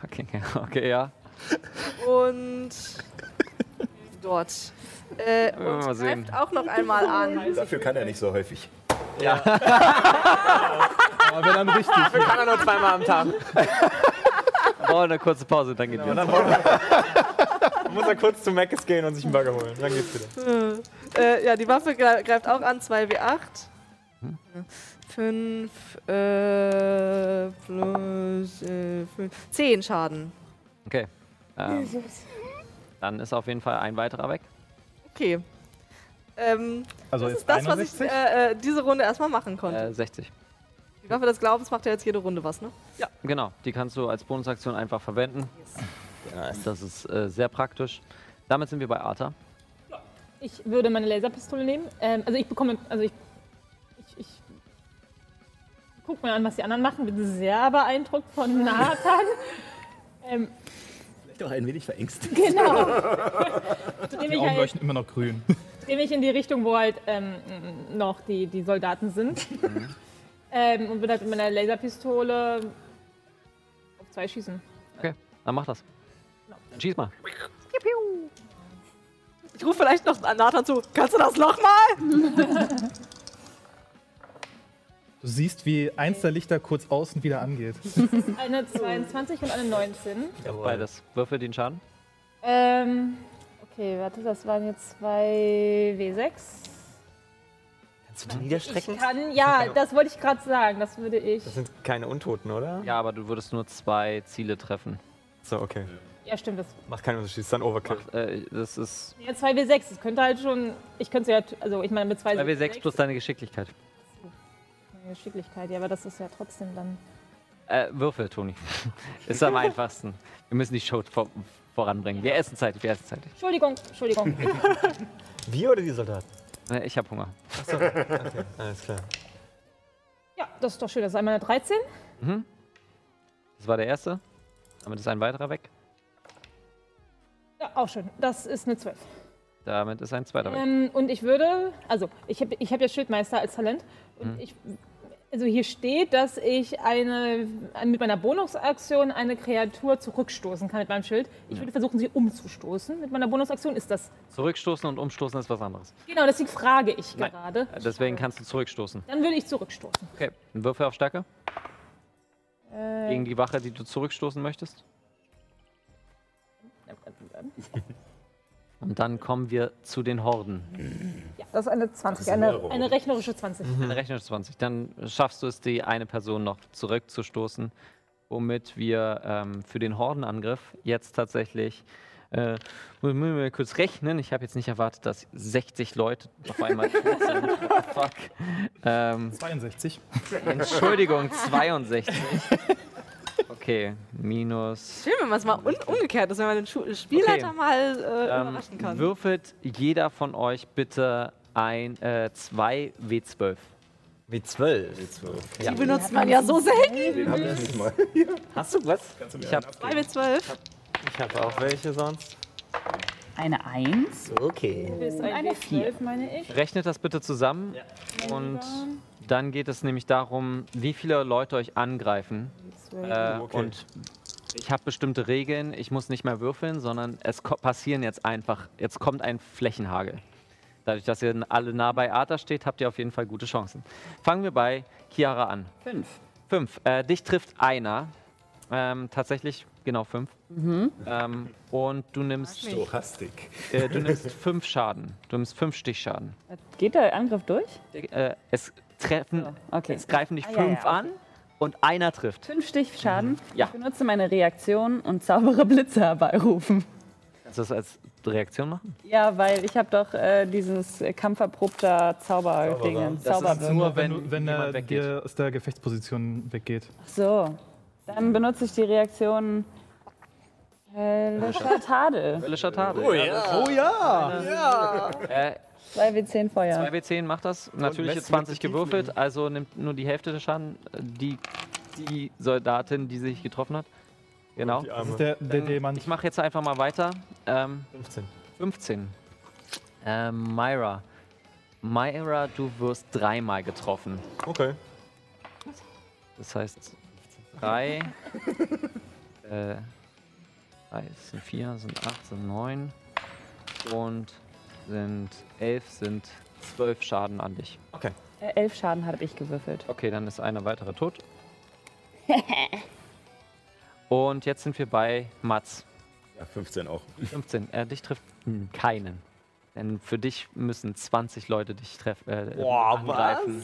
Fucking hell. Okay, ja. Und dort. Äh, wir und mal sehen. greift auch noch einmal an. Dafür kann er nicht so häufig. Aber wenn dann richtig. Dafür kann er nur zweimal am Tag. Brauchen eine kurze Pause, dann geht wieder. Dann muss er kurz zu Mc's gehen und sich einen Burger holen. Dann geht's wieder. Äh, ja, die Waffe gre- greift auch an, 2W8. 5 äh, plus äh, 5. 10 Schaden. Okay. Ähm, dann ist auf jeden Fall ein weiterer weg. Okay. Ähm, Also das jetzt ist das, was ich 61? äh, äh, diese Runde erstmal machen konnte. Äh, 60. Die Waffe des Glaubens macht ja jetzt jede Runde was, ne? Ja, genau. Die kannst du als Bonusaktion einfach verwenden. Das ist äh, sehr praktisch. Damit sind wir bei Arthur. Ich würde meine Laserpistole nehmen. Ähm, also ich bekomme, also ich, ich, ich guck mir an, was die anderen machen. Bin sehr beeindruckt von Nathan. ähm, Vielleicht auch ein wenig verängstigt. genau. Die Augen halt, leuchten immer noch grün. dreh mich in die Richtung, wo halt ähm, noch die, die Soldaten sind. ähm, und würde halt mit meiner Laserpistole auf zwei schießen. Okay, dann mach das. Dann schieß mal. Ich rufe vielleicht noch an Nathan zu. Kannst du das nochmal? Du siehst, wie eins der Lichter kurz außen wieder angeht. Eine 22 und eine 19. Beides. Würfel den Schaden. Ähm, okay, warte, das waren jetzt zwei W6. Kannst du die niederstrecken? Ich kann, ja, das wollte ich gerade sagen. Das würde ich. Das sind keine Untoten, oder? Ja, aber du würdest nur zwei Ziele treffen. So, okay. Ja, stimmt. Das, Macht keinen Unterschied, ist dann Overkill. Äh, das ist ja, zwei W6. Das könnte halt schon. Ich könnte es ja. Also, ich meine, mit zwei 2W6 plus deine Geschicklichkeit. Geschicklichkeit, ja, aber das ist ja trotzdem dann. Äh, Würfel, Toni. ist am einfachsten. Wir müssen die Show vor voranbringen. Wir essen zeitig, wir essen zeitig. Entschuldigung, Entschuldigung. Wir oder die Soldaten? Äh, Ich habe Hunger. Achso, okay, alles klar. ja, das ist doch schön. Das ist einmal eine 13. Mhm. Das war der erste. Damit ist ein weiterer weg. Ja, auch schön. Das ist eine 12. Damit ist ein zweiter weg. Ähm, und ich würde, also ich habe ich hab ja Schildmeister als Talent. Und Mhm. ich, also hier steht, dass ich eine, mit meiner Bonusaktion eine Kreatur zurückstoßen kann mit meinem Schild. Ich würde versuchen, sie umzustoßen. Mit meiner Bonusaktion ist das. Zurückstoßen und umstoßen ist was anderes. Genau, deswegen frage ich Nein. gerade. Deswegen kannst du zurückstoßen. Dann würde ich zurückstoßen. Okay, ein Würfel auf Stärke. Äh, Gegen die Wache, die du zurückstoßen möchtest. Und dann kommen wir zu den Horden. ja, das ist eine 20, ist eine eine, eine rechnerische 20. Eine rechnerisch 20. Dann schaffst du es, die eine Person noch zurückzustoßen, womit wir ähm, für den Hordenangriff jetzt tatsächlich. Äh, müssen wir mal kurz rechnen. Ich habe jetzt nicht erwartet, dass 60 Leute auf einmal tot sind. Fuck. Ähm, 62. Entschuldigung, 62. Okay, minus. Schön, wenn man es mal un umgekehrt ist, wenn man den Schu Spielleiter Okay. mal äh, Ähm, überraschen kann. würfelt jeder von euch bitte ein äh, 2 W12. Wie zwölf. Die benutzt man ja so selten. Den hab ich nicht mal. Hast du was? Ich habe 2 mit 12. Ich habe auch welche sonst. Eine Eins. Okay. Ist ein Eine W12, meine ich. Rechnet das bitte zusammen und dann geht es nämlich darum, wie viele Leute euch angreifen. Äh, Okay. Und ich habe bestimmte Regeln. Ich muss nicht mehr würfeln, sondern es ko- passieren jetzt einfach. Jetzt kommt ein Flächenhagel. Dadurch, dass ihr alle nah bei Arthur steht, habt ihr auf jeden Fall gute Chancen. Fangen wir bei Chiara an. Fünf. Fünf. Äh, dich trifft einer. Ähm, tatsächlich, genau fünf. Ähm, und du nimmst, Stochastik. äh, du nimmst fünf Schaden. Du nimmst fünf Stichschaden. Geht der Angriff durch? Äh, es treffen, Okay. es greifen dich Ah, ja, fünf ja, okay. an und einer trifft. Fünf Stichschaden. Ja. Ich benutze meine Reaktion und zaubere Blitze herbeirufen. Kannst du das als Reaktion machen? Ja, weil ich habe doch äh, dieses äh, kampferprobter Zauberdingen. Das ist nur, wenn, wenn wenn er weggeht. dir aus der Gefechtsposition weggeht. So, dann benutze ich die Reaktion Höllischer Tadel. Höllischer Tadel. Oh ja. Oh ja! Äh, 2W10 Feuer. 2W10 macht das. Natürliche lässt 20 mit tief gewürfelt, also nimmt nur die Hälfte des Schaden. äh, Die, die Soldatin, die sich getroffen hat. Genau. Das ist der, der Diamant. Ich mache jetzt einfach mal weiter. Ähm, 15. 15. Ähm, Myra. Myra, du wirst dreimal getroffen. Okay. Das heißt, drei. äh, drei sind vier, sind acht, sind neun. Und sind elf, sind zwölf Schaden an dich. Okay. Äh, elf Schaden habe ich gewürfelt. Okay, dann ist einer weitere tot. Und jetzt sind wir bei Mats. Ja, 15 auch. 15. Er dich trifft keinen. Denn für dich müssen 20 Leute dich treffen. Äh, Boah, angreifen.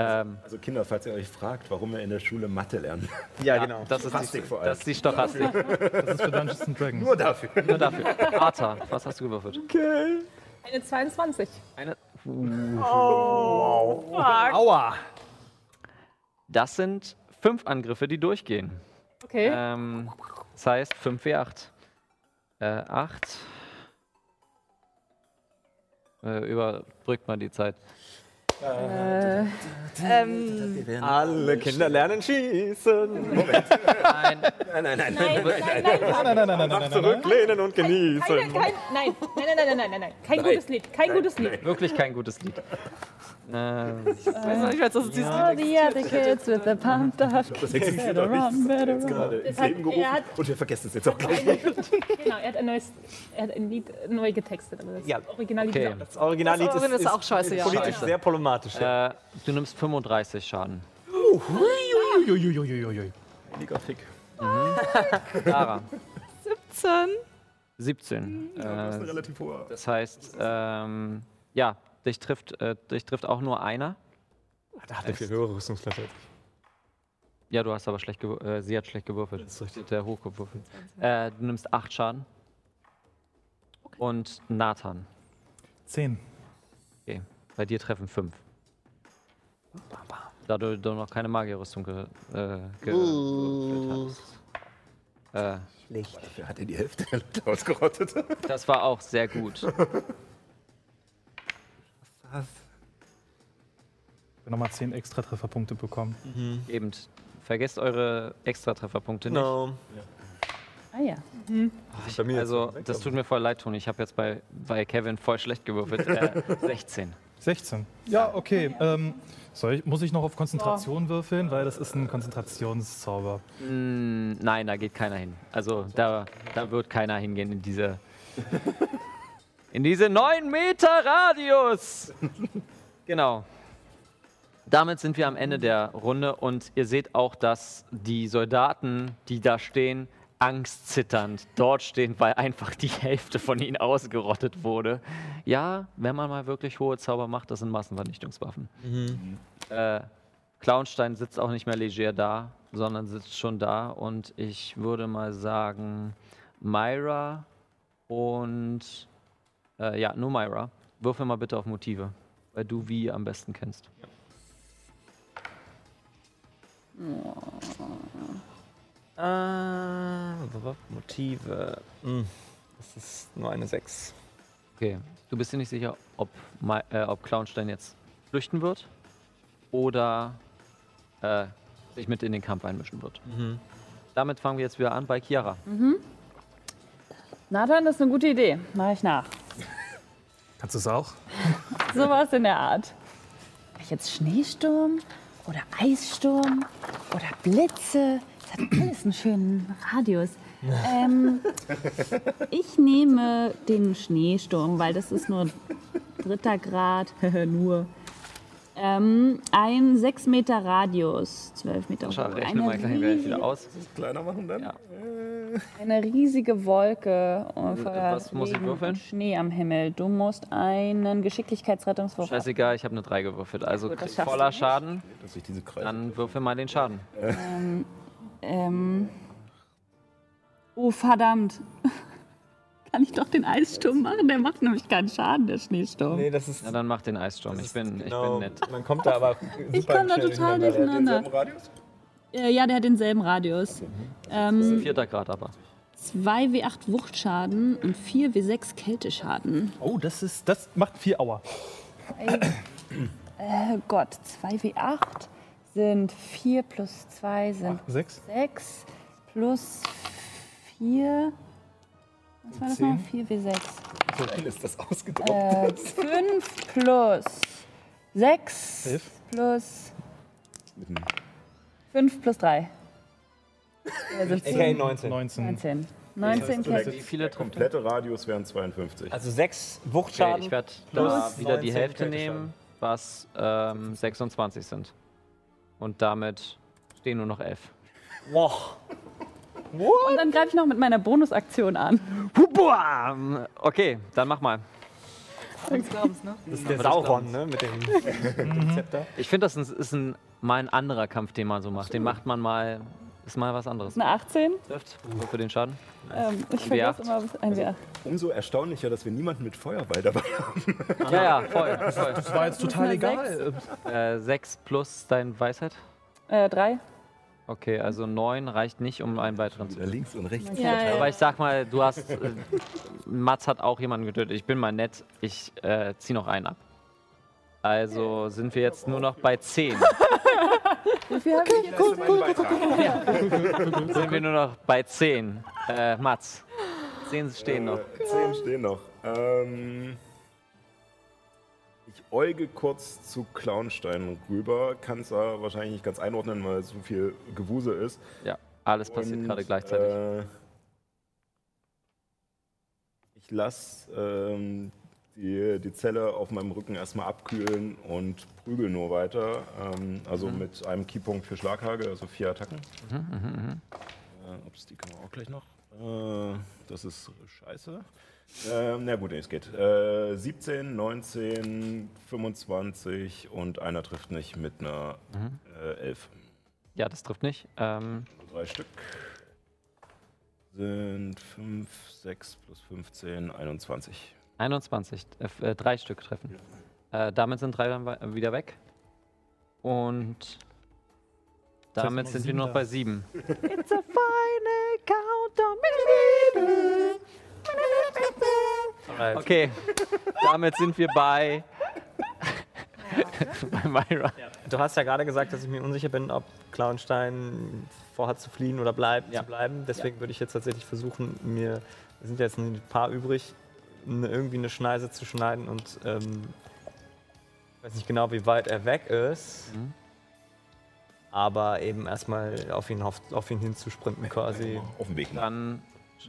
Ähm, Also Kinder, falls ihr euch fragt, warum wir in der Schule Mathe lernen. Ja, genau. das, ist die, Stochastik vor allem. das ist die Stochastik. Das ist für Dungeons and Dragons. Nur dafür. Nur dafür. Arthur, was hast du gewürfelt? Eine 22. Eine. Aua! Das sind fünf Angriffe, die durchgehen. Okay. Ähm, das heißt 5W8. Äh, 8. Äh, überbrückt mal die Zeit. Äh, ähm, Alle Kinder lernen schießen. Nein, Nein, nein, nein. Nein, nein, nein, Nein, nein, nein, nein, nein, nein. Zurücklehnen und genießen. kein, nein, nein, nein, nein, nein, nein, nein. Kein gutes Lied. Kein gutes Lied. wirklich kein gutes Lied. Ich weiß, dass es dieses All the other kids with the pumped up. Das existiert doch nicht. gerade ins hat- Leben gerufen er hat- und wir vergessen es jetzt auch gleich. Genau, er hat ein neues, er hat ein Lied neu getextet, aber das Ja. Originallied Okay. ist auch- Das Originallied Das ist, Original ist ist auch scheiße, ja. politisch Scheiße. sehr problematisch. äh, du nimmst 35 Schaden. Uiuiuiuiui. Heiliger Fick. Clara, 17. 17. Das ist ein Äh, relativ hoher. das heißt, ähm, ja, dich trifft, äh, dich trifft auch nur einer. Da hat er viel höhere Rüstungsklasse. Ja, du hast aber schlecht gewür- äh, sie hat schlecht gewürfelt. Das ist richtig. Der hoch gewürfelt. Äh, du nimmst 8 Schaden. Und Nathan. Zehn. Okay. Bei dir treffen 5. Da du, du noch keine Magierrüstung ge, äh, gewürfelt hast. Äh, Dafür hat er die Hälfte der Leute ausgerottet. das war auch sehr gut. Ich habe nochmal zehn extra Trefferpunkte bekommen. Eben. Vergesst eure Extratrefferpunkte nicht. No. Ah ja. Bei mir Also, das tut mir voll leid, Toni. Ich habe jetzt bei, bei Kevin voll schlecht gewürfelt. Äh, 16. 16. Ja, okay. Ähm, soll ich, muss ich noch auf Konzentration würfeln? Weil das ist ein Konzentrationszauber. Mm, nein, da geht keiner hin. Also, da, da wird keiner hingehen in diese. In diese 9 Meter Radius! Genau. Damit sind wir am Ende der Runde und ihr seht auch, dass die Soldaten, die da stehen, angstzitternd dort stehen, weil einfach die Hälfte von ihnen ausgerottet wurde. Ja, wenn man mal wirklich hohe Zauber macht, das sind Massenvernichtungswaffen. Äh, Clownstein sitzt auch nicht mehr leger da, sondern sitzt schon da und ich würde mal sagen, Myra und äh, ja, nur Myra. Würfel mal bitte auf Motive, weil du wie am besten kennst. Ah, Motive. Hm, Das ist nur eine 6. Okay, du bist dir nicht sicher, ob, My, äh, ob Clownstein jetzt flüchten wird oder äh, sich mit in den Kampf einmischen wird. Damit fangen wir jetzt wieder an bei Chiara. Nathan, das ist eine gute Idee. Mache ich nach. Kannst du es auch? Sowas in der Art. Ich jetzt Schneesturm oder Eissturm oder Blitze? Das hat alles einen schönen Radius. Ähm, ich nehme den Schneesturm, weil das ist nur dritter Grad. nur. Ähm, ein 6 Meter Radius, 12 Meter Schau, hoch. rechne mal gleich gleich wieder aus. Kleiner machen dann? Ja. Eine riesige Wolke äh, voller was muss ich würfeln? Schnee am Himmel. Du musst einen Geschicklichkeitsrettungswurf Scheißegal, ich habe eine 3 gewürfelt. Also Gut, voller. Schaden, Dass ich diese Kreise. dann würfel mal den Schaden. Ähm, ähm. Oh, verdammt. Kann ich doch den Eissturm machen? Der macht nämlich keinen Schaden, der Schneesturm. Nee, das ist. Ja, dann mach den Eissturm. Ich bin, ich genau, bin nett. Man kommt da aber. Ich komme da total durcheinander. Äh, ja, der hat denselben Radius. Ähm, Vierter Grad aber. 2 W8 Wuchtschaden und 4 W6 Kälteschaden. Oh, das ist, das macht vier Aua. Äh, Gott, 2 W8 sind 4 plus 2 sind Sechs? 6 plus 4. Was war das noch? 4 W6. So viel ist das ausgedruckt. Äh, 5 plus 6 Elf. plus 5 plus 3. Ja, 17. Okay, 19. 19. 19. 19 Kälte. Wie viele trifft er? Komplette Radius wären 52. Also 6 Okay, Wuchtschaden. ich werde da wieder die 19 Hälfte nehmen, was ähm, 26 sind. Und damit stehen nur noch 11. Boah. Und dann greife ich noch mit meiner Bonusaktion an. Okay, dann mach mal. Ne? Das ist der Sauron, ne? Mit dem Zepter. Ich finde, das ist, ist ein, mal ein anderer Kampf, den man so macht. Den macht man mal, ist mal was anderes. Eine 18. Trifft für den Schaden. Ähm, ich Ein vergesse W8. immer, was ein W8. Umso erstaunlicher, dass wir niemanden mit Feuerball dabei haben. Ja, ja, voll. voll. Das war jetzt total egal. Äh, 6 plus dein Weisheit. Äh, 3. Okay, also 9 reicht nicht, um einen weiteren zu links und rechts. Ja, ja. Aber ich sag mal, du hast. Äh, Mats hat auch jemanden getötet. Ich bin mal nett. Ich äh, zieh noch einen ab. Also sind wir jetzt nur noch bei 10. Wie viel habe ich jetzt? sind wir nur noch bei 10. Äh, Mats. 10 stehen noch. Äh, Zehn stehen noch. Ähm, äuge kurz zu Clownstein rüber. Kann es da wahrscheinlich nicht ganz einordnen, weil so viel Gewuse ist. Ja, alles passiert Und, gerade gleichzeitig. Äh, ich lasse ähm, die, die Zelle auf meinem Rücken erstmal abkühlen und prügel nur weiter. Ähm, also Mhm. mit einem Keypunkt für Schlaghagel, also vier Attacken. Mhm, mhm, mhm. Äh, ups, die können wir auch gleich noch. Äh, das ist scheiße. Ähm, na gut, nee, es geht. Äh, 17, 19, 25 und einer trifft nicht mit einer Mhm. äh, 11. Ja, das trifft nicht. Ähm, Drei Stück sind 5, 6 plus 15, 21. 21. Äh, äh, drei Stück treffen. Äh, damit sind drei dann wieder weg. Und damit sind wir sieben nur noch bei 7. It's a final countdown. Okay, damit sind wir bei. bei Myra. Du hast ja gerade gesagt, dass ich mir unsicher bin, ob Clownstein vorhat zu fliehen oder bleibt, Ja. zu bleiben. Deswegen würde ich jetzt tatsächlich versuchen, mir, sind jetzt ein paar übrig, eine, irgendwie eine Schneise zu schneiden und ähm, ich weiß nicht genau, wie weit er weg ist. Mhm. Aber eben erstmal auf ihn, auf, auf ihn hinzusprinten quasi. Auf dem Weg. nach.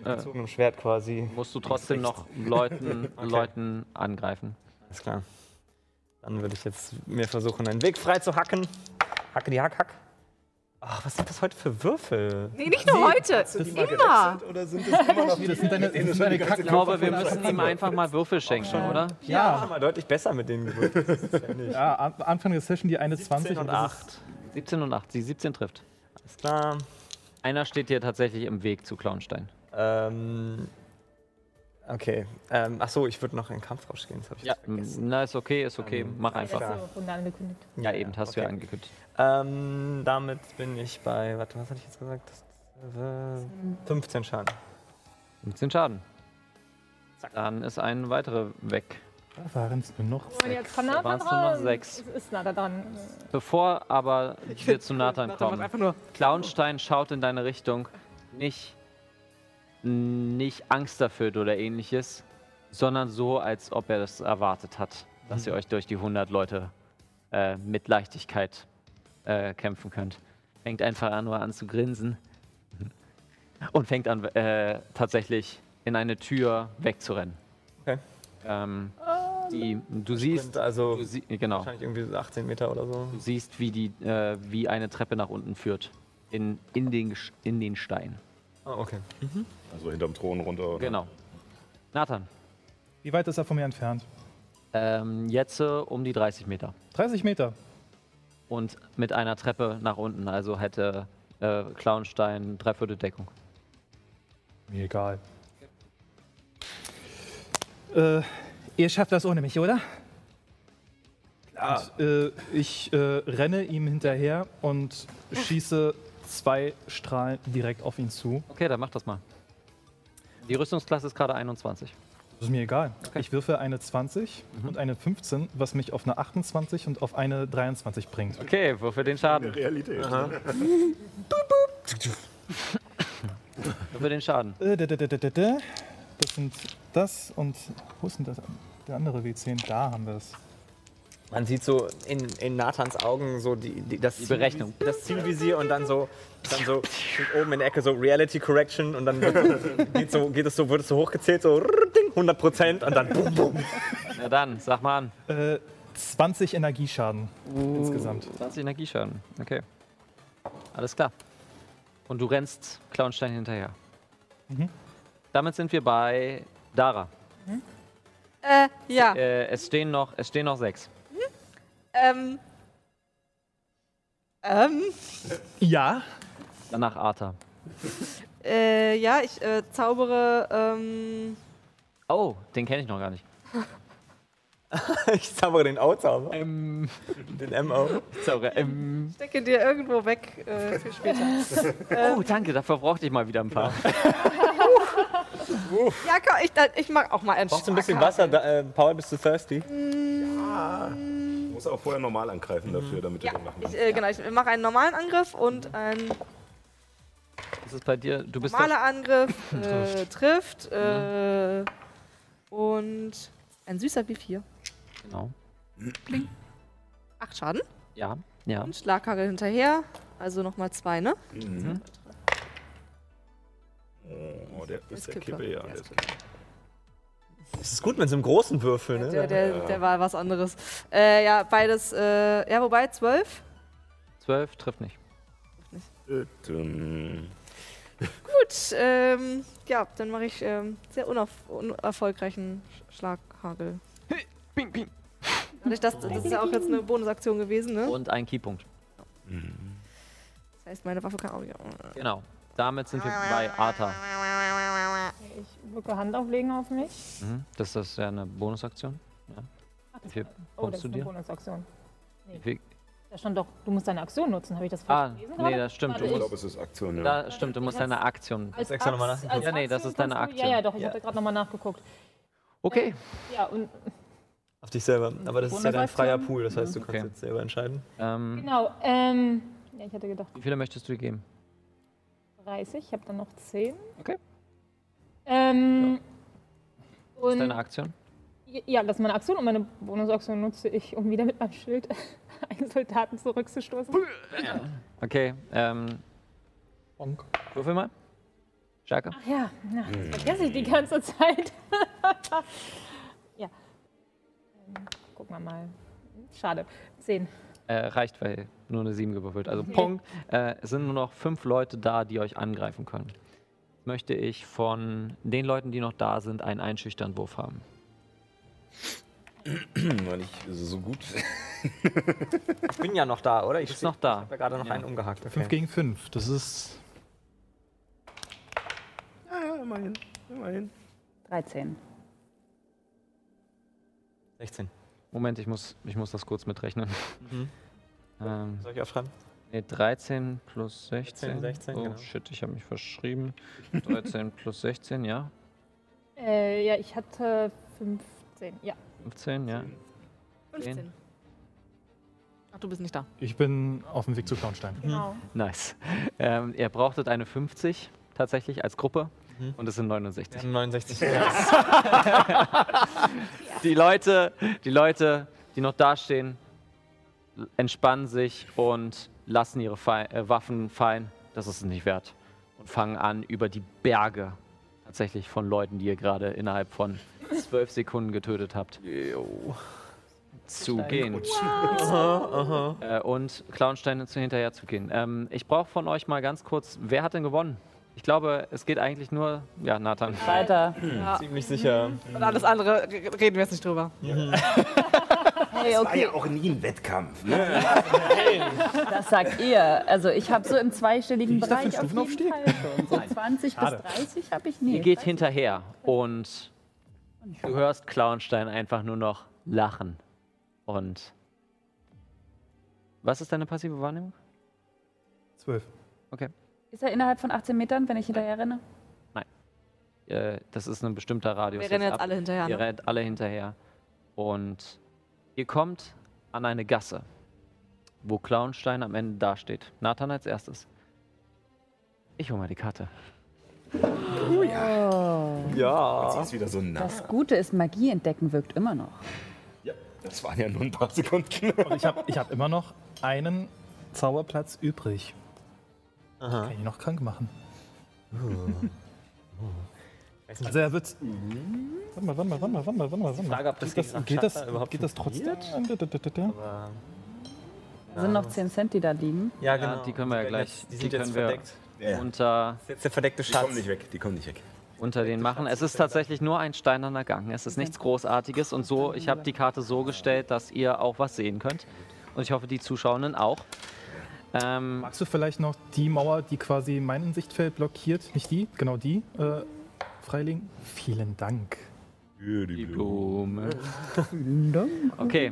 Dann äh, Gezogenem Schwert quasi. musst du trotzdem noch Leuten, Leuten angreifen. Alles klar. Dann würde ich jetzt mir versuchen, einen Weg frei zu hacken. Hacke die Hack, Hack. Ach, was sind das heute für Würfel? Nee, nicht nur heute. Immer. Oder sind das immer noch Das sind deine, das sind deine Ich Kacken. glaube, wir müssen ihm einfach mal Würfel schenken, oder? Ja, mal deutlich besser mit denen gewürfelt. Das ja. Ja, Anfang der Session die eine 20 17 und das ist- 8. 17 und 8. Die 17 trifft. Alles klar. Einer steht dir tatsächlich im Weg zu Clownstein. Ähm, okay. Ähm, ach so, ich würde noch in den Kampfrausch gehen. Das habe ich Ja, jetzt vergessen. na, ist okay, ist okay. Mach Letzte einfach. Runde angekündigt. Ja, eben, hast du ja Okay. angekündigt. Ähm, damit bin ich bei, warte, was hatte ich jetzt gesagt? Das, äh, 15 Schaden. 15 Schaden. Dann ist ein weiterer weg. Da waren es nur noch Und jetzt kann Da Nathan waren's nur noch sechs. Es ist Nathan dran. Bevor aber wir zu Nathan Nathan kommen, einfach nur. Clownstein schaut in deine Richtung. Nicht, nicht angsterfüllt oder ähnliches, sondern so, als ob er das erwartet hat, dass ihr euch durch die 100 Leute äh, mit Leichtigkeit äh, kämpfen könnt. Fängt einfach an, nur an zu grinsen und fängt an, äh, tatsächlich in eine Tür wegzurennen. Okay. Ähm, die, du siehst, also du sie, genau. wahrscheinlich irgendwie so 18 Meter oder so. Du siehst, wie, die, äh, wie eine Treppe nach unten führt. In, in, den, in den Stein. Ah, okay. Also hinterm Thron runter. Oder? Genau. Nathan, Wie weit ist er von mir entfernt? ähm, jetzt äh, um die 30 Meter. 30 Meter. Und mit einer Treppe nach unten. Also hätte äh, Clownstein dreiviertel Deckung. Mir egal. Äh, ihr schafft das ohne mich, oder? Und, äh, ich äh, renne ihm hinterher und schieße zwei Strahlen direkt auf ihn zu. Okay, dann mach das mal. Die Rüstungsklasse ist gerade 21. Das ist mir egal. Ich würfe eine 20 und eine 15, was mich auf eine 28 und auf eine 23 bringt. Okay, wofür den Schaden? Realität. Wofür den Schaden? Äh, da, da, da, da, da, da. Das sind das und wo ist denn das? Der andere W10, da haben wir es. Man sieht so in, in Nathans Augen so die, die, das, Die Berechnung. Zielvisier, das Zielvisier und dann so, dann so oben in der Ecke so Reality Correction und dann wird, geht, so, geht es so, wird es so hochgezählt, so rrr, ding, 100 Prozent und dann bum, bum. Na dann, sag mal an. Äh, 20 Energieschaden insgesamt. 20 Energieschaden. Okay. Alles klar. Und du rennst Clownstein hinterher. Mhm. Damit sind wir bei Dara. Äh, ja. Äh, es, stehen noch, es stehen noch sechs. Ähm. Ähm. Ja. Danach Arthur. Äh, ja, ich äh, zaubere. Ähm, Oh, den kenne ich noch gar nicht. ich zaubere den O-Zauber. Ähm, Den MO. ich zaubere, ähm. stecke dir irgendwo weg äh, für später. Oh, danke, dafür brauchte ich mal wieder ein paar. ja, komm, ich, dann- ich mag auch mal einen Brauchst du ein bisschen. Wasser? Da, äh, Paul, bist du thirsty? Du musst auch vorher normal angreifen dafür, damit Ja, du den machen ich, äh, genau, ich mache einen normalen Angriff und ein Das ist bei dir, du bist normaler Angriff äh, trifft. Äh, und ein süßer W4. genau. Acht Schaden. Ja, ja. Und Schlaghagel hinterher. Also nochmal zwei, ne? Mhm. Oh, der ist der Kipper. Kippe, ja. Der Der ist ist Das ist gut mit so einem großen Würfel, ne? Der, der, der war was anderes. Äh, ja, beides, äh, ja, wobei, zwölf. Zwölf trifft nicht. Dum. Gut, ähm, ja, dann mache ich ähm, sehr unerf unerfolgreichen Sch Schlaghagel. Ping, ping. Dadurch, dass, das ist ja auch jetzt eine Bonusaktion gewesen, ne? Und ein Keypunkt. Das heißt, meine Waffe kann auch nicht. Genau. Damit sind wir bei Arthur. Ich wirke Hand auflegen auf mich. Mhm. Das ist ja eine Bonusaktion. Ja. Ach, Wie viel oh, das ist eine dir? Bonusaktion. Wie viel? Da stand doch, du musst deine Aktion nutzen. Habe ich das falsch Ah, gelesen nee, gerade? das stimmt. Warte, Ich musst, glaube, es ist Aktion, ja. da stimmt, du musst deine Aktion. als extra nochmal als Ja, nee, das ist deine kannst du- Aktion. Ja, ja, doch, ich Ja. hatte gerade nochmal nachgeguckt. Okay. Ja, und Auf dich selber. Aber das ist ja dein freier? Pool, das heißt, du kannst Okay. jetzt selber entscheiden. Ähm, genau, ähm, ja, ich hatte gedacht wie viele möchtest du dir geben? 30, ich habe dann noch 10. Okay. Ähm, Was ist deine Aktion? ja, das ist meine Aktion und meine Bonusaktion nutze ich, um wieder mit meinem Schild einen Soldaten zurückzustoßen. Okay, ähm, Bonk. würfel mal. Stärke. Ach ja, na, das vergesse ich die ganze Zeit. ja. Ähm, gucken wir mal. Schade. 10. Äh, reicht, weil nur eine 7 gewürfelt. Also Punkt. Äh, es sind nur noch fünf Leute da, die euch angreifen können. Möchte ich von den Leuten, die noch da sind, einen einschüchternden Wurf haben. War nicht so gut. Ich bin ja noch da, oder? Ich Ist noch da. Ich habe ja gerade noch Ja. einen umgehakt. 5 Okay. gegen 5. Das ist. Ja, immerhin. Immerhin. 13. 16. Moment, ich muss, ich muss das kurz mitrechnen. Mhm. Ähm, Soll ich aufschreiben? nee, 13 plus 16. 16, oh genau. shit, ich habe mich verschrieben. 13 plus 16, ja. Äh, ja, ich hatte 15. Ja. 15, ja. 15. Ach, du bist nicht da. Ich bin auf dem Weg zu Clownstein. Genau. Nice. Ähm, ihr brauchtet eine 50 tatsächlich als Gruppe Mhm. und es sind Wir 69. haben 69. Die Leute, die Leute, die noch dastehen, entspannen sich und lassen ihre Fei äh, Waffen fallen. Das ist es nicht wert. Und fangen an, über die Berge tatsächlich von Leuten, die ihr gerade innerhalb von zwölf Sekunden getötet habt, zu gehen. Äh, und Clownsteine zu hinterher zu gehen. Ähm, ich brauche von euch mal ganz kurz, wer hat denn gewonnen? Ich glaube, es geht eigentlich nur, ja, Nathan. Weiter. Ja. Ziemlich sicher. Und alles andere re- reden wir jetzt nicht drüber. Hey, War okay, ja auch nie ein Wettkampf. Ne? das sagt ihr. Also ich habe so im zweistelligen Ich Bereich auf jeden Fall schon. So 20 Schade. bis 30 habe ich nie. Ihr geht hinterher und du hörst Clownstein einfach nur noch lachen. Und was ist deine passive Wahrnehmung? 12. Ist er innerhalb von 18 Metern, wenn ich hinterher renne? Äh, das ist ein bestimmter Radius. Wir rennen jetzt ab. alle hinterher. Ihr Ne? rennt alle hinterher. Und ihr kommt an eine Gasse, wo Clownstein am Ende dasteht. Nathan als erstes. Ich hole mal die Karte. Ja. Sie ist wieder so nah. Das Gute ist, Magie entdecken wirkt immer noch. Ja, das waren ja nur ein paar Sekunden. Und ich habe ich hab immer noch einen Zauberplatz übrig. Aha. Kann ich noch krank machen. Nicht, Also er wird. Warte mal, warte mal, warte mal, warte mal, warte mal. Warte mal. Frage, ob das geht das, geht das, überhaupt geht das trotzdem? aber, Da sind noch 10 Cent, die da liegen. ja, Ja, genau. die können wir ja gleich- Jetzt, die die sind jetzt können wir- verdeckt. Ja, Unter Das ist jetzt der verdeckte die Schatz. kommen nicht weg, die kommen nicht weg. unter den machen. Es ist tatsächlich nur ein steinerner Gang. Es ist nichts Großartiges und so, ich habe die Karte so gestellt, dass ihr auch was sehen könnt. Und ich hoffe, die Zuschauenden auch. Ähm, Magst du vielleicht noch die Mauer, die quasi mein Sichtfeld blockiert, nicht die, genau die, äh, freilegen? Vielen Dank. die Blume. Okay,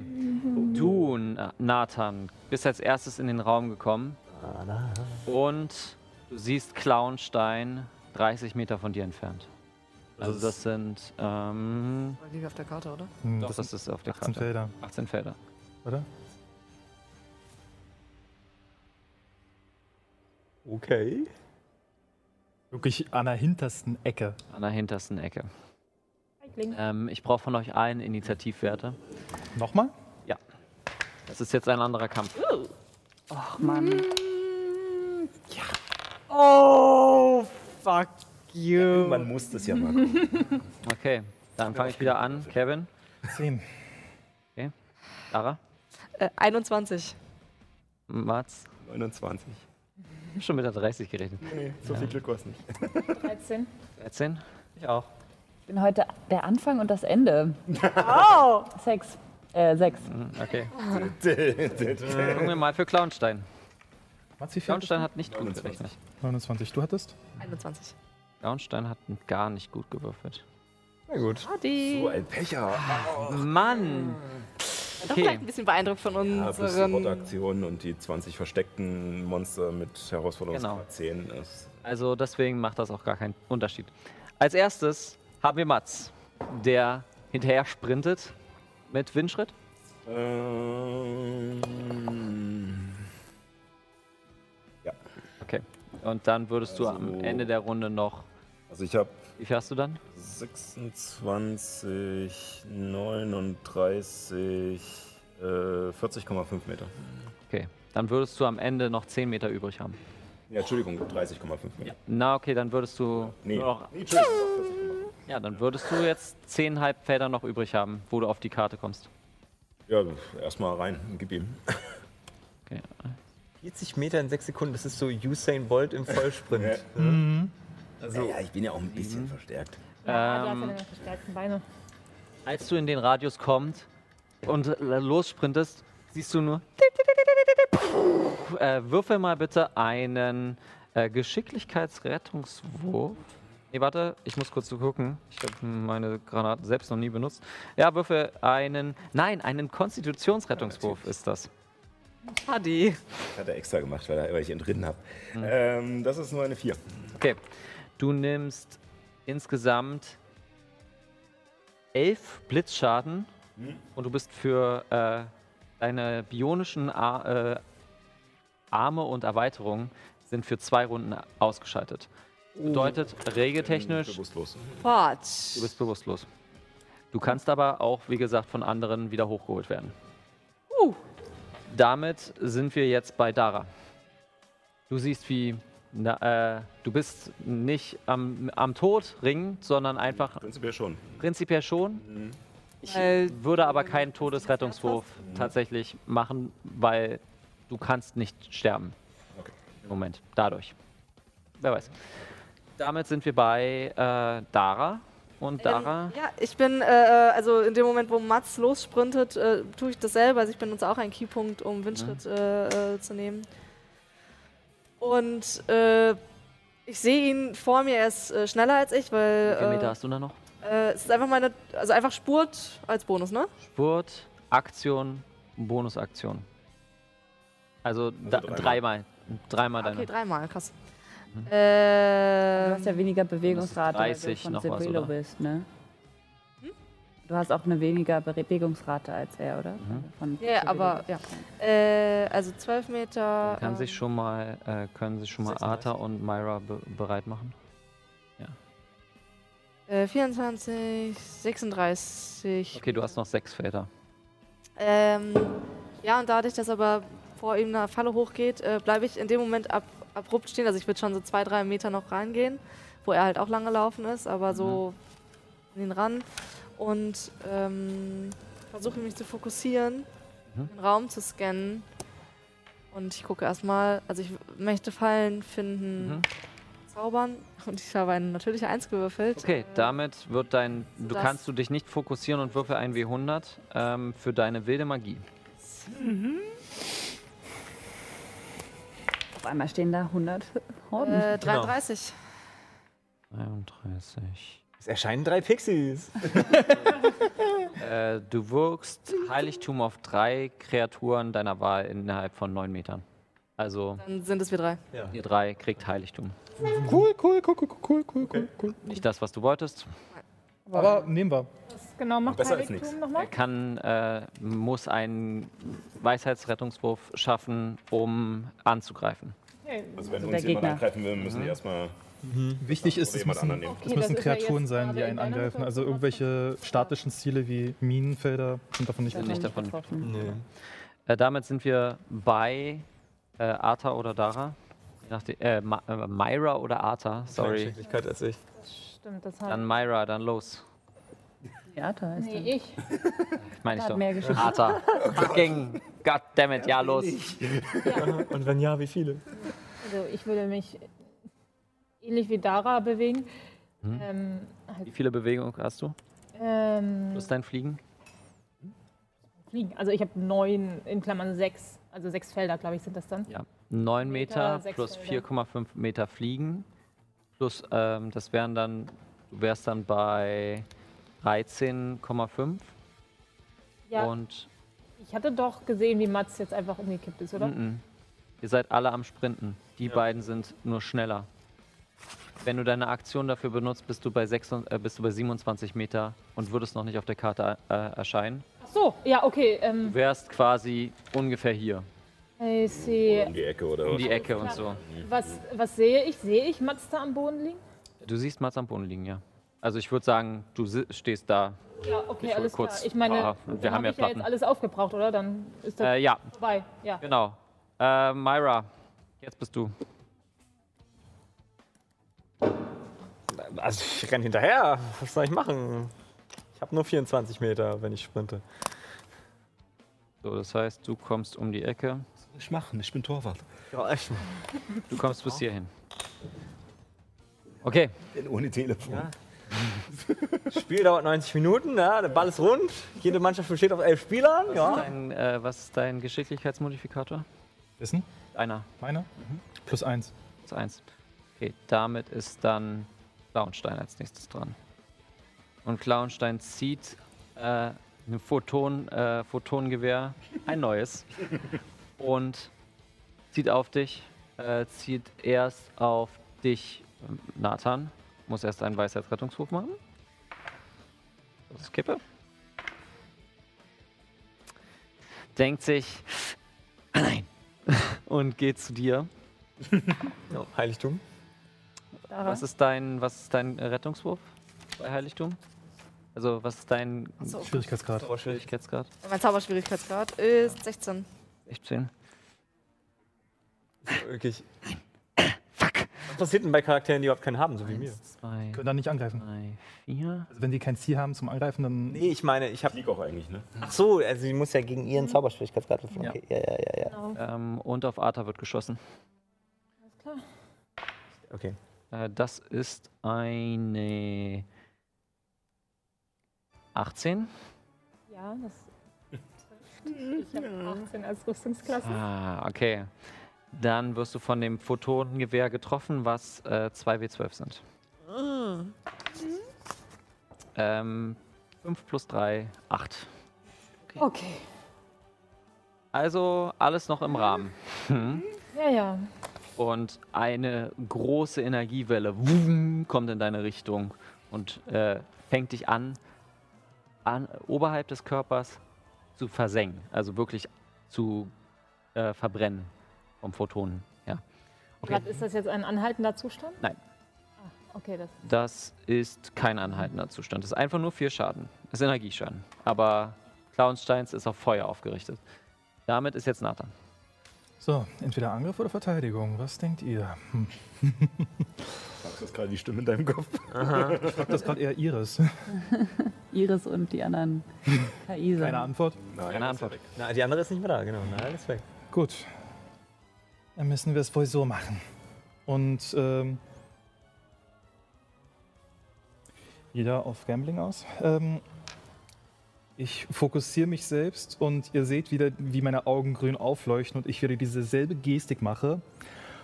du, Na- Nathan, bist als erstes in den Raum gekommen und du siehst Clownstein 30 Meter von dir entfernt. Also das sind, ähm, Liege auf der Karte, oder? Hm, doch, das ist auf der 18 Karte. Felder, 18 Felder. oder? Okay. Wirklich an der hintersten Ecke. An der hintersten Ecke. Ähm, ich brauche von euch allen Initiativwerte. Nochmal? Ja. Das ist jetzt ein anderer Kampf. Ach Mann. Oh, fuck you. Man muss das ja mal gucken. Okay, dann fange ich wieder an. Kevin, 10. Lara, Äh, 21. Mats. 29. Ich hab schon mit der 30 gerechnet. Nee, so viel Glück war es nicht. 13. 13. Ich auch. Ich bin heute der Anfang und das Ende. Oh! Sechs. Äh, sechs. Mhm, Okay. Gucken wir mal für Clownstein. Mats, wie viel Clownstein hat nicht gut 29. gerechnet. du? 29. Du hattest? 21. Clownstein hat gar nicht gut gewürfelt. Na gut. Adi. So ein Pecher. Mann! Doch Okay. vielleicht ein bisschen beeindruckt von Ja, plus die unseren. Rotaktionen und die 20 versteckten Monster mit Herausforderungsgrad Genau. 10 ist. Also deswegen macht das auch gar keinen Unterschied. Als erstes haben wir Mats, der hinterher sprintet mit Windschritt. Ähm, ja, Okay. Und dann würdest du am Also- Ende der Runde noch. also ich habe Wie viel hast du dann? 26, 39, äh, 40,5 Meter. Okay. Dann würdest du am Ende noch 10 Meter übrig haben. Ja, Entschuldigung, 30,5 Meter. Na, okay, dann würdest du. Nee, noch, nee Entschuldigung, 40,5. ja, dann würdest du jetzt 10 Felder noch übrig haben, wo du auf die Karte kommst. Ja, erstmal rein, gib ihm. Okay. 40 Meter in 6 Sekunden, das ist so Usain Bolt im Vollsprint. Ja. Also, Ja, ich bin ja auch ein bisschen verstärkt. Ja, du hast ja Ähm, deine verstärkten Beine. als du in den Radius kommst und äh, lossprintest, siehst du nur. Äh, würfel mal bitte einen äh, Geschicklichkeitsrettungswurf. Nee, warte, ich muss kurz so gucken. Ich habe meine Granaten selbst noch nie benutzt. Ja, würfel einen. Nein, einen Konstitutionsrettungswurf ist das. Adi. Hat er extra gemacht, weil, er, weil ich ihn drin habe. Ähm, das ist nur eine 4. Okay. Du nimmst insgesamt elf Blitzschaden und du bist für äh, deine bionischen Ar äh, Arme und Erweiterungen sind für zwei Runden ausgeschaltet. Bedeutet, regeltechnisch, Bewusstlos. Quatsch. du bist bewusstlos. Du kannst aber auch, wie gesagt, von anderen wieder hochgeholt werden. Uh. Damit sind wir jetzt bei Dara. Du siehst, wie na, äh, du bist nicht am, am Tod ringen, sondern einfach Prinzipiell schon. prinzipiell schon. Ich Weil- würde aber keinen Todesrettungswurf tatsächlich machen, weil du kannst nicht sterben. Okay. Im Moment. Dadurch. Wer weiß. Damit sind wir bei äh, Dara. Und Dara. Ähm, ja, ich bin, äh, also in dem Moment, wo Mats lossprintet, äh, tue ich dasselbe. Also ich benutze auch einen Keypunkt, um Windschritt äh, äh, zu nehmen. Und äh, ich sehe ihn vor mir, er ist äh, schneller als ich, weil Wie viele Meter äh, hast du da noch? äh, es ist einfach meine, also einfach Spurt als Bonus, ne? Spurt, Aktion, Bonusaktion. Also, da, dreimal. dreimal. Dreimal deine. Okay, dreimal, krass. Mhm. Du Äh, hast ja weniger Bewegungsrate, weil 30 du von noch was, Sebrelo oder? bist, ne? Du hast auch eine weniger Bewegungsrate als er, oder? Mhm. Von ja, aber ja. Äh, also 12 Meter. Kann ähm, sich schon mal, äh, können sich schon mal 36. Arthur und Myra be bereit machen? Äh, 24, 36. Okay, du hast noch sechs Felder. Ähm, ja, und dadurch, dass aber vor ihm eine Falle hochgeht, äh, bleibe ich in dem Moment ab, abrupt stehen. Also ich würde schon so zwei, drei Meter noch reingehen, wo er halt auch lang gelaufen ist, aber so in den ran. Und ähm, versuche mich zu fokussieren, Mhm. den Raum zu scannen. Und ich gucke erstmal, also ich möchte Fallen finden, Mhm. zaubern und ich habe eine natürliche Eins gewürfelt. Okay, damit wird dein. Du kannst du dich nicht fokussieren und würfel ein W100 ähm, für deine wilde Magie. Auf einmal stehen da 100 Horden. Äh, 33. 33. Es erscheinen drei Pixies. Äh, du wirkst Heiligtum auf drei Kreaturen deiner Wahl innerhalb von neun Metern. Also, Dann sind es wir drei. ihr drei kriegt Heiligtum. Cool, cool, cool, cool, cool, cool, cool, cool. Nicht das, was du wolltest. Aber nehmen wir. Was genau macht Besser als Heiligtum Er nochmal? kann, äh, muss einen Weisheitsrettungswurf schaffen, um anzugreifen. Okay. Also wenn der uns jemand Gegner. angreifen will, müssen die erstmal Wichtig ist, es müssen, nehmen. es müssen das ja Kreaturen sein, die einen angreifen. Also irgendwelche statischen Ziele wie Minenfelder sind davon nicht Sind nicht davon. getroffen. Nee. Äh, damit sind wir bei äh, Arta oder Dara. Nachdem- Äh, Ma äh, Myra oder Arta, sorry. Geschicklichkeit als ich. Stimmt, das Dann. Myra, dann los. Theater ist Nee, ich. Ich meine ich doch. mehr Geschichte. Arta. Fucking goddammit, ja los. Und wenn ja, wie viele? Also ich würde mich ähnlich wie Dara bewegen. Ähm, Wie halt, viele Bewegungen hast du? ähm, Plus dein Fliegen? fliegen. Also ich habe neun in Klammern sechs. Also sechs Felder, glaube ich, sind das dann. Ja. 9 Meter, Meter, plus Felder. 4,5 Meter Fliegen. Plus, ähm, das wären dann, du wärst dann bei 13,5. Ja, Und ich hatte doch gesehen, wie Mats jetzt einfach umgekippt ist, oder? mm, ihr seid alle am Sprinten. Die beiden sind nur schneller. Wenn du deine Aktion dafür benutzt, bist du bei, 26, äh, bist du bei 27 Meter und würdest noch nicht auf der Karte äh, erscheinen. Ach so, ja, okay. Ähm, Du wärst quasi ungefähr hier, I see. um die Ecke oder um was. die Ecke und so. Was, was sehe ich? Sehe ich Mats da am Boden liegen? Du siehst Mats am Boden liegen, ja. Also ich würde sagen, du stehst da. Ja, okay, Ich alles kurz klar. Ich meine, Ah, wir haben ja hab ich ja jetzt Platten. alles aufgebraucht, oder? Dann ist das Äh, ja, vorbei. Ja. genau. Äh, Myra, jetzt bist du. Also ich renne hinterher. Was soll ich machen? Ich habe nur 24 Meter, wenn ich sprinte. So, das heißt, du kommst um die Ecke. Was soll ich machen? Ich bin Torwart. Ja, echt. Du kommst bis hierhin. Okay, Denn ohne Telefon. Ja. Das Spiel dauert 90 Minuten, ja, der Ball ist rund. Jede Mannschaft besteht aus elf Spielern. was, ist, Ja. dein, äh, was ist dein Geschicklichkeitsmodifikator? Wissen? Einer. Meiner? Plus eins. Das ist eins. Okay, damit ist dann Klauenstein als nächstes dran. Und Klauenstein zieht äh, ein Photon, äh, Photonengewehr, ein neues, und zieht auf dich, äh, zieht erst auf dich, Nathan. Muss erst einen Weisheitsrettungswurf machen. Das ist Kippe. Denkt sich, nein, und geht zu dir. Ja, Heiligtum. Dara. Was ist dein, was ist dein Rettungswurf bei Heiligtum? Also was ist dein So. Schwierigkeitsgrad. Schwierigkeitsgrad? Mein Zauberschwierigkeitsgrad ist 16. 16. Wirklich. Fuck. Was passiert denn bei Charakteren, die überhaupt keinen haben, so wie mir? 2, Können da nicht angreifen. 3, 4. Also wenn die kein Ziel haben zum Angreifen, dann. Nee, ich meine, ich habe. Flieg auch eigentlich, ne? Ach so, also sie muss ja gegen ihren Zauberschwierigkeitsgrad würfeln. Ja. Okay. Ja, ja, ja, ja. Genau. Ähm, und auf Arta wird geschossen. Alles klar. Okay. Äh, das ist eine 18. Ja, das trifft. Ich habe 18 als Rüstungsklasse. Ah, okay. Dann wirst du von dem Photonengewehr getroffen, was äh, 2W12 sind. Ähm, 5 plus 3, 8. Okay. Also alles noch im Rahmen. Hm. Ja, ja. Und eine große Energiewelle wum, kommt in deine Richtung und äh, fängt dich an, an, oberhalb des Körpers zu versengen. Also wirklich zu äh, verbrennen vom Photonen. Ja. Okay. Ist das jetzt ein anhaltender Zustand? Nein. Ah, okay, das. Das ist kein anhaltender Zustand. Das ist einfach nur vier Schaden. Das ist Energieschaden. Aber Clownsteins ist auf Feuer aufgerichtet. Damit ist jetzt Nathan. So, entweder Angriff oder Verteidigung. Was denkt ihr? Hm. Sagst das gerade die Stimme in deinem Kopf? Aha. Ich frag das gerade eher Iris. Iris und die anderen KI. Keine Antwort? Nein, Keine Antwort. Na, die andere ist nicht mehr da, genau. Nein, ist weg. Gut. Dann müssen wir es wohl so machen. Und ähm, jeder auf Gambling aus. Ähm, ich fokussiere mich selbst und ihr seht wieder, wie meine Augen grün aufleuchten und ich wieder diese selbe Gestik mache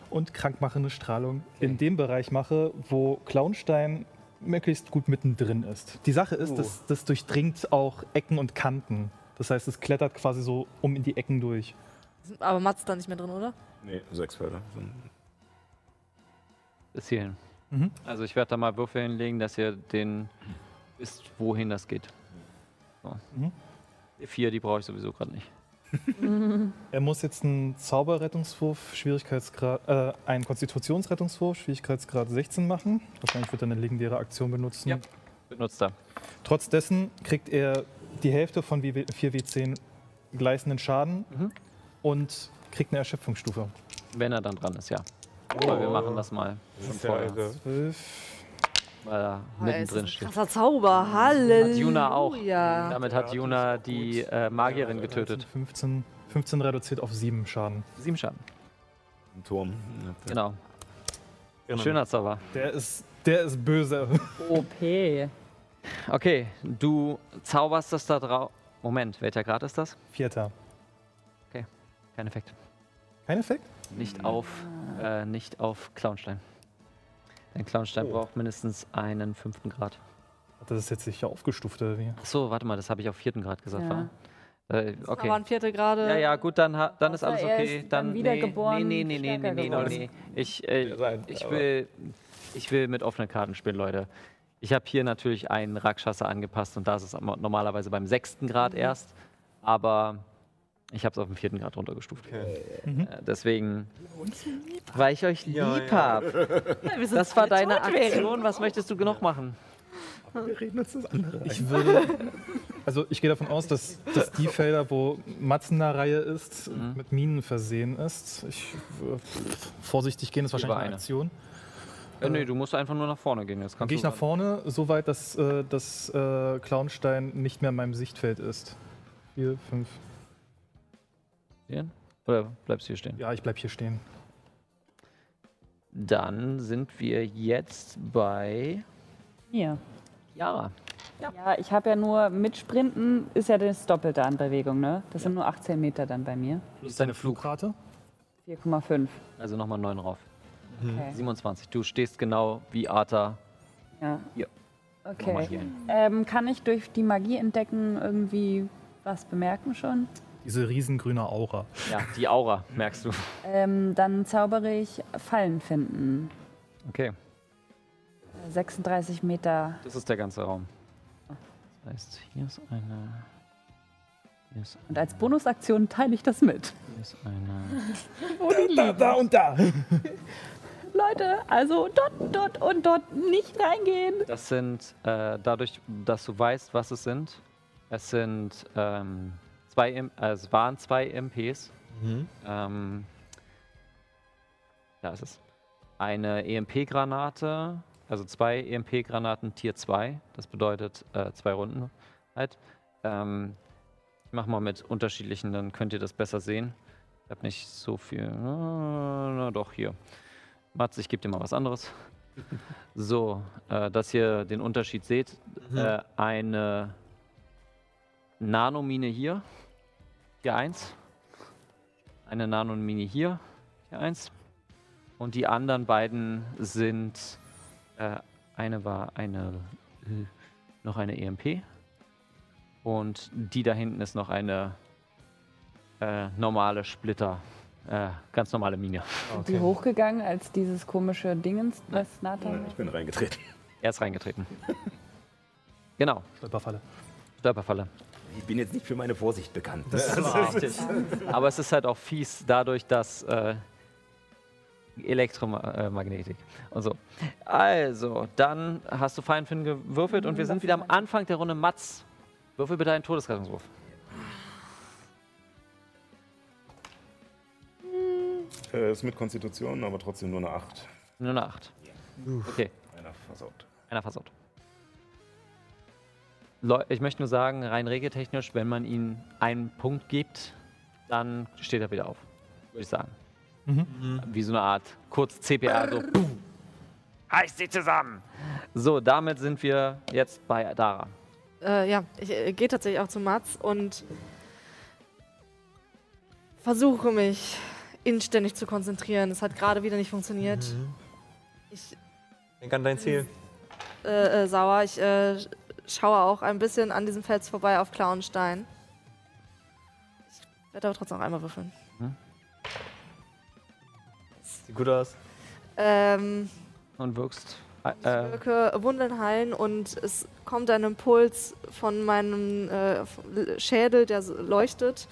und krankmachende Strahlung in dem Bereich mache, wo Clownstein möglichst gut mittendrin ist. Die Sache ist, Oh. dass das durchdringt auch Ecken und Kanten. Das heißt, es klettert quasi so um in die Ecken durch. Aber Mats ist da nicht mehr drin, oder? Nee, sechs Felder. Bis hierhin. Mhm. Also ich werde da mal Würfel hinlegen, dass ihr den wisst, wohin das geht. So. Mhm. Die vier, die brauche ich sowieso gerade nicht. Er muss jetzt einen Zauberrettungswurf, Schwierigkeitsgrad, äh, einen Konstitutionsrettungswurf, Schwierigkeitsgrad 16 machen. Wahrscheinlich wird er eine legendäre Aktion benutzen. Ja. Benutzt er. Trotz dessen kriegt er die Hälfte von 4W10 gleißenden Schaden Mhm. und kriegt eine Erschöpfungsstufe. Wenn er dann dran ist, ja. Aber wir machen das mal Das ist ja vorher, irre. 12. weil er Oh, mittendrin steht. Krasser Zauber. Halleluja. Hat Juna auch. Damit hat Juna die äh, Magierin 13, getötet. 15, 15 reduziert auf 7 Schaden. Sieben Schaden. Ein Turm. Genau. Schöner Zauber. Der ist, der ist böse. OP. Okay, du zauberst das da drauf. Moment, welcher Grad ist das? Vierter. Kein Effekt. Kein Effekt? Nicht auf, äh, nicht auf Clownstein. Denn Clownstein Oh. braucht mindestens einen fünften Grad. Hat das jetzt sicher aufgestuft oder wie? Ach so, warte mal, das habe ich auf vierten Grad gesagt. Ja. wa? Äh, Okay. okay. waren vierte Grade. Ja, ja, gut, dann, dann ist alles er okay. ist Dann dann nee, wiedergeboren, nee, nee, nee, nee, nee, nee, nee. Ich, äh, sein, ich, aber- will, ich will mit offenen Karten spielen, Leute. Ich habe hier natürlich einen Rakshasa angepasst und da ist es normalerweise beim sechsten Grad Mhm. erst. Aber ich habe es auf den vierten Grad runtergestuft. Mhm. Äh, deswegen, weil ich euch Ja, lieb ja. habe. Wir sind Das war deine. Aktion. Was möchtest du noch machen? Wir reden uns das andere. Ich würde. Also ich gehe davon aus, dass, dass die Felder, wo Matzen in der Reihe ist, Mhm. mit Minen versehen ist. Ich, äh, vorsichtig gehen ist wahrscheinlich eine eine. Aktion. Äh, nee, du musst einfach nur nach vorne gehen. Jetzt gehe ich nach vorne, so weit, dass äh, das äh, Clownstein nicht mehr in meinem Sichtfeld ist. Vier, fünf. Stehen. Oder bleibst du hier stehen? Ja, ich bleib hier stehen. Dann sind wir jetzt bei Hier. Jara. Ja, ich habe ja nur mit Sprinten ist ja das Doppelte an Bewegung, ne? Das sind nur 18 Meter dann bei mir. Plus deine Flug. Flugrate? 4,5. Also nochmal 9 rauf. Okay. 27. Du stehst genau wie Arthur. Ja. Hier. Nochmal Okay. Ähm, kann ich durch die Magie entdecken irgendwie was bemerken schon? Diese riesengrüne Aura. Ja, die Aura, merkst du. Ähm, dann zaubere ich Fallen finden. Okay, 36 Meter. das ist der ganze Raum. Das heißt, hier ist eine. Hier ist, Und als Bonusaktion teile ich das mit. hier ist eine. Wo die liegen. Da und da! Leute, also dort, dort und dort nicht reingehen. Das sind, äh, dadurch, dass du weißt, was es sind, es sind ähm, zwei, äh, es waren zwei MPs. Mhm. Ähm, da ist es. Eine EMP-Granate, also zwei EMP-Granaten Tier 2, das bedeutet äh, zwei Runden halt. Ähm, ich mach mal mit unterschiedlichen, dann könnt ihr das besser sehen. Ich habe nicht so viel. Na doch, hier. Mats, ich gebe dir mal was anderes. So, äh, dass ihr den Unterschied seht. Äh, eine Nanomine hier, hier 1. Eine Nanomine hier, hier 1. Und die anderen beiden sind, äh, eine war eine, äh, noch eine EMP. Und die da hinten ist noch eine äh, normale Splitter, äh, ganz normale Mine. Sind die hochgegangen als dieses komische Dingens, was Nathan Ich bin reingetreten. Er ist reingetreten. genau, Stolperfalle. Stolperfalle. Ich bin jetzt nicht für meine Vorsicht bekannt. ne? Aber es ist halt auch fies dadurch, dass äh, Elektromagnetik und so. Also, dann hast du Feinfinden gewürfelt und wir sind wieder am Anfang der Runde. Mats, würfel bitte einen Todesrettungswurf. Äh, ist mit Konstitution, aber trotzdem nur eine 8. Nur eine 8. Okay, Einer versaut. einer versaut. Ich möchte nur sagen, rein regeltechnisch, wenn man ihm einen Punkt gibt, dann steht er wieder auf. Würde ich sagen. Mhm. Wie so eine Art kurz CPA, so. Heißt sie zusammen! So, damit sind wir jetzt bei Dara. Äh, ja, ich äh, gehe tatsächlich auch zu Mats und versuche mich inständig zu konzentrieren. Es hat gerade wieder nicht funktioniert. Ich Denk an dein Ziel. äh, äh, sauer. Ich äh, schaue auch ein bisschen an diesem Fels vorbei auf Klauenstein. Ich werde aber trotzdem noch einmal würfeln. Sieht gut aus. Ähm, Und wirkst. ich Äh, wirke Wunden heilen und es kommt ein Impuls von meinem äh, Schädel, der leuchtet,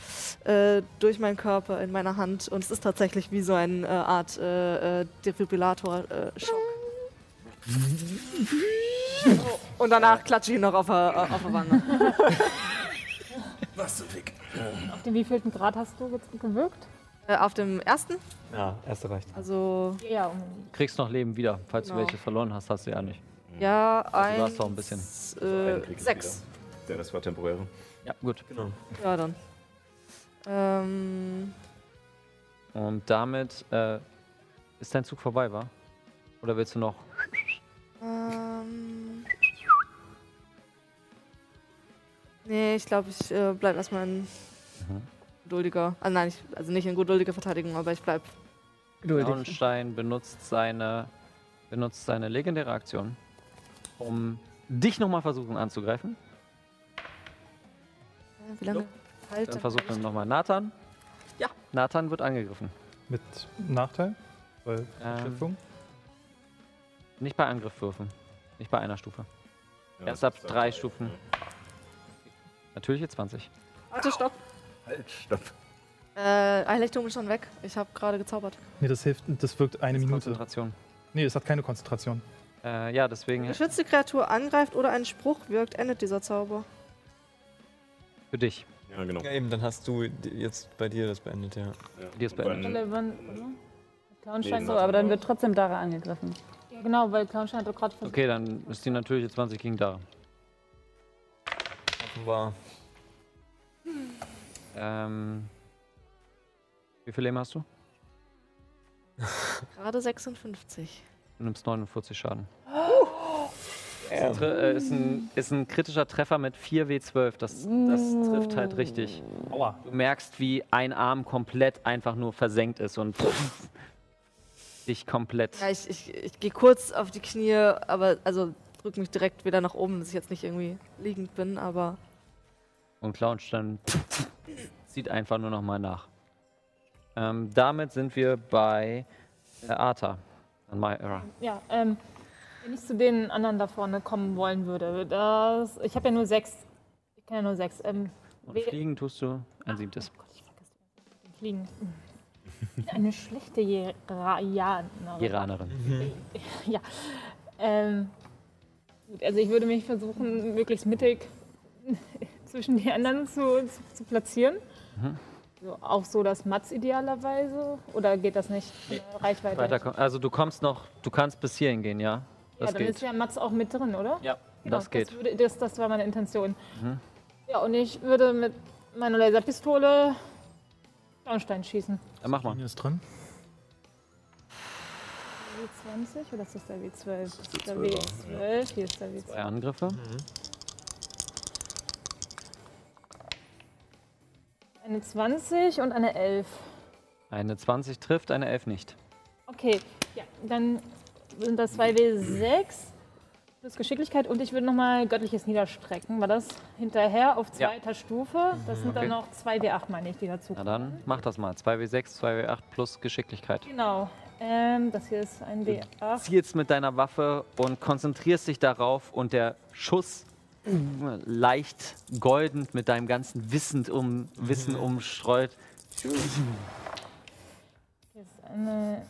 äh, durch meinen Körper in meiner Hand. Und es ist tatsächlich wie so eine äh, Art äh, äh, Defibrillator-Schock. und danach klatsche ich ihn noch auf der, auf der Wange. Was zum Fick? Auf den wievielten Grad hast du jetzt gewirkt? Äh, auf dem ersten, Ja, erste reicht. also Ja, um kriegst noch Leben wieder. Falls Genau. du welche verloren hast, hast du ja nicht. ja, Also ein. du hast doch ein bisschen. Äh, sechs. Der Rest war temporär. Ja, gut. Genau. Ja, dann. Ähm, Und damit äh, ist dein Zug vorbei, war? Oder willst du noch? ähm. Nee, ich glaube, ich äh, bleib erstmal in geduldiger. Also nein, ich, also nicht in geduldiger Verteidigung, aber ich bleib. Braunstein benutzt seine, benutzt seine legendäre Aktion, um dich nochmal versuchen anzugreifen. Äh, wie lange? Halt. Dann versucht er nochmal Nathan. Ja. Nathan wird angegriffen. Mit Nachteil? Weil Ähm? Nicht bei Angriffwürfen. Nicht bei einer Stufe. Ja, Erst ab drei. Stufen. Natürliche 20. Warte, stopp. Halt, stopp. Äh, Einlichtung ist schon weg. Ich habe gerade gezaubert. Nee, das hilft, das wirkt eine Minute. Konzentration. Nee, das hat keine Konzentration. Äh, ja, deswegen Geschützte Kreatur angreift oder ein Spruch wirkt, endet dieser Zauber. für dich. Ja, genau. Ja, eben, dann hast du jetzt bei dir das beendet, ja. Ja. Die ist beendet. relevant, oder? Clownstein Nee, So, aber dann wird trotzdem Dara angegriffen. Ja, genau, weil Clownstein hat doch gerade versucht. Okay, dann ist die natürliche 20 gegen da. Offenbar. Ähm, wie viel Leben hast du? Gerade 56. Du nimmst 49 Schaden. Das tri- äh, ist, ein, ist ein kritischer Treffer mit 4W12. Das, das trifft halt richtig. Aua. Du merkst, wie ein Arm komplett einfach nur versenkt ist und dich komplett. Ja, ich, ich, ich gehe kurz auf die Knie, aber also drück mich direkt wieder nach oben, dass ich jetzt nicht irgendwie liegend bin, aber Und Clownstein sieht einfach nur noch mal nach. Ähm, damit sind wir bei äh, Arta. An Myra. Ja, ähm, wenn ich zu den anderen da vorne kommen wollen würde, das, ich habe ja nur sechs. Ich kann ja nur sechs. Ähm, Und fliegen tust du ein siebtes. Oh Gott, ich vergesse Fliegen. Bin Eine schlechte Jeranerin. Iranerin. Ja. Ähm, gut, also ich würde mich versuchen, möglichst mittig zwischen die anderen zu, zu, zu platzieren. Mhm. So, auch so das Matz idealerweise. Oder geht das nicht? Der Reichweite. Weiter, also du kommst noch, du kannst bis hierhin gehen, ja? ja, Das dann geht. ist ja Matz auch mit drin, oder? Ja, Genau, das geht. Das, würde, das, das war meine Intention. Mhm. Ja, und ich würde mit meiner Laserpistole Braunstein schießen. Dann mach mal. Ist drin. W20 oder ist das der W12? Das ist der 12er, W12, hier ist der W12. Zwei Angriffe. Eine 20 und eine 11. Eine 20 trifft, eine 11 nicht. Okay, ja, dann sind das 2W6 plus Geschicklichkeit und ich würde nochmal göttliches Niederstrecken. War das hinterher auf Ja. zweiter Stufe? Das sind Okay. dann noch 2W8, meine ich, die dazu Na dann, mach das mal. 2W6, 2W8 plus Geschicklichkeit. Genau. Ähm, das hier ist ein W8. Zielst mit deiner Waffe und konzentrierst dich darauf und der Schuss leicht goldend mit deinem ganzen Wissen, um, Wissen umstreut. Hier ist eine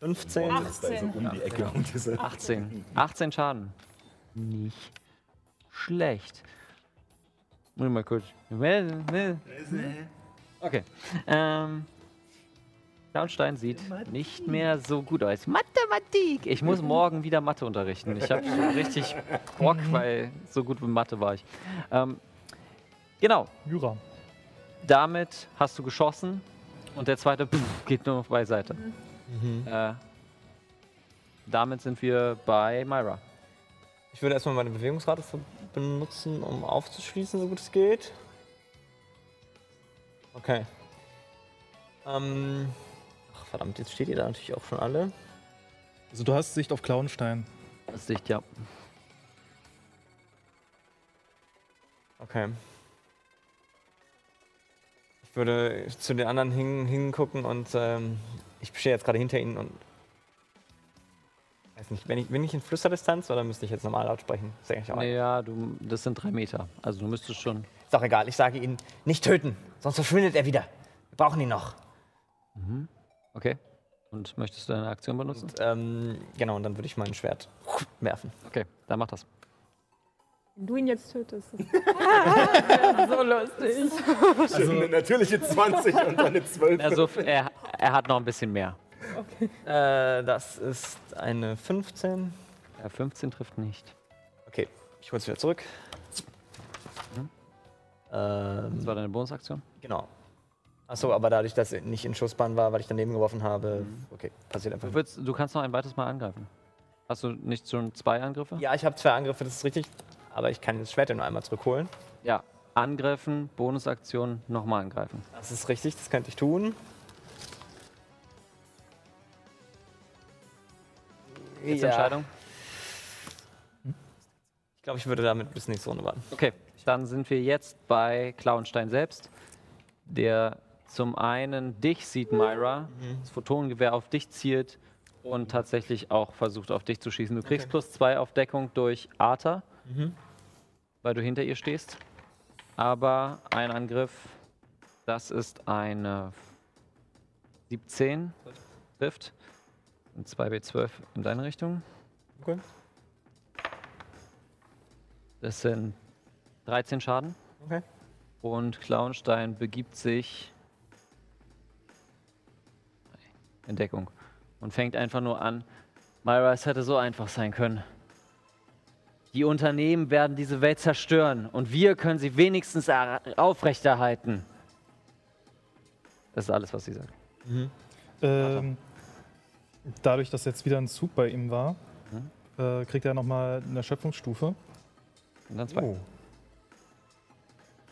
15. 18. Um die Ecke und diese 18. 18 Schaden. Nicht schlecht. Muss ich mal kurz. Okay. Ähm. Braunstein sieht nicht mehr so gut aus. Mathematik! Ich muss morgen wieder Mathe unterrichten. Ich habe schon richtig Bock, weil so gut mit Mathe war ich. Ähm, genau, Jura. damit hast du geschossen und der zweite pff, geht nur noch beiseite. Äh, damit sind wir bei Myra. Ich würde erstmal meine Bewegungsrate benutzen, um aufzuschließen, so gut es geht. Okay. Ähm. Verdammt, jetzt steht ihr da natürlich auch schon alle. Also du hast Sicht auf Klauenstein. Das ist dicht, ja. Okay. Ich würde zu den anderen hin, hingucken und ähm, ich stehe jetzt gerade hinter ihnen und. Weiß nicht, bin ich, bin ich in Flüsterdistanz oder müsste ich jetzt normal laut sprechen? Ist eigentlich auch Naja, du, das sind drei Meter. Also du müsstest schon. Ist auch egal, ich sage ihnen, nicht töten, sonst verschwindet er wieder. Wir brauchen ihn noch. Mhm. Okay. Und möchtest du deine Aktion benutzen? Und, ähm, genau, und dann würde ich mein Schwert werfen. Okay, dann mach das. Wenn du ihn jetzt tötest. so lustig. Also eine natürliche 20 und eine 12. Also er, er hat noch ein bisschen mehr. Okay. Äh, das ist eine 15. Ja, 15 trifft nicht. Okay, ich hole es wieder zurück. Mhm. Ähm, Das war deine Bonusaktion? Genau. Achso, aber dadurch, dass er nicht in Schussbahn war, weil ich daneben geworfen habe, okay, passiert einfach. Du, willst, du kannst noch ein weiteres Mal angreifen. Hast du nicht schon zwei Angriffe? Ja, ich habe zwei Angriffe, das ist richtig, aber ich kann das Schwert ja nur einmal zurückholen. Ja. Angreifen, Bonusaktion, nochmal angreifen. Das ist richtig, das könnte ich tun. Jetzt Ja. Entscheidung. Ich glaube, ich würde damit bis nächste Runde warten. Okay, dann sind wir jetzt bei Klauenstein selbst, der zum einen dich sieht, Myra, das Photonengewehr auf dich zielt und tatsächlich auch versucht, auf dich zu schießen. Du kriegst plus zwei auf Deckung durch Arthur, Mhm. weil du hinter ihr stehst. Aber ein Angriff, das ist eine 17, trifft. Und 2W12 in deine Richtung. Okay. Das sind 13 Schaden. Okay. Und Klauenstein begibt sich in Deckung und fängt einfach nur an. Myra, es hätte so einfach sein können. Die Unternehmen werden diese Welt zerstören und wir können sie wenigstens er- aufrechterhalten. Das ist alles, was sie sagt. Ähm, dadurch, dass jetzt wieder ein Zug bei ihm war, Mhm. äh, kriegt er nochmal eine Erschöpfungsstufe. Und dann zwei.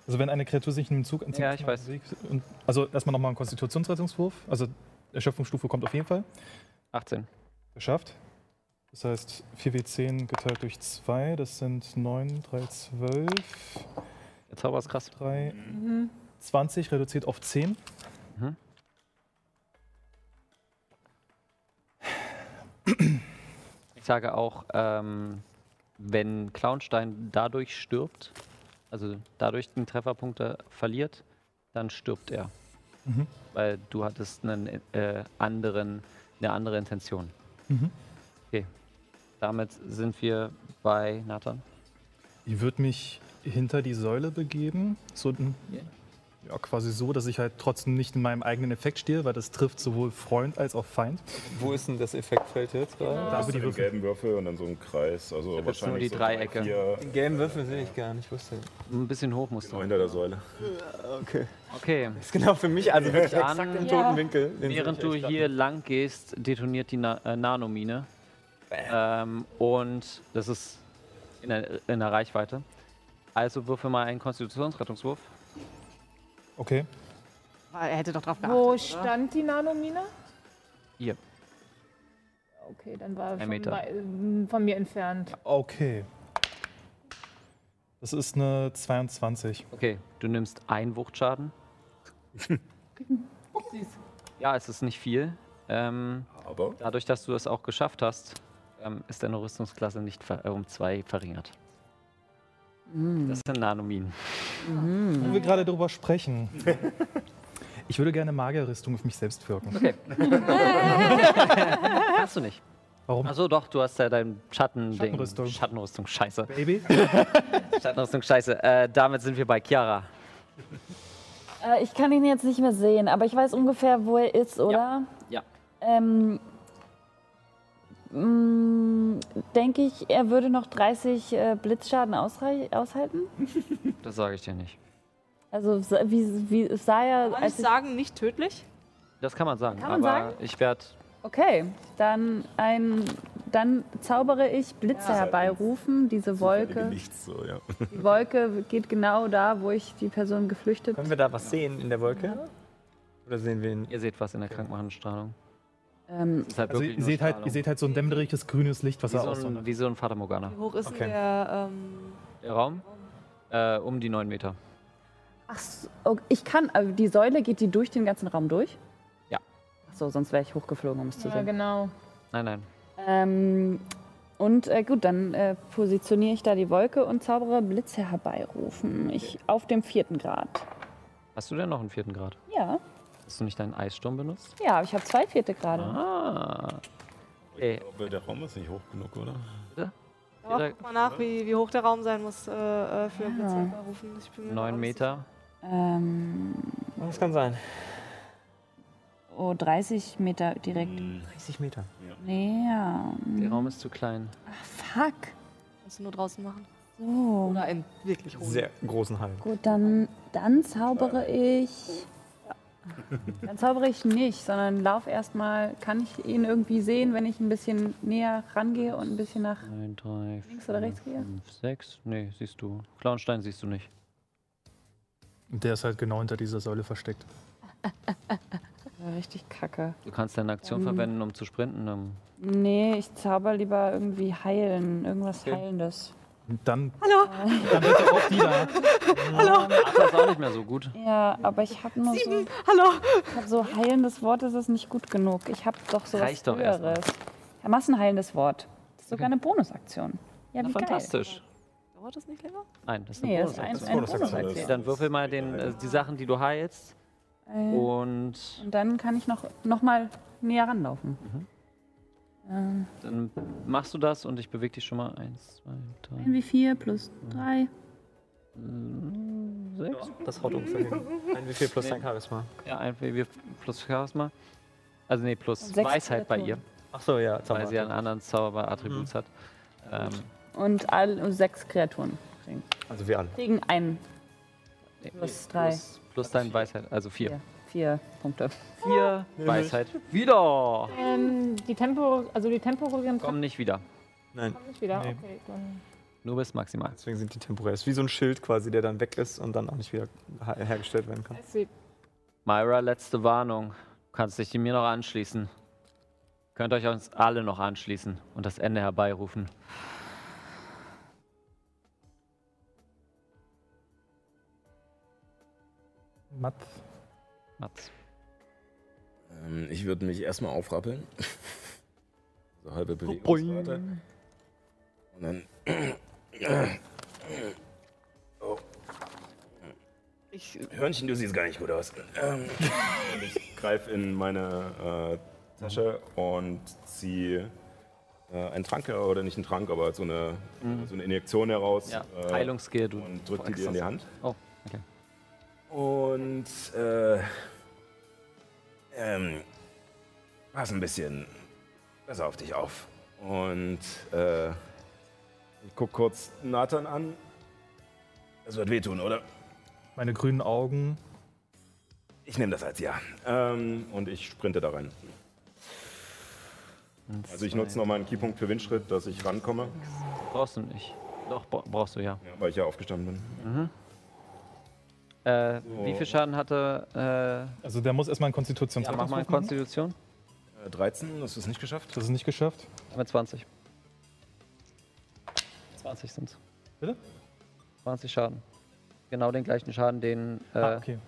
Also wenn eine Kreatur sich in einem Zug Ja, ich weiß. also erstmal nochmal ein Konstitutionsrettungswurf. Also Erschöpfungsstufe kommt auf jeden Fall. 18. Geschafft. Das heißt 4W10 geteilt durch 2, das sind 9, 3, 12. Der Zauber ist krass. 3, Mhm. 20 reduziert auf 10. Mhm. Ich sage auch, ähm, wenn Clownstein dadurch stirbt, also dadurch den Trefferpunkte verliert, dann stirbt er. Mhm. Weil du hattest einen äh, anderen, eine andere Intention. Mhm. Okay. Damit sind wir bei Nathan. Ich würde mich hinter die Säule begeben. So, ein- ja, quasi so, dass ich halt trotzdem nicht in meinem eigenen Effekt stehe, weil das trifft sowohl Freund als auch Feind. Wo ist denn das Effektfeld jetzt gerade? Da, wo die den Würfel. gelben Würfel und dann so ein Kreis. Also wahrscheinlich nur die so Dreiecke. Vier, Den gelben Würfel sehe ich gar nicht, wusste. Ein bisschen hoch musst genau du. hinter der Säule. Okay. Okay. Das ist genau für mich, also wirklich Dann- exakt im Ja. toten Winkel. Während du hier lang gehst, detoniert die Na äh, Nanomine. Ähm, und das ist in der, in der Reichweite. Also würfe mal einen Konstitutionsrettungswurf. Okay. Er hätte doch drauf geachtet. Wo oder? stand die Nanomine? Hier. Okay, dann war er Ein schon Meter. wei- ähm, von mir entfernt. Okay. Das ist eine 22. Okay, du nimmst einen Wuchtschaden. Ja, es ist nicht viel. Ähm, Aber dadurch, dass du es auch geschafft hast, ähm, ist deine Rüstungsklasse nicht ver äh, um zwei verringert. Das sind Nanominen. Wo wir gerade darüber sprechen. Ich würde gerne Magierrüstung auf mich selbst wirken. Okay. Hast du nicht. Warum? Achso, doch, du hast ja dein Schatten Schattenrüstung. Schattenrüstung, scheiße. Baby? Schattenrüstung, scheiße. Äh, damit sind wir bei Chiara. Äh, ich kann ihn jetzt nicht mehr sehen, aber ich weiß ungefähr, wo er ist, oder? Ja. Ähm, mh, Denke ich, er würde noch 30 äh, Blitzschaden aushalten? Das sage ich dir nicht. Also wie, wie sah er, Kann ich als ich, sagen, nicht tödlich? Das kann man sagen. Kann man aber sagen? ich werde. Okay, dann ein dann zaubere ich Blitze herbeirufen, diese Wolke. Nichts so, ja. Die Wolke geht genau da, wo ich die Person geflüchtet Können wir da was sehen in der Wolke? Oder sehen wir ihn? Ihr seht was in der krankmachenden Strahlung. Ähm, Das ist halt Also ihr seht, halt, ihr seht halt so ein dämmeriges grünes Licht, was wie, er so aussondert. ein, wie so ein Fata Morgana. Wie hoch ist Okay. denn der, ähm, Der Raum? Äh, um die 9 Meter. Ach, so, oh, ich kann, aber die Säule geht die durch den ganzen Raum durch? Ja. Ach so, sonst wäre ich hochgeflogen, um es zu Ja, sehen. genau. Nein, nein. Ähm, und äh, gut, dann äh, positioniere ich da die Wolke und zaubere Blitze herbeirufen. Ich auf dem vierten Grad. Hast du denn noch einen vierten Grad? Ja, Hast du nicht deinen Eissturm benutzt? ja, aber ich habe zwei vierte Grade. Ah. Okay. Aber der Raum ist nicht hoch genug, oder? aber Jeder- guck mal nach, wie, wie hoch der Raum sein muss äh, äh, für Ja. Blitze rufen. Ich bin mir da auch 9 nicht Meter. Ähm, Das kann sein. oh, 30 Meter direkt. 30 Meter. Nee, ja. Der Raum ist zu klein. Fuck. sicher. Kannst du nur draußen machen. So. Oder in wirklich hohen. Sehr großen Hallen. Gut, dann, dann zaubere ich. Dann zaubere ich nicht, sondern lauf erstmal. Kann ich ihn irgendwie sehen, wenn ich ein bisschen näher rangehe und ein bisschen nach 1, 3, links oder rechts gehe? 5, 6. Nee, siehst du. Clownstein siehst du nicht. Und der ist halt genau hinter dieser Säule versteckt. Richtig kacke. Du kannst deine Aktion Ähm. verwenden, um zu sprinten. Um Nee, ich zauber lieber irgendwie heilen. Irgendwas Okay. Heilendes. Dann, Hallo! dann bitte auch die da. Ach, das ist auch nicht mehr so gut. Ja, aber ich habe nur so. Hallo! Ich habe so heilendes Wort, das ist nicht gut genug. Ich habe doch so was Reicht doch erst. Ja, massenheilendes Wort. Das ist sogar eine Bonusaktion. Ja, Na, wie geil. fantastisch. Dauert das nicht länger? Nein, das ist eine Nee, das ist ein, Bonusaktion. eine Bonusaktion. Bonusaktion. Dann würfel mal den, äh, die Sachen, die du heilst. Äh, Und und dann kann ich noch, noch mal näher ranlaufen. Mhm. Dann machst du das und ich bewege dich schon mal. Eins, zwei, drei, ein wie 4 plus 3. äh, sechs. Das haut ungefähr hin. Ein wie viel plus dein Charisma? Ja, ein WW plus Charisma. Also nee, plus Sechs Weisheit bei ihr. Ach so, ja. weil sie einen anderen Zauberattribut hat. Ähm, Und all, sechs Kreaturen kriegen, Also wir alle. kriegen einen. nee, Plus drei. Plus, plus deine Weisheit, also vier. Vier, vier Punkte. Vier Weisheit. Wieder! Ähm, die Tempo, also die temporären Komm nicht wieder. Nein. kommen nicht wieder. Nee. Okay, dann. Nur bis maximal. Deswegen sind die temporär. Es ist wie so ein Schild quasi, der dann weg ist und dann auch nicht wieder her- hergestellt werden kann. I see. Myra, letzte Warnung. Du kannst dich mir noch anschließen. Könnt euch uns alle noch anschließen und das Ende herbeirufen. Matt. Mats. Ähm, ich würde mich erstmal aufrappeln. so halbe Bewegungsrate. Und dann. Oh. Ich, Hörnchen, du siehst gar nicht gut aus. Ähm, und ich greife in meine äh, Tasche und ziehe äh, einen Trank oder nicht einen Trank, aber so eine, so eine Injektion heraus. Ja, äh, Heilungsskill, du. Und drück die dir in die Hand. Oh, okay. Und äh, ähm, pass ein bisschen besser auf dich auf. Und äh, ich guck kurz Nathan an. Das wird wehtun, oder? Meine grünen Augen. Ich nehme das als Ja. Ähm, und ich sprinte da rein. Also ich nutze noch mal einen Keypunkt für Windschritt, dass ich rankomme, Brauchst du nicht. Doch, bra- brauchst du ja. ja, weil ich ja aufgestanden bin. Äh, So. Wie viel Schaden hatte. Also der muss erstmal einen Äh, ja, mach mal machen. Konstitution. Äh, 13, hast du es nicht geschafft? Das ist nicht geschafft. Mit 20. 20 sind's. Bitte? 20 Schaden. Genau den gleichen Schaden, den, äh, Ah, okay.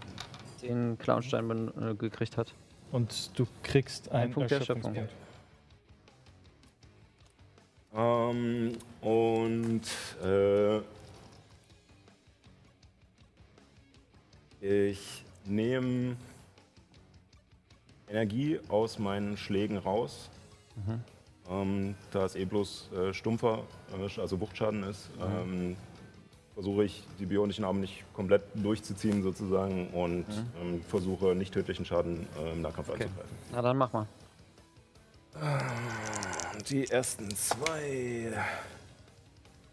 den Clownstein äh, gekriegt hat. Und du kriegst einen Punkt der Erschöpfung. Erschöpfungspunkt. Ähm, und äh, ich nehme Energie aus meinen Schlägen raus. Ähm, da es eh bloß äh, stumpfer, äh, also Wuchtschaden ist, ähm, versuche ich die bionischen Arme nicht komplett durchzuziehen sozusagen und ähm, versuche nicht tödlichen Schaden äh, im Nahkampf anzugreifen. Na dann mach mal. Die ersten zwei.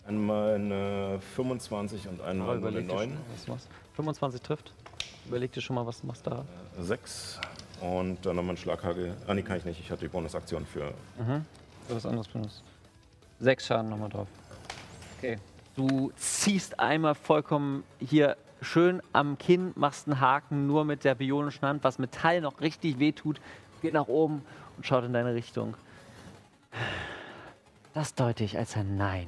Einmal eine 25 und einmal eine dir schon 9. mal, was du machst. 25 trifft. Überleg dir schon mal, was du machst da. 6. Und dann nochmal ein Schlaghagel. Ah, nee, kann ich nicht. Ich hatte die Bonusaktion für. Du was anderes benutzt. Sechs Schaden nochmal drauf. Okay. Du ziehst einmal vollkommen hier schön am Kinn, machst einen Haken nur mit der bionischen Hand, was Metall noch richtig wehtut, geht nach oben und schaut in deine Richtung. Das deute ich als ein Nein.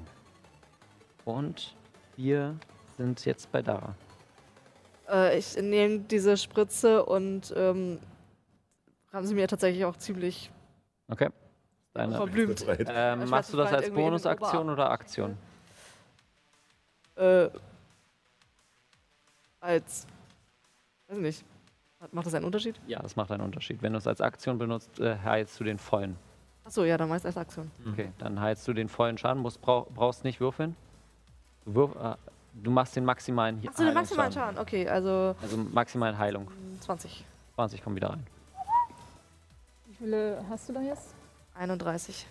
Und wir sind jetzt bei Dara. Äh, ich nehme diese Spritze und ähm, haben sie mir tatsächlich auch ziemlich Okay. Deine, verblümt. ähm, Ich machst du das weiß, als Bonusaktion oder Aktion? Äh, als. Weiß nicht. Macht das einen Unterschied? Ja, das macht einen Unterschied. Wenn du es als Aktion benutzt, äh, heilst du den vollen. Achso, ja, dann meist als Aktion. Okay, dann heilst du den vollen Schaden, musst, brauch, brauchst nicht würfeln. Du, wirf, äh, du machst den maximalen He- Achso, den maximalen Heilungsschaden. Schaden. Okay, also Also maximalen Heilung. 20. 20 kommen wieder rein. Wie viele hast du da jetzt? 31.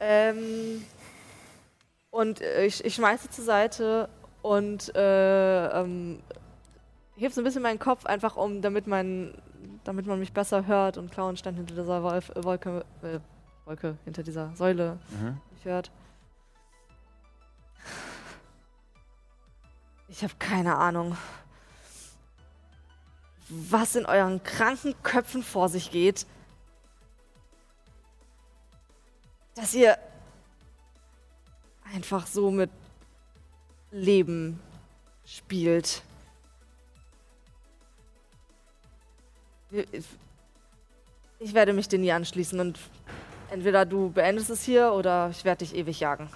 Ähm, und äh, ich, ich schmeiße zur Seite und äh, ähm, heb so ein bisschen meinen Kopf, einfach um, damit, mein, damit man mich besser hört und Clown stand hinter dieser Wolf, äh, Wolke, äh, Wolke, hinter dieser Säule Mhm. mich hört. Ich habe keine Ahnung, was in euren kranken Köpfen vor sich geht, dass ihr einfach so mit Leben spielt. Ich- werde mich dir nie anschließen und entweder du beendest es hier oder ich werde dich ewig jagen.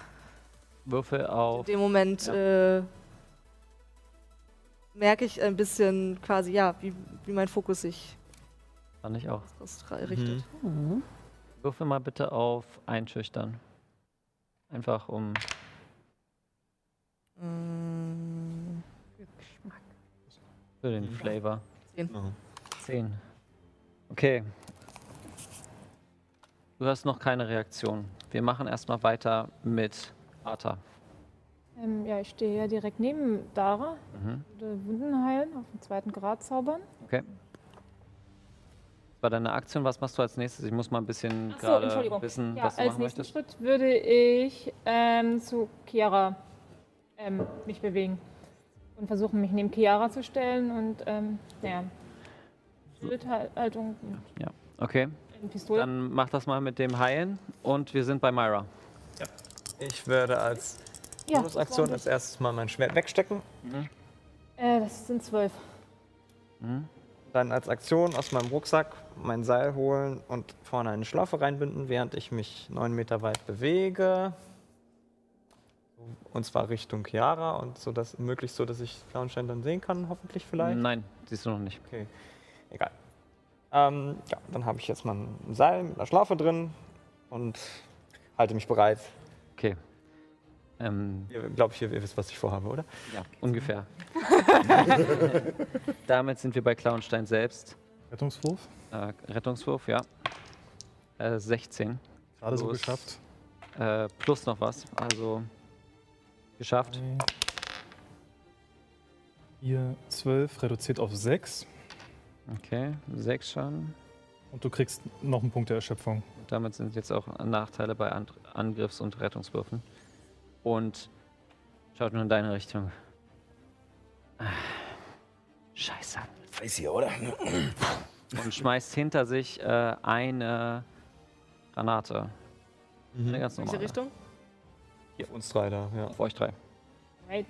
Würfel In auf. dem Moment äh, merke ich ein bisschen quasi, ja, wie, wie mein Fokus sich Fand ich auch. richtet. Würfel mal bitte auf Einschüchtern. Einfach um. Mm, Für den Flavor. Zehn. 10. Okay. Du hast noch keine Reaktion. Wir machen erstmal weiter mit Arta. Ähm, ja, ich stehe ja direkt neben Dara. Mhm. Würde Wunden heilen, auf dem zweiten Grad zaubern. Okay. Das war deine Aktion. Was machst du als nächstes? Ich muss mal ein bisschen Ach so, gerade Entschuldigung. wissen, ja, was du als machen nächsten möchtest. Schritt würde ich ähm, zu Chiara ähm, mich bewegen und versuchen, mich neben Chiara zu stellen und ähm, ja, Schildhaltung Ja, okay. Dann mach das mal mit dem Heilen und wir sind bei Myra. Ich werde als Ja, Bonusaktion als erstes mal mein Schwert wegstecken. äh, das sind zwölf. Dann als Aktion aus meinem Rucksack mein Seil holen und vorne eine Schlaufe reinbinden, während ich mich neun Meter weit bewege. Und zwar Richtung Chiara und so dass, möglichst so, dass ich Clownstein dann sehen kann, hoffentlich vielleicht. Nein, siehst du noch nicht. Okay, egal. Ähm, ja, dann habe ich jetzt mal ein Seil mit einer Schlaufe drin und halte mich bereit. Okay. Ähm, Ihr glaube ich, ihr, wisst, was ich vorhabe, oder? ja, ungefähr. Damit sind wir bei Clownstein selbst. Rettungswurf. Äh, Rettungswurf, ja. Äh, 16. Gerade so Plus, geschafft. Äh, plus noch was. Also geschafft. Hier 12 reduziert auf 6. Okay, 6 Schaden. Und du kriegst noch einen Punkt der Erschöpfung. Und damit sind jetzt auch Nachteile bei An Angriffs- und Rettungswürfen. Und schaut nur in deine Richtung. Ah, Scheiße. Weiß hier, oder? Und schmeißt hinter sich äh, eine Granate. Eine ganz Welche normale. Richtung? Auf uns drei da, ja. Auf euch drei. Right.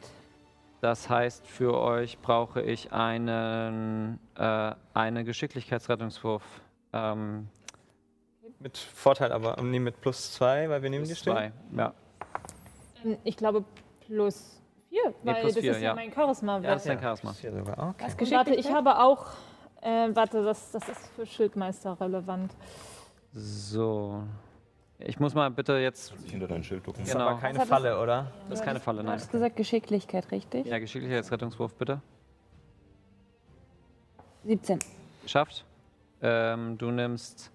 Das heißt, für euch brauche ich einen, äh, eine Geschicklichkeitsrettungswurf. Ähm, Mit Vorteil aber, nee, mit plus zwei, weil wir neben dir plus stehen. zwei. Ja. Ich glaube plus vier, Nee, weil plus das vier, ist ja, ja. mein Charisma. ja, das ist dein Charisma. Hier sogar, okay. Was warte, ich habe auch. Äh, warte, das, das ist für Schildmeister relevant. So. Ich muss mal bitte jetzt. Sich hinter dein Schild ducken. Ist Genau. aber keine Was hat Falle, oder? Das ist keine Falle, Du nein. hast gesagt Geschicklichkeit, richtig? Ja, Geschicklichkeitsrettungswurf bitte. 17. Geschafft. Ähm, du nimmst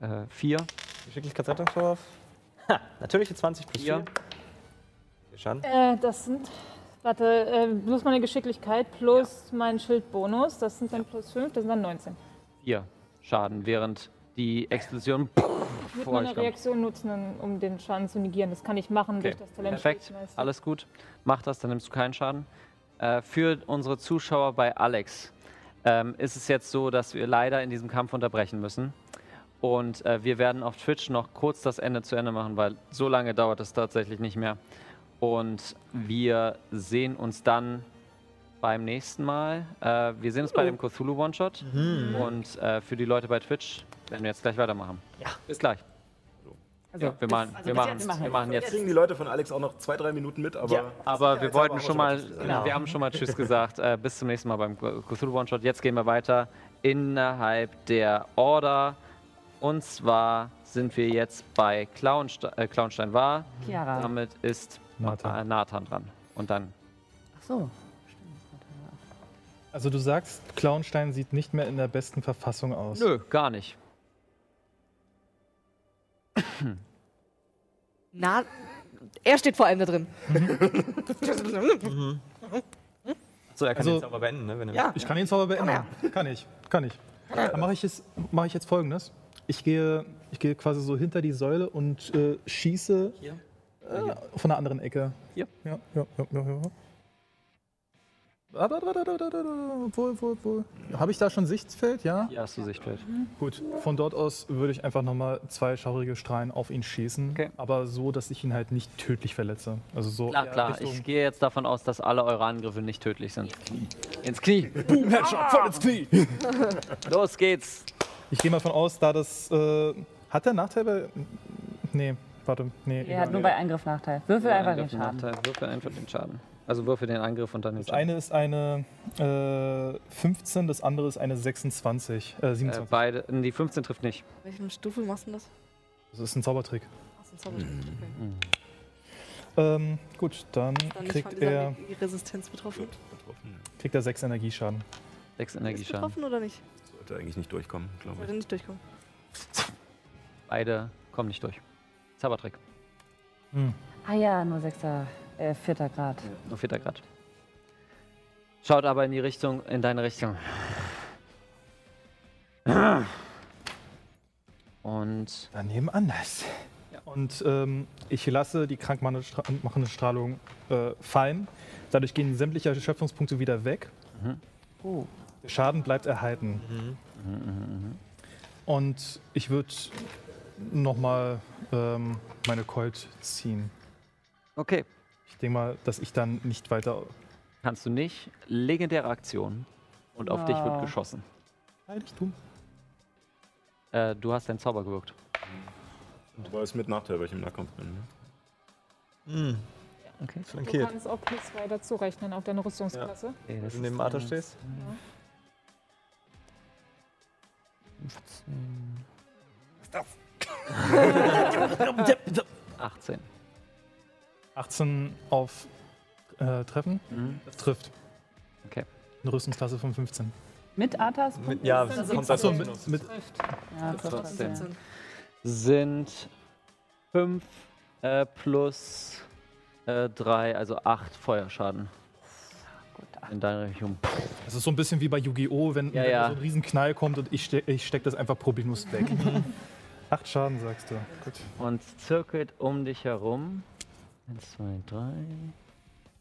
äh, vier. Geschicklichkeitsrettungswurf. Ha, natürliche 20 plus Vier. 4. Schaden. Äh, das sind. Warte, äh, plus meine Geschicklichkeit plus mein Schildbonus. Das sind dann plus 5, das sind dann 19. Vier Schaden, während die Explosion Ich würde meine. Reaktion nutzen, um den Schaden zu negieren. Das kann ich machen Okay, durch das Talent. perfekt, alles gut. Mach das, dann nimmst du keinen Schaden. Äh, für unsere Zuschauer bei Alex ähm, ist es jetzt so, dass wir leider in diesem Kampf unterbrechen müssen. Und äh, wir werden auf Twitch noch kurz das Ende zu Ende machen, weil so lange dauert es tatsächlich nicht mehr. Und wir sehen uns dann beim nächsten Mal. Äh, wir sehen uns bei dem Cthulhu One-Shot. Mhm. Und äh, für die Leute bei Twitch werden wir jetzt gleich weitermachen. Ja. Bis gleich. Also, ja, wir machen, also wir machen, jetzt machen wir. machen jetzt. Kriegen die Leute von Alex auch noch zwei, drei Minuten mit, aber. Ja, aber wir wollten haben schon mal, Tschüss gesagt. wir haben schon mal Tschüss gesagt. Äh, bis zum nächsten Mal beim Cthulhu One Shot. Jetzt gehen wir weiter innerhalb der Order. Und zwar sind wir jetzt bei Clownste äh, Clownstein war. Chiara. Damit ist Nathan. Nathan. Nathan dran. Und dann Ach so. Also du sagst, Clownstein sieht nicht mehr in der besten Verfassung aus. Nö, gar nicht. Na, er steht vor allem da drin. So, er kann Also- den Zauber beenden, ne? Wenn er Ja. Ich kann den Zauber beenden. Kann ich, kann ich. Dann mache ich, jetzt- mache ich jetzt folgendes. Ich gehe, ich gehe quasi so hinter die Säule und äh, schieße Hier? Äh, von der anderen Ecke. Hier? Ja, ja, ja, ja. ja. Warte, warte, warte, warte, warte. Wo, wo, wo? Habe ich da schon Sichtfeld? Ja? hier hast du Sichtfeld. Gut, von dort aus würde ich einfach nochmal zwei schaurige Strahlen auf ihn schießen. Okay. Aber so, dass ich ihn halt nicht tödlich verletze. Also so Klar, klar. Richtung- Ich gehe jetzt davon aus, dass alle eure Angriffe nicht tödlich sind. Ins Knie. Boom, Headshot, voll ins Knie. Los geht's. Ich gehe mal von aus, da das. Äh, hat der Nachteil bei. Nee, warte. Nee, Er egal. hat nur bei Angriff Nachteil. Würfel einfach den Angriff Schaden. Nachteil. Würfel einfach den Schaden. Also würfel den Angriff und dann den Das eine ist eine äh, 15, das andere ist eine 26. Äh, Äh, 27. beide. Die 15 trifft nicht. Welchen Stufe machst du das? das ist ein Zaubertrick. Ach, so ein Zaubertrick. Okay. Ähm, gut, dann Dann kriegt er, Resistenz betroffen. kriegt er 6 Energieschaden. 6 Ist Energieschaden. betroffen oder nicht? Sollte eigentlich nicht durchkommen, glaube Sollte ich. nicht durchkommen. Beide kommen nicht durch. Zaubertrick. Hm. Ah ja, nur sechster, äh, vierter Grad. Nur vierter Grad. Schaut aber in die Richtung, in deine Richtung. Und Daneben anders. Ja. Und ähm, ich lasse die krankmachende Stra machende Strahlung äh, fallen. Dadurch gehen sämtliche Erschöpfungspunkte wieder weg. Oh. Der Schaden bleibt erhalten. Und ich würde nochmal ähm, meine Colt ziehen. okay, Ich denke mal, dass ich dann nicht weiter. kannst du nicht. Legendäre Aktion. Und auf dich wird Oh. geschossen. Heiligtum. Äh, du hast deinen Zauber gewirkt. Aber ist mit Nachteil, weil ich im Nahkampf bin. Ne? Hm, Okay. Du kannst auch plus 2 dazu rechnen auf deine Rüstungsklasse. okay das Wenn du neben ist Arthur stehst. 15. 18. 18 auf äh, Treffen. Mhm. Das trifft. Okay. Eine Rüstungsklasse von 15. Mit Arthas? Mit, ja, Das das sind kommt Achso, also mit, mit, Ja, Das trotzdem. trotzdem. 17. Sind 5 äh, plus 3, also 8 Feuerschaden Gut, in deine Richtung. das ist so ein bisschen wie bei Yu-Gi-Oh!, wenn, Ja, wenn ja. so ein Riesenknall kommt und ich, ste ich steck das einfach problemlos weg. Acht Schaden, sagst du. Gut. Und zirkelt um dich herum. 1, 2, 3,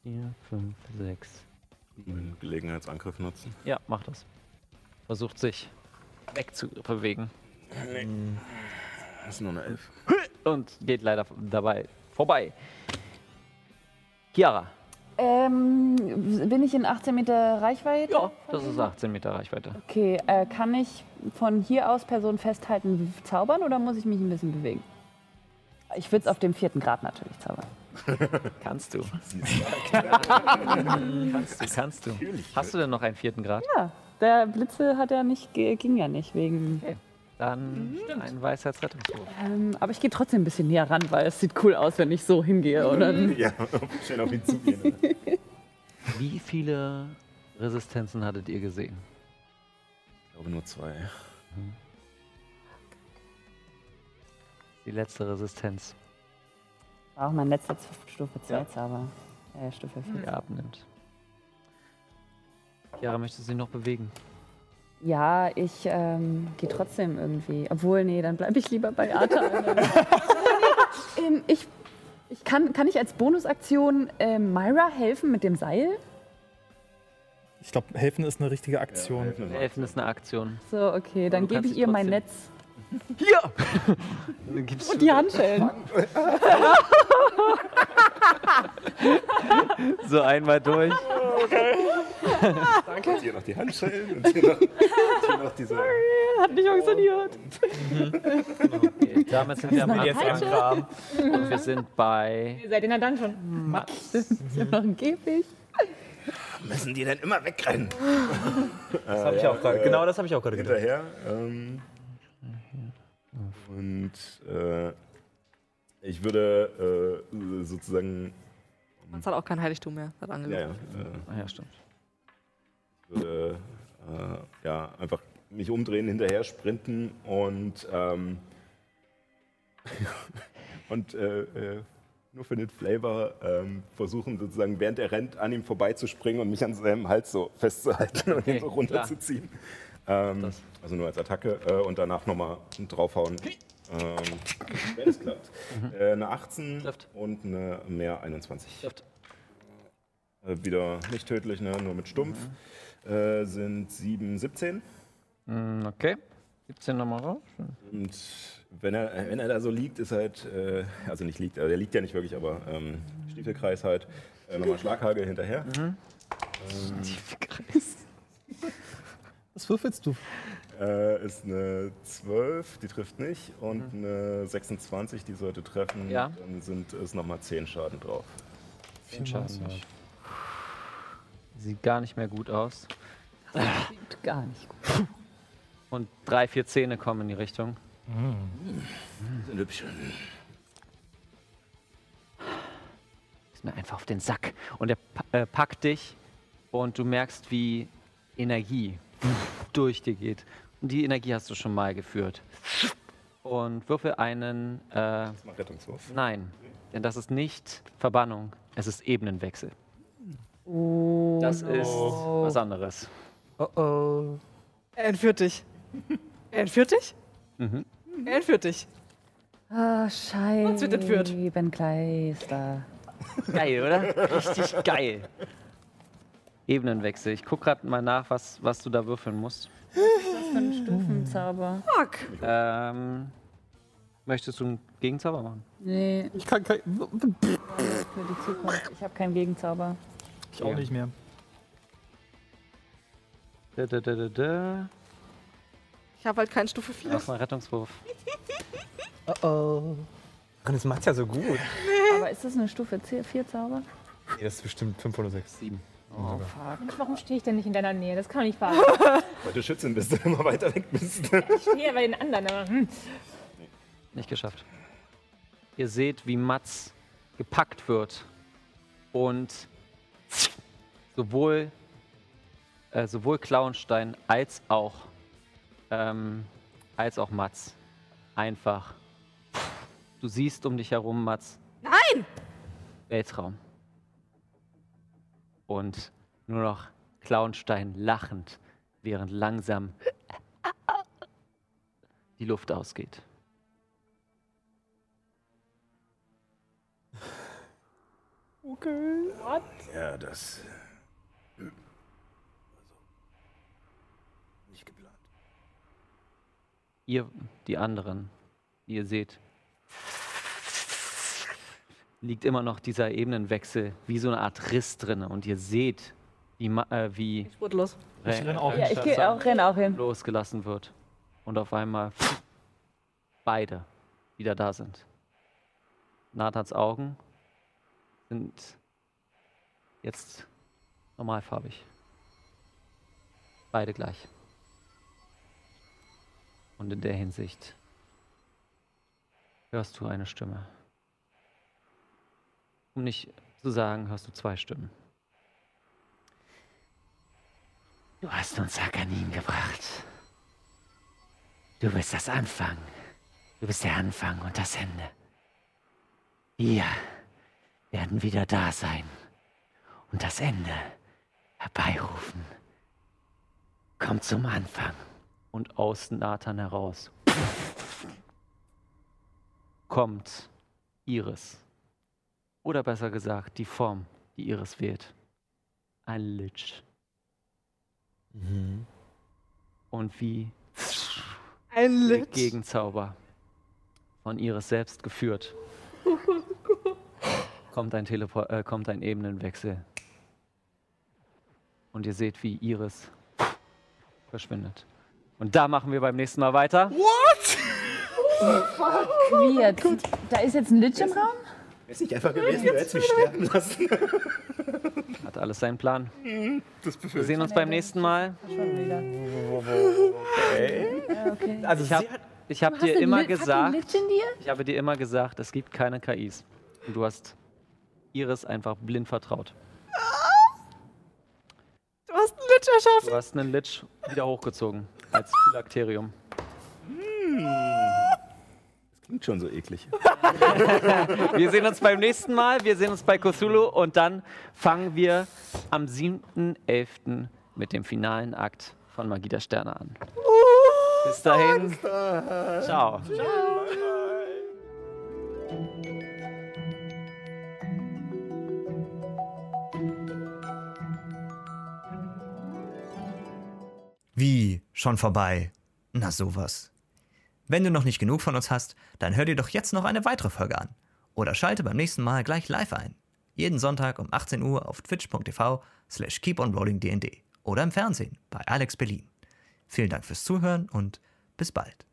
4, 5, 6, 7. Einen Gelegenheitsangriff nutzen. Ja, mach das. Versucht sich wegzubewegen. Das ist nur eine Elf. Und geht leider dabei vorbei. Chiara. Ähm, bin ich in 18 Meter Reichweite? Ja, das ist 18 Meter Reichweite. Okay, äh, kann ich von hier aus Person festhalten, zaubern oder muss ich mich ein bisschen bewegen? Ich würde es auf dem vierten Grad natürlich zaubern. Kannst du. kannst du, kannst du. Hast du denn noch einen vierten Grad? Ja, der Blitze hat ja nicht, ging ja nicht wegen. Dann ein Weisheitsrettungswurf. Ähm, aber ich gehe trotzdem ein bisschen näher ran, weil es sieht cool aus, wenn ich so hingehe. Oder? Ja, schön auf ihn zugehen. Wie viele Resistenzen hattet ihr gesehen? Ich glaube nur zwei. Die letzte Resistenz, War auch mein letzter Stufe 2 Ja. Zauber. Äh, Stufe 4. die er abnimmt. Chiara, möchtest du sie noch bewegen? Ja, ich ähm, gehe trotzdem irgendwie. Obwohl, nee, dann bleibe ich lieber bei Arta. ähm, ich ich kann, kann ich als Bonusaktion äh, Myra helfen mit dem Seil? Ich glaube, helfen ist eine richtige Aktion. Helfen ist eine Aktion. So, okay, dann du gebe ich ihr mein Netz. Hier! Dann gibst Und die Handschellen. So einmal durch. Danke. Hier noch die Handschellen und hier noch, hier noch diese. Hat nicht funktioniert. Okay, damit sind wir am Das ist Anfang. falsche. Und wir sind bei Ihr seid in der Dungeon. Ich habe noch einen Käfig. Müssen die denn immer wegrennen? Das habe ich auch gerade. Genau das habe ich auch gerade gedacht. Hinterher. Ähm, und äh, ich würde äh, sozusagen. Man hat auch kein Heiligtum mehr. Hat Ja, angefangen. ja. Äh, Ah ja, stimmt. Ich würde äh, ja, einfach mich umdrehen, hinterher sprinten und, ähm, und äh, äh, nur für den Flavor ähm, versuchen, sozusagen während er rennt, an ihm vorbeizuspringen und mich an seinem Hals so festzuhalten und Okay, ihn so runterzuziehen. Ähm, also nur als Attacke äh, und danach nochmal draufhauen. Ähm, wenn es klappt. Äh, eine 18 und eine mehr 21. Äh, wieder nicht tödlich, ne? nur mit Stumpf. Äh, sind 7, 17. Mm, Okay. 17 nochmal raus. Und wenn er, wenn er da so liegt, ist halt, äh, also nicht liegt, also der liegt ja nicht wirklich, aber ähm, Stiefelkreis halt, äh, nochmal Schlaghagel hinterher. Ähm, Was würfelst du? Äh, ist eine 12, die trifft nicht, und eine 26, die sollte treffen. Ja. Dann sind es nochmal 10 Schaden drauf. 10 Schaden. Sieht gar nicht mehr gut aus. Sieht gar nicht gut. Und drei, vier Zähne kommen in die Richtung. Sind hübsch. Ist mir einfach auf den Sack. Und er äh, packt dich und du merkst, wie Energie durch dir geht. Und die Energie hast du schon mal geführt. Und würfel einen. Äh, Mal Rettungswurf. nein, denn das ist nicht Verbannung, es ist Ebenenwechsel. Oh, Das no. ist was anderes. Oh oh. Er entführt dich. Er entführt dich? Mhm. Er entführt dich. Ah, scheiße. Uns wird entführt. Kleister. Geil, oder? Richtig geil. Ebenenwechsel. Ich guck gerade mal nach, was, was du da würfeln musst. Was für ein Stufenzauber. Fuck. Ähm, möchtest du einen Gegenzauber machen? Nee, Ich kann kein. für die Zukunft. Ich habe keinen Gegenzauber. Ich auch nicht mehr. Da, da, da, da, da. Ich habe halt keinen Stufe 4. Mach mal Rettungswurf. Oh oh. Und das macht's ja so gut. Aber ist das eine Stufe 4 Zauber? Nee, das ist bestimmt 5 oder 6. 7. Oh, fuck. Mensch, warum stehe ich denn nicht in deiner Nähe? Das kann doch nicht wahr sein. Weil du Schützin bist und immer weiter weg bist. Ich stehe bei den anderen, aber hm. Nicht geschafft. Ihr seht, wie Mats gepackt wird und sowohl, äh, sowohl Klauenstein als auch, ähm, als auch Mats einfach. Du siehst um dich herum, Mats. Nein! Weltraum. Und nur noch Klauenstein lachend, während langsam die Luft ausgeht. Okay. What? Ja, das. Also, nicht geplant. Ihr, die anderen, wie ihr seht, liegt immer noch dieser Ebenenwechsel wie so eine Art Riss drin. Und ihr seht, wie, äh, wie Spurtlos. Ich renn auch Ja, ich gehe auch, renn auch hin. losgelassen wird. Und auf einmal beide wieder da sind. Nathans Augen sind jetzt normalfarbig. Beide gleich. Und in der Hinsicht hörst du eine Stimme. Um nicht zu sagen, hörst du zwei Stimmen. Du hast uns Akanin gebracht. Du bist das Anfang. Du bist der Anfang und das Ende. Wir werden wieder da sein und das Ende herbeirufen. Kommt zum Anfang. Und aus Nathan heraus kommt Iris. Oder besser gesagt, die Form, die Iris wählt. Ein Lich. Und wie Ein Lit. Gegenzauber von Iris selbst geführt, kommt ein, Telepo äh, kommt ein Ebenenwechsel. Und ihr seht, wie Iris verschwindet. Und da machen wir beim nächsten Mal weiter. Weird. Da ist jetzt ein Lich im Raum? Wäre es nicht einfach gewesen, du hättest mich sterben lassen. Hat alles seinen Plan. Das Wir sehen uns beim nächsten Mal. Schon wieder. Ja, okay. Also Ich habe ich hab Du hast dir einen immer gesagt, ich habe dir immer gesagt, es gibt keine KIs. Und du hast Iris einfach blind vertraut. Du hast einen Lich erschaffen. Du hast einen Lich wieder hochgezogen als Phylakterium. Das klingt schon so eklig. Wir sehen uns beim nächsten Mal. Wir sehen uns bei Cthulhu und dann fangen wir am 7.11. mit dem finalen Akt von Magie der Sterne an. Bis dahin. Ciao. Wie? Schon vorbei? Na sowas. Wenn du noch nicht genug von uns hast, dann hör dir doch jetzt noch eine weitere Folge an. Oder schalte beim nächsten Mal gleich live ein. Jeden Sonntag um 18 Uhr auf twitch.tv slash keeponrollingdnd oder im Fernsehen bei Alex Berlin. Vielen Dank fürs Zuhören und bis bald.